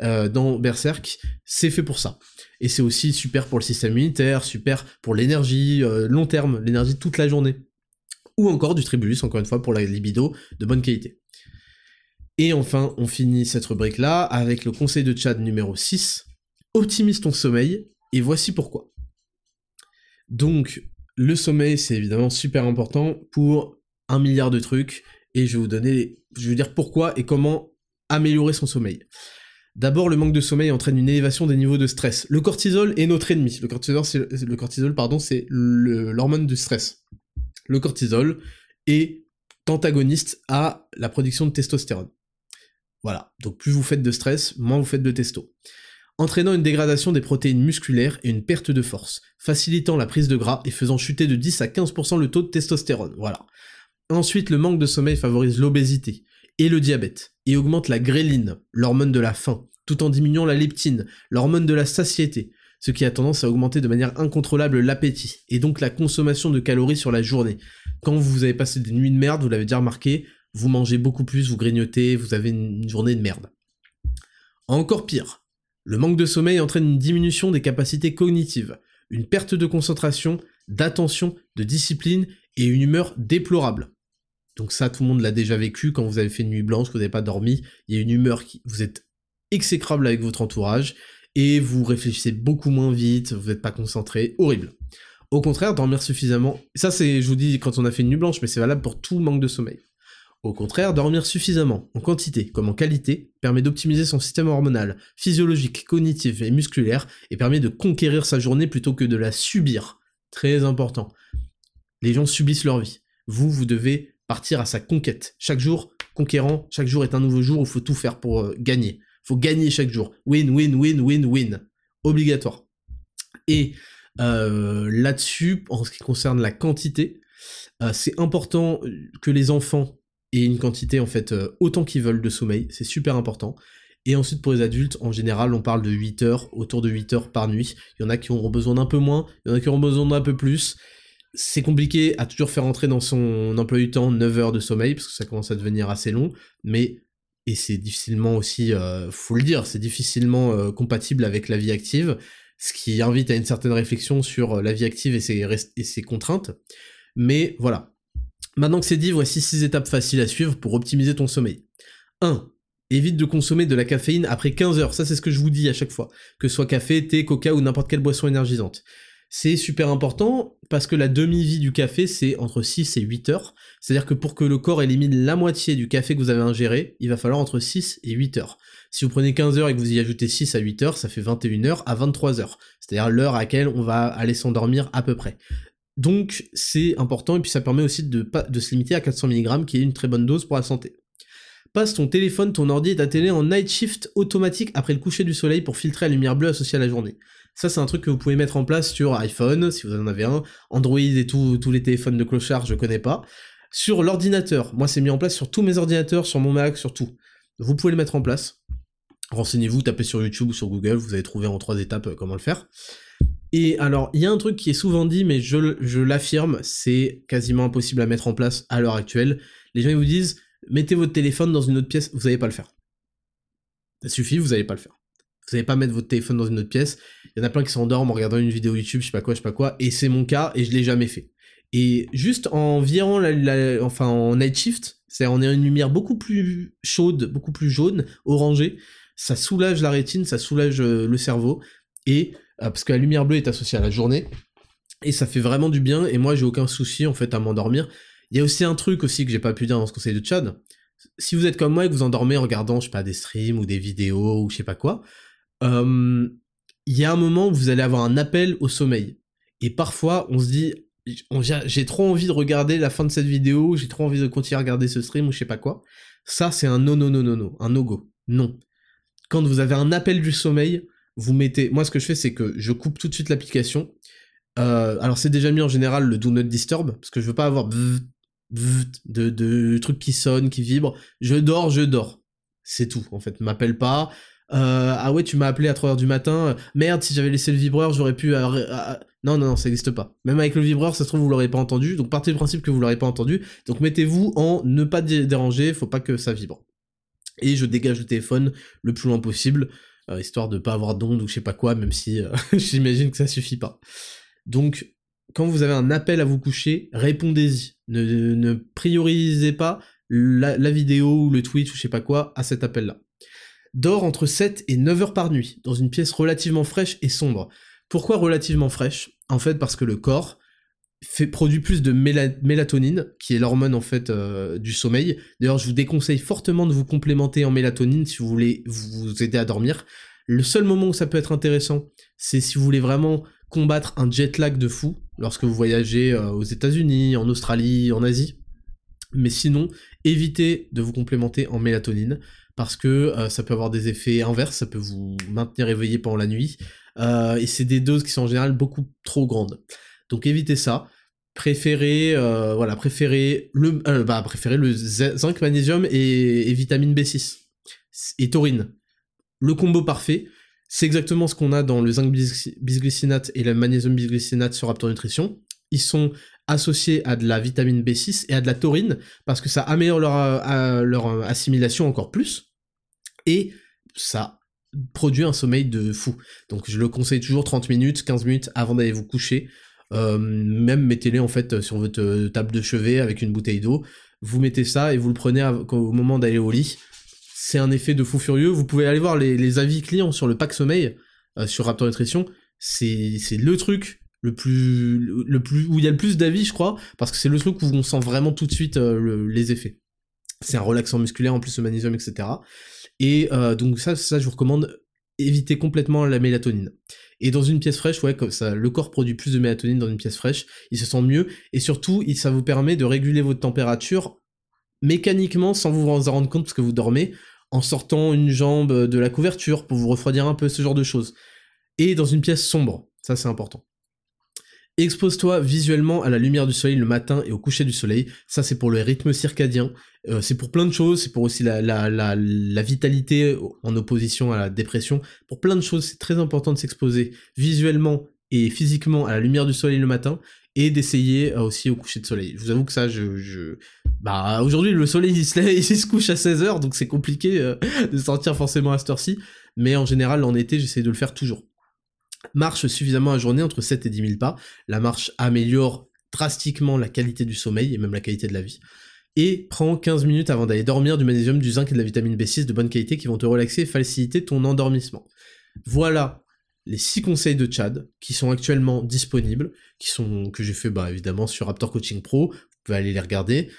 euh, dans Berserk, c'est fait pour ça. Et c'est aussi super pour le système immunitaire, super pour l'énergie, euh, long terme, l'énergie toute la journée. Ou encore du tribulus, encore une fois, pour la libido de bonne qualité. Et enfin, on finit cette rubrique-là avec le conseil de Chad numéro 6. Optimise ton sommeil, et voici pourquoi. Donc, le sommeil, c'est évidemment super important pour un milliard de trucs, et je vais vous donner, je vais vous dire pourquoi et comment améliorer son sommeil. D'abord, le manque de sommeil entraîne une élévation des niveaux de stress. Le cortisol est notre ennemi. Le cortisol, pardon, c'est l'hormone du stress. Le cortisol est antagoniste à la production de testostérone. Voilà. Donc plus vous faites de stress, moins vous faites de testo. Entraînant une dégradation des protéines musculaires et une perte de force, facilitant la prise de gras et faisant chuter de 10 à 15% le taux de testostérone. Voilà. Ensuite, le manque de sommeil favorise l'obésité et le diabète, et augmente la gréline, l'hormone de la faim, tout en diminuant la leptine, l'hormone de la satiété, ce qui a tendance à augmenter de manière incontrôlable l'appétit, et donc la consommation de calories sur la journée. Quand vous avez passé des nuits de merde, vous l'avez déjà remarqué, vous mangez beaucoup plus, vous grignotez, vous avez une journée de merde. Encore pire, le manque de sommeil entraîne une diminution des capacités cognitives, une perte de concentration, d'attention, de discipline et une humeur déplorable. Donc ça, tout le monde l'a déjà vécu quand vous avez fait une nuit blanche, que vous n'avez pas dormi, il y a une humeur qui... Vous êtes exécrable avec votre entourage, et vous réfléchissez beaucoup moins vite, vous n'êtes pas concentré, horrible. Au contraire, dormir suffisamment, ça c'est, je vous dis, quand on a fait une nuit blanche, mais c'est valable pour tout manque de sommeil. Au contraire, dormir suffisamment, en quantité comme en qualité, permet d'optimiser son système hormonal, physiologique, cognitif et musculaire, et permet de conquérir sa journée plutôt que de la subir. Très important. Les gens subissent leur vie. Vous, vous devez partir à sa conquête. Chaque jour, conquérant, chaque jour est un nouveau jour où il faut tout faire pour euh, gagner. Il faut gagner chaque jour. Win, win, win, win, win. Obligatoire. Et euh, là-dessus, en ce qui concerne la quantité, euh, c'est important que les enfants aient une quantité, en fait, autant qu'ils veulent de sommeil. C'est super important. Et ensuite, pour les adultes, en général, on parle de 8 heures, autour de 8 heures par nuit. Il y en a qui auront besoin d'un peu moins, il y en a qui auront besoin d'un peu plus c'est compliqué à toujours faire entrer dans son emploi du temps 9 heures de sommeil, parce que ça commence à devenir assez long, mais, et c'est difficilement aussi, euh, faut le dire, c'est difficilement euh, compatible avec la vie active, ce qui invite à une certaine réflexion sur euh, la vie active et ses, et ses contraintes. Mais voilà. Maintenant que c'est dit, voici 6 étapes faciles à suivre pour optimiser ton sommeil. 1. Évite de consommer de la caféine après 15 heures, ça c'est ce que je vous dis à chaque fois, que ce soit café, thé, coca ou n'importe quelle boisson énergisante. C'est super important parce que la demi-vie du café, c'est entre 6 et 8 heures. C'est-à-dire que pour que le corps élimine la moitié du café que vous avez ingéré, il va falloir entre 6 et 8 heures. Si vous prenez 15 heures et que vous y ajoutez 6 à 8 heures, ça fait 21 heures à 23 heures. C'est-à-dire l'heure à laquelle on va aller s'endormir à peu près. Donc c'est important et puis ça permet aussi de, se limiter à 400 mg qui est une très bonne dose pour la santé. Passe ton téléphone, ton ordi et ta télé en night shift automatique après le coucher du soleil pour filtrer la lumière bleue associée à la journée. Ça, c'est un truc que vous pouvez mettre en place sur iPhone, si vous en avez un, Android et tous les téléphones de clochard, je connais pas. Sur l'ordinateur, moi c'est mis en place sur tous mes ordinateurs, sur mon Mac, sur tout. Vous pouvez le mettre en place. Renseignez-vous, tapez sur YouTube ou sur Google, vous allez trouver en trois étapes euh, comment le faire. Et alors, il y a un truc qui est souvent dit, mais je, l'affirme, c'est quasiment impossible à mettre en place à l'heure actuelle. Les gens ils vous disent, mettez votre téléphone dans une autre pièce, vous n'allez pas le faire. Ça suffit, vous n'allez pas le faire. Vous n'allez pas mettre votre téléphone dans une autre pièce. Il y en a plein qui s'endorment en regardant une vidéo YouTube, je sais pas quoi, je sais pas quoi, et c'est mon cas, et je l'ai jamais fait. Et juste en virant la, enfin en night shift, c'est en ayant une lumière beaucoup plus chaude, beaucoup plus jaune, orangée, ça soulage la rétine, ça soulage euh, le cerveau, et parce que la lumière bleue est associée à la journée, et ça fait vraiment du bien, et moi j'ai aucun souci en fait à m'endormir. Il y a aussi un truc aussi que j'ai pas pu dire dans ce conseil de Chad. Si vous êtes comme moi et que vous endormez en regardant, je sais pas, des streams ou des vidéos ou je sais pas quoi, euh, il y a un moment où vous allez avoir un appel au sommeil. Et parfois, on se dit, j'ai trop envie de regarder la fin de cette vidéo, j'ai trop envie de continuer à regarder ce stream ou je sais pas quoi. Ça, c'est un non, non, non, non, non, un no-go. Non. Quand vous avez un appel du sommeil, vous mettez. Moi, ce que je fais, c'est que je coupe tout de suite l'application. Euh, alors, c'est déjà mis en général le Do Not Disturb, parce que je veux pas avoir de, de trucs qui sonnent, qui vibrent. Je dors, je dors. C'est tout, en fait. M'appelle pas. Euh, ah ouais, tu m'as appelé à 3h du matin, merde, si j'avais laissé le vibreur, j'aurais pu... Euh, non, non, non, ça n'existe pas. Même avec le vibreur, ça se trouve, vous l'aurez pas entendu, donc partez du principe que vous l'aurez pas entendu, donc mettez-vous en ne pas déranger, faut pas que ça vibre. Et je dégage le téléphone le plus loin possible, histoire de pas avoir d'onde ou je sais pas quoi, même si j'imagine que ça suffit pas. Donc, quand vous avez un appel à vous coucher, répondez-y. Ne, priorisez pas la, vidéo ou le Twitch ou je sais pas quoi à cet appel-là. Dors entre 7 et 9 heures par nuit, dans une pièce relativement fraîche et sombre. Pourquoi relativement fraîche? En fait parce que le corps produit plus de mélatonine, qui est l'hormone en fait euh, du sommeil. D'ailleurs, je vous déconseille fortement de vous complémenter en mélatonine si vous voulez vous aider à dormir. Le seul moment où ça peut être intéressant, c'est si vous voulez vraiment combattre un jet lag de fou, lorsque vous voyagez euh, aux États-Unis, en Australie, en Asie. Mais sinon, évitez de vous complémenter en mélatonine, parce que euh, ça peut avoir des effets inverses, ça peut vous maintenir éveillé pendant la nuit, et c'est des doses qui sont en général beaucoup trop grandes. Donc évitez ça. Préférez, euh, voilà, préférez le, euh, bah, le zinc, magnésium et, vitamine B6 et taurine. Le combo parfait. C'est exactement ce qu'on a dans le zinc bisglycinate et le magnésium bisglycinate sur Raptor Nutrition. Ils sont associés à de la vitamine B6 et à de la taurine parce que ça améliore leur, euh, leur assimilation encore plus et ça produit un sommeil de fou. Donc je le conseille toujours 30 minutes, 15 minutes avant d'aller vous coucher euh, même mettez-les en fait sur votre euh, table de chevet avec une bouteille d'eau. Vous mettez ça et vous le prenez au moment d'aller au lit. C'est un effet de fou furieux. Vous pouvez aller voir les, avis clients sur le pack sommeil euh, sur Raptor Nutrition. C'est le truc le plus, le plus, où il y a le plus d'avis, je crois, parce que c'est le truc où on sent vraiment tout de suite les effets. C'est un relaxant musculaire en plus de magnésium, etc. Et donc ça, ça, je vous recommande éviter complètement la mélatonine. Et dans une pièce fraîche, ouais, comme ça, le corps produit plus de mélatonine dans une pièce fraîche, il se sent mieux, et surtout, ça vous permet de réguler votre température mécaniquement sans vous en rendre compte parce que vous dormez, en sortant une jambe de la couverture pour vous refroidir un peu, ce genre de choses. Et dans une pièce sombre, ça c'est important. Expose-toi visuellement à la lumière du soleil le matin et au coucher du soleil. Ça, c'est pour le rythme circadien. Euh, c'est pour plein de choses. C'est pour aussi la, la, vitalité en opposition à la dépression. Pour plein de choses, c'est très important de s'exposer visuellement et physiquement à la lumière du soleil le matin et d'essayer euh, aussi au coucher de soleil. Je vous avoue que ça, je... Bah, aujourd'hui, le soleil, il se, se couche à 16h, donc c'est compliqué euh, de sortir forcément à cette heure-ci. Mais en général, en été, j'essaie de le faire toujours marche suffisamment à journée entre 7 et 10 000 pas. La marche améliore drastiquement la qualité du sommeil et même la qualité de la vie. Et prends 15 minutes avant d'aller dormir du magnésium, du zinc et de la vitamine B6 de bonne qualité qui vont te relaxer et faciliter ton endormissement. Voilà les 6 conseils de Chad qui sont actuellement disponibles, qui sont que j'ai fait bah, évidemment sur Raptor Coaching Pro, vous pouvez aller les regarder.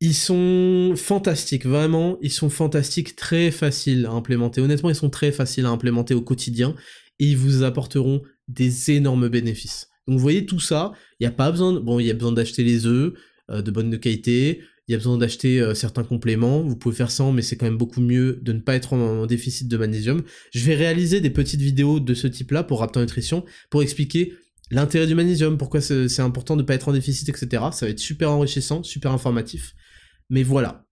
Ils sont fantastiques, vraiment, ils sont fantastiques, très faciles à implémenter. Honnêtement, ils sont très faciles à implémenter au quotidien et ils vous apporteront des énormes bénéfices. Donc vous voyez tout ça, il n'y a pas besoin, bon il y a besoin d'acheter les œufs euh, de bonne qualité, il y a besoin d'acheter euh, certains compléments, vous pouvez faire ça, mais c'est quand même beaucoup mieux de ne pas être en, déficit de magnésium. Je vais réaliser des petites vidéos de ce type-là pour Raptor Nutrition, pour expliquer l'intérêt du magnésium, pourquoi c'est important de ne pas être en déficit, etc. Ça va être super enrichissant, super informatif. Mais voilà,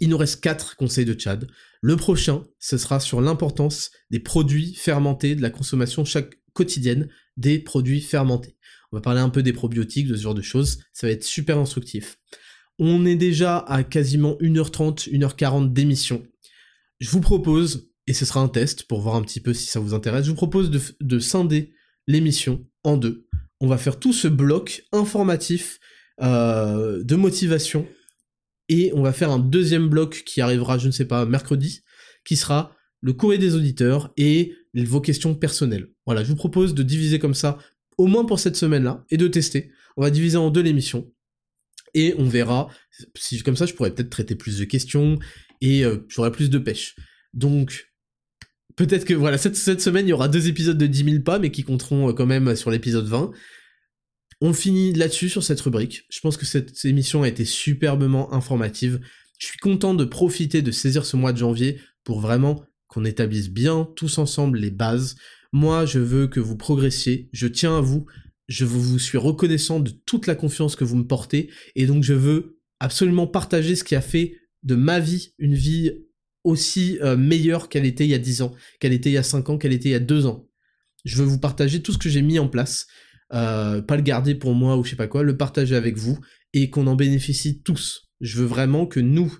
il nous reste 4 conseils de Chad. Le prochain, ce sera sur l'importance des produits fermentés, de la consommation chaque quotidienne des produits fermentés. On va parler un peu des probiotiques, de ce genre de choses, ça va être super instructif. On est déjà à quasiment 1h30, 1h40 d'émission. Je vous propose, et ce sera un test pour voir un petit peu si ça vous intéresse, je vous propose de, scinder l'émission en deux. On va faire tout ce bloc informatif euh, de motivation et on va faire un deuxième bloc qui arrivera, je ne sais pas, mercredi, qui sera le courrier des auditeurs et vos questions personnelles. Voilà, je vous propose de diviser comme ça, au moins pour cette semaine-là, et de tester. On va diviser en deux l'émission, et on verra, si comme ça je pourrais peut-être traiter plus de questions, et euh, j'aurai plus de pêche. Donc, peut-être que voilà, cette, semaine, il y aura deux épisodes de 10 000 pas, mais qui compteront euh, quand même sur l'épisode 20. On finit là-dessus sur cette rubrique. Je pense que cette émission a été superbement informative. Je suis content de profiter de saisir ce mois de janvier pour vraiment qu'on établisse bien tous ensemble les bases. Moi, je veux que vous progressiez, je tiens à vous, je vous suis reconnaissant de toute la confiance que vous me portez, et donc je veux absolument partager ce qui a fait de ma vie une vie aussi euh, meilleure qu'elle était il y a 10 ans, qu'elle était il y a 5 ans, qu'elle était il y a 2 ans. Je veux vous partager tout ce que j'ai mis en place. Euh, pas le garder pour moi ou je sais pas quoi, le partager avec vous et qu'on en bénéficie tous. Je veux vraiment que nous,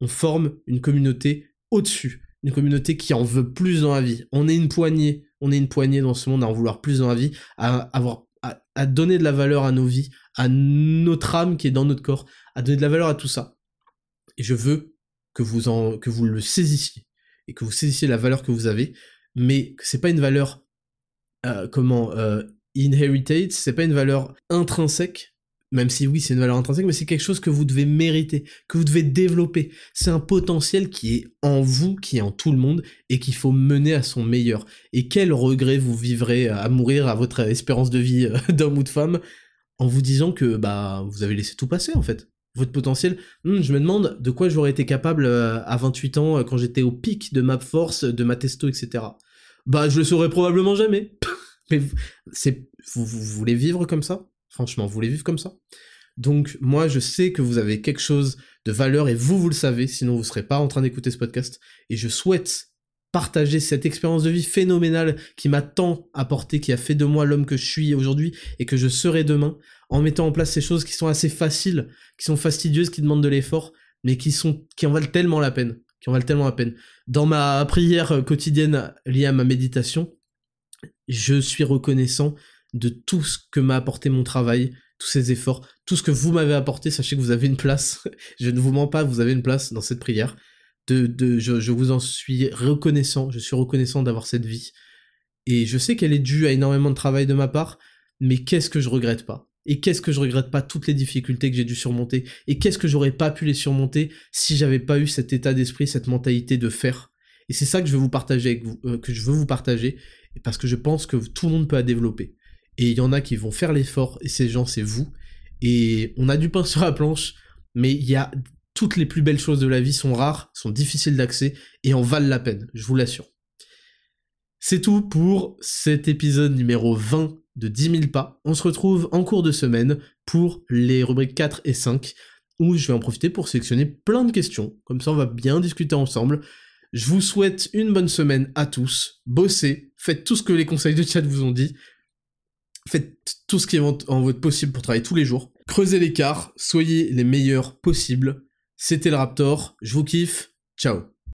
on forme une communauté au-dessus, une communauté qui en veut plus dans la vie. On est une poignée, on est une poignée dans ce monde à en vouloir plus dans la vie, à avoir, à, donner de la valeur à nos vies, à notre âme qui est dans notre corps, à donner de la valeur à tout ça. Et je veux que vous, en, que vous le saisissiez, et que vous saisissiez la valeur que vous avez, mais que c'est pas une valeur, euh, comment, euh, inherited, c'est pas une valeur intrinsèque, même si oui, c'est une valeur intrinsèque, mais c'est quelque chose que vous devez mériter, que vous devez développer. C'est un potentiel qui est en vous, qui est en tout le monde, et qu'il faut mener à son meilleur. Et quel regret vous vivrez à mourir à votre espérance de vie euh, d'homme ou de femme, en vous disant que bah vous avez laissé tout passer en fait. Votre potentiel, hmm, je me demande de quoi j'aurais été capable euh, à 28 ans euh, quand j'étais au pic de ma force, de ma testo, etc. Bah je le saurais probablement jamais. Vous voulez vivre comme ça? Franchement, vous voulez vivre comme ça? Donc moi, je sais que vous avez quelque chose de valeur et vous, vous le savez, sinon vous ne serez pas en train d'écouter ce podcast. Et je souhaite partager cette expérience de vie phénoménale qui m'a tant apporté, qui a fait de moi l'homme que je suis aujourd'hui et que je serai demain, en mettant en place ces choses qui sont assez faciles, qui sont fastidieuses, qui demandent de l'effort, mais qui qui en valent tellement la peine, qui en valent tellement la peine. Dans ma prière quotidienne liée à ma méditation, je suis reconnaissant de tout ce que m'a apporté mon travail, tous ces efforts, tout ce que vous m'avez apporté, sachez que vous avez une place, je ne vous mens pas, vous avez une place dans cette prière, de, de, je, vous en suis reconnaissant, je suis reconnaissant d'avoir cette vie, et je sais qu'elle est due à énormément de travail de ma part, mais qu'est-ce que je regrette pas? Et qu'est-ce que je regrette pas toutes les difficultés que j'ai dû surmonter? Et qu'est-ce que j'aurais pas pu les surmonter si j'avais pas eu cet état d'esprit, cette mentalité de faire? Et c'est ça que je veux vous partager avec vous, euh, que je veux vous partager, parce que je pense que tout le monde peut la développer et il y en a qui vont faire l'effort, et ces gens, c'est vous. Et on a du pain sur la planche, mais il y a toutes les plus belles choses de la vie sont rares, sont difficiles d'accès, et en valent la peine, je vous l'assure. C'est tout pour cet épisode numéro 20 de 10 000 pas. On se retrouve en cours de semaine pour les rubriques 4 et 5, où je vais en profiter pour sélectionner plein de questions, comme ça on va bien discuter ensemble. Je vous souhaite une bonne semaine à tous, bossez, faites tout ce que les conseils de chat vous ont dit, Faites tout ce qui est en votre possible pour travailler tous les jours. Creusez l'écart, soyez les meilleurs possibles. C'était le Raptor, je vous kiffe, ciao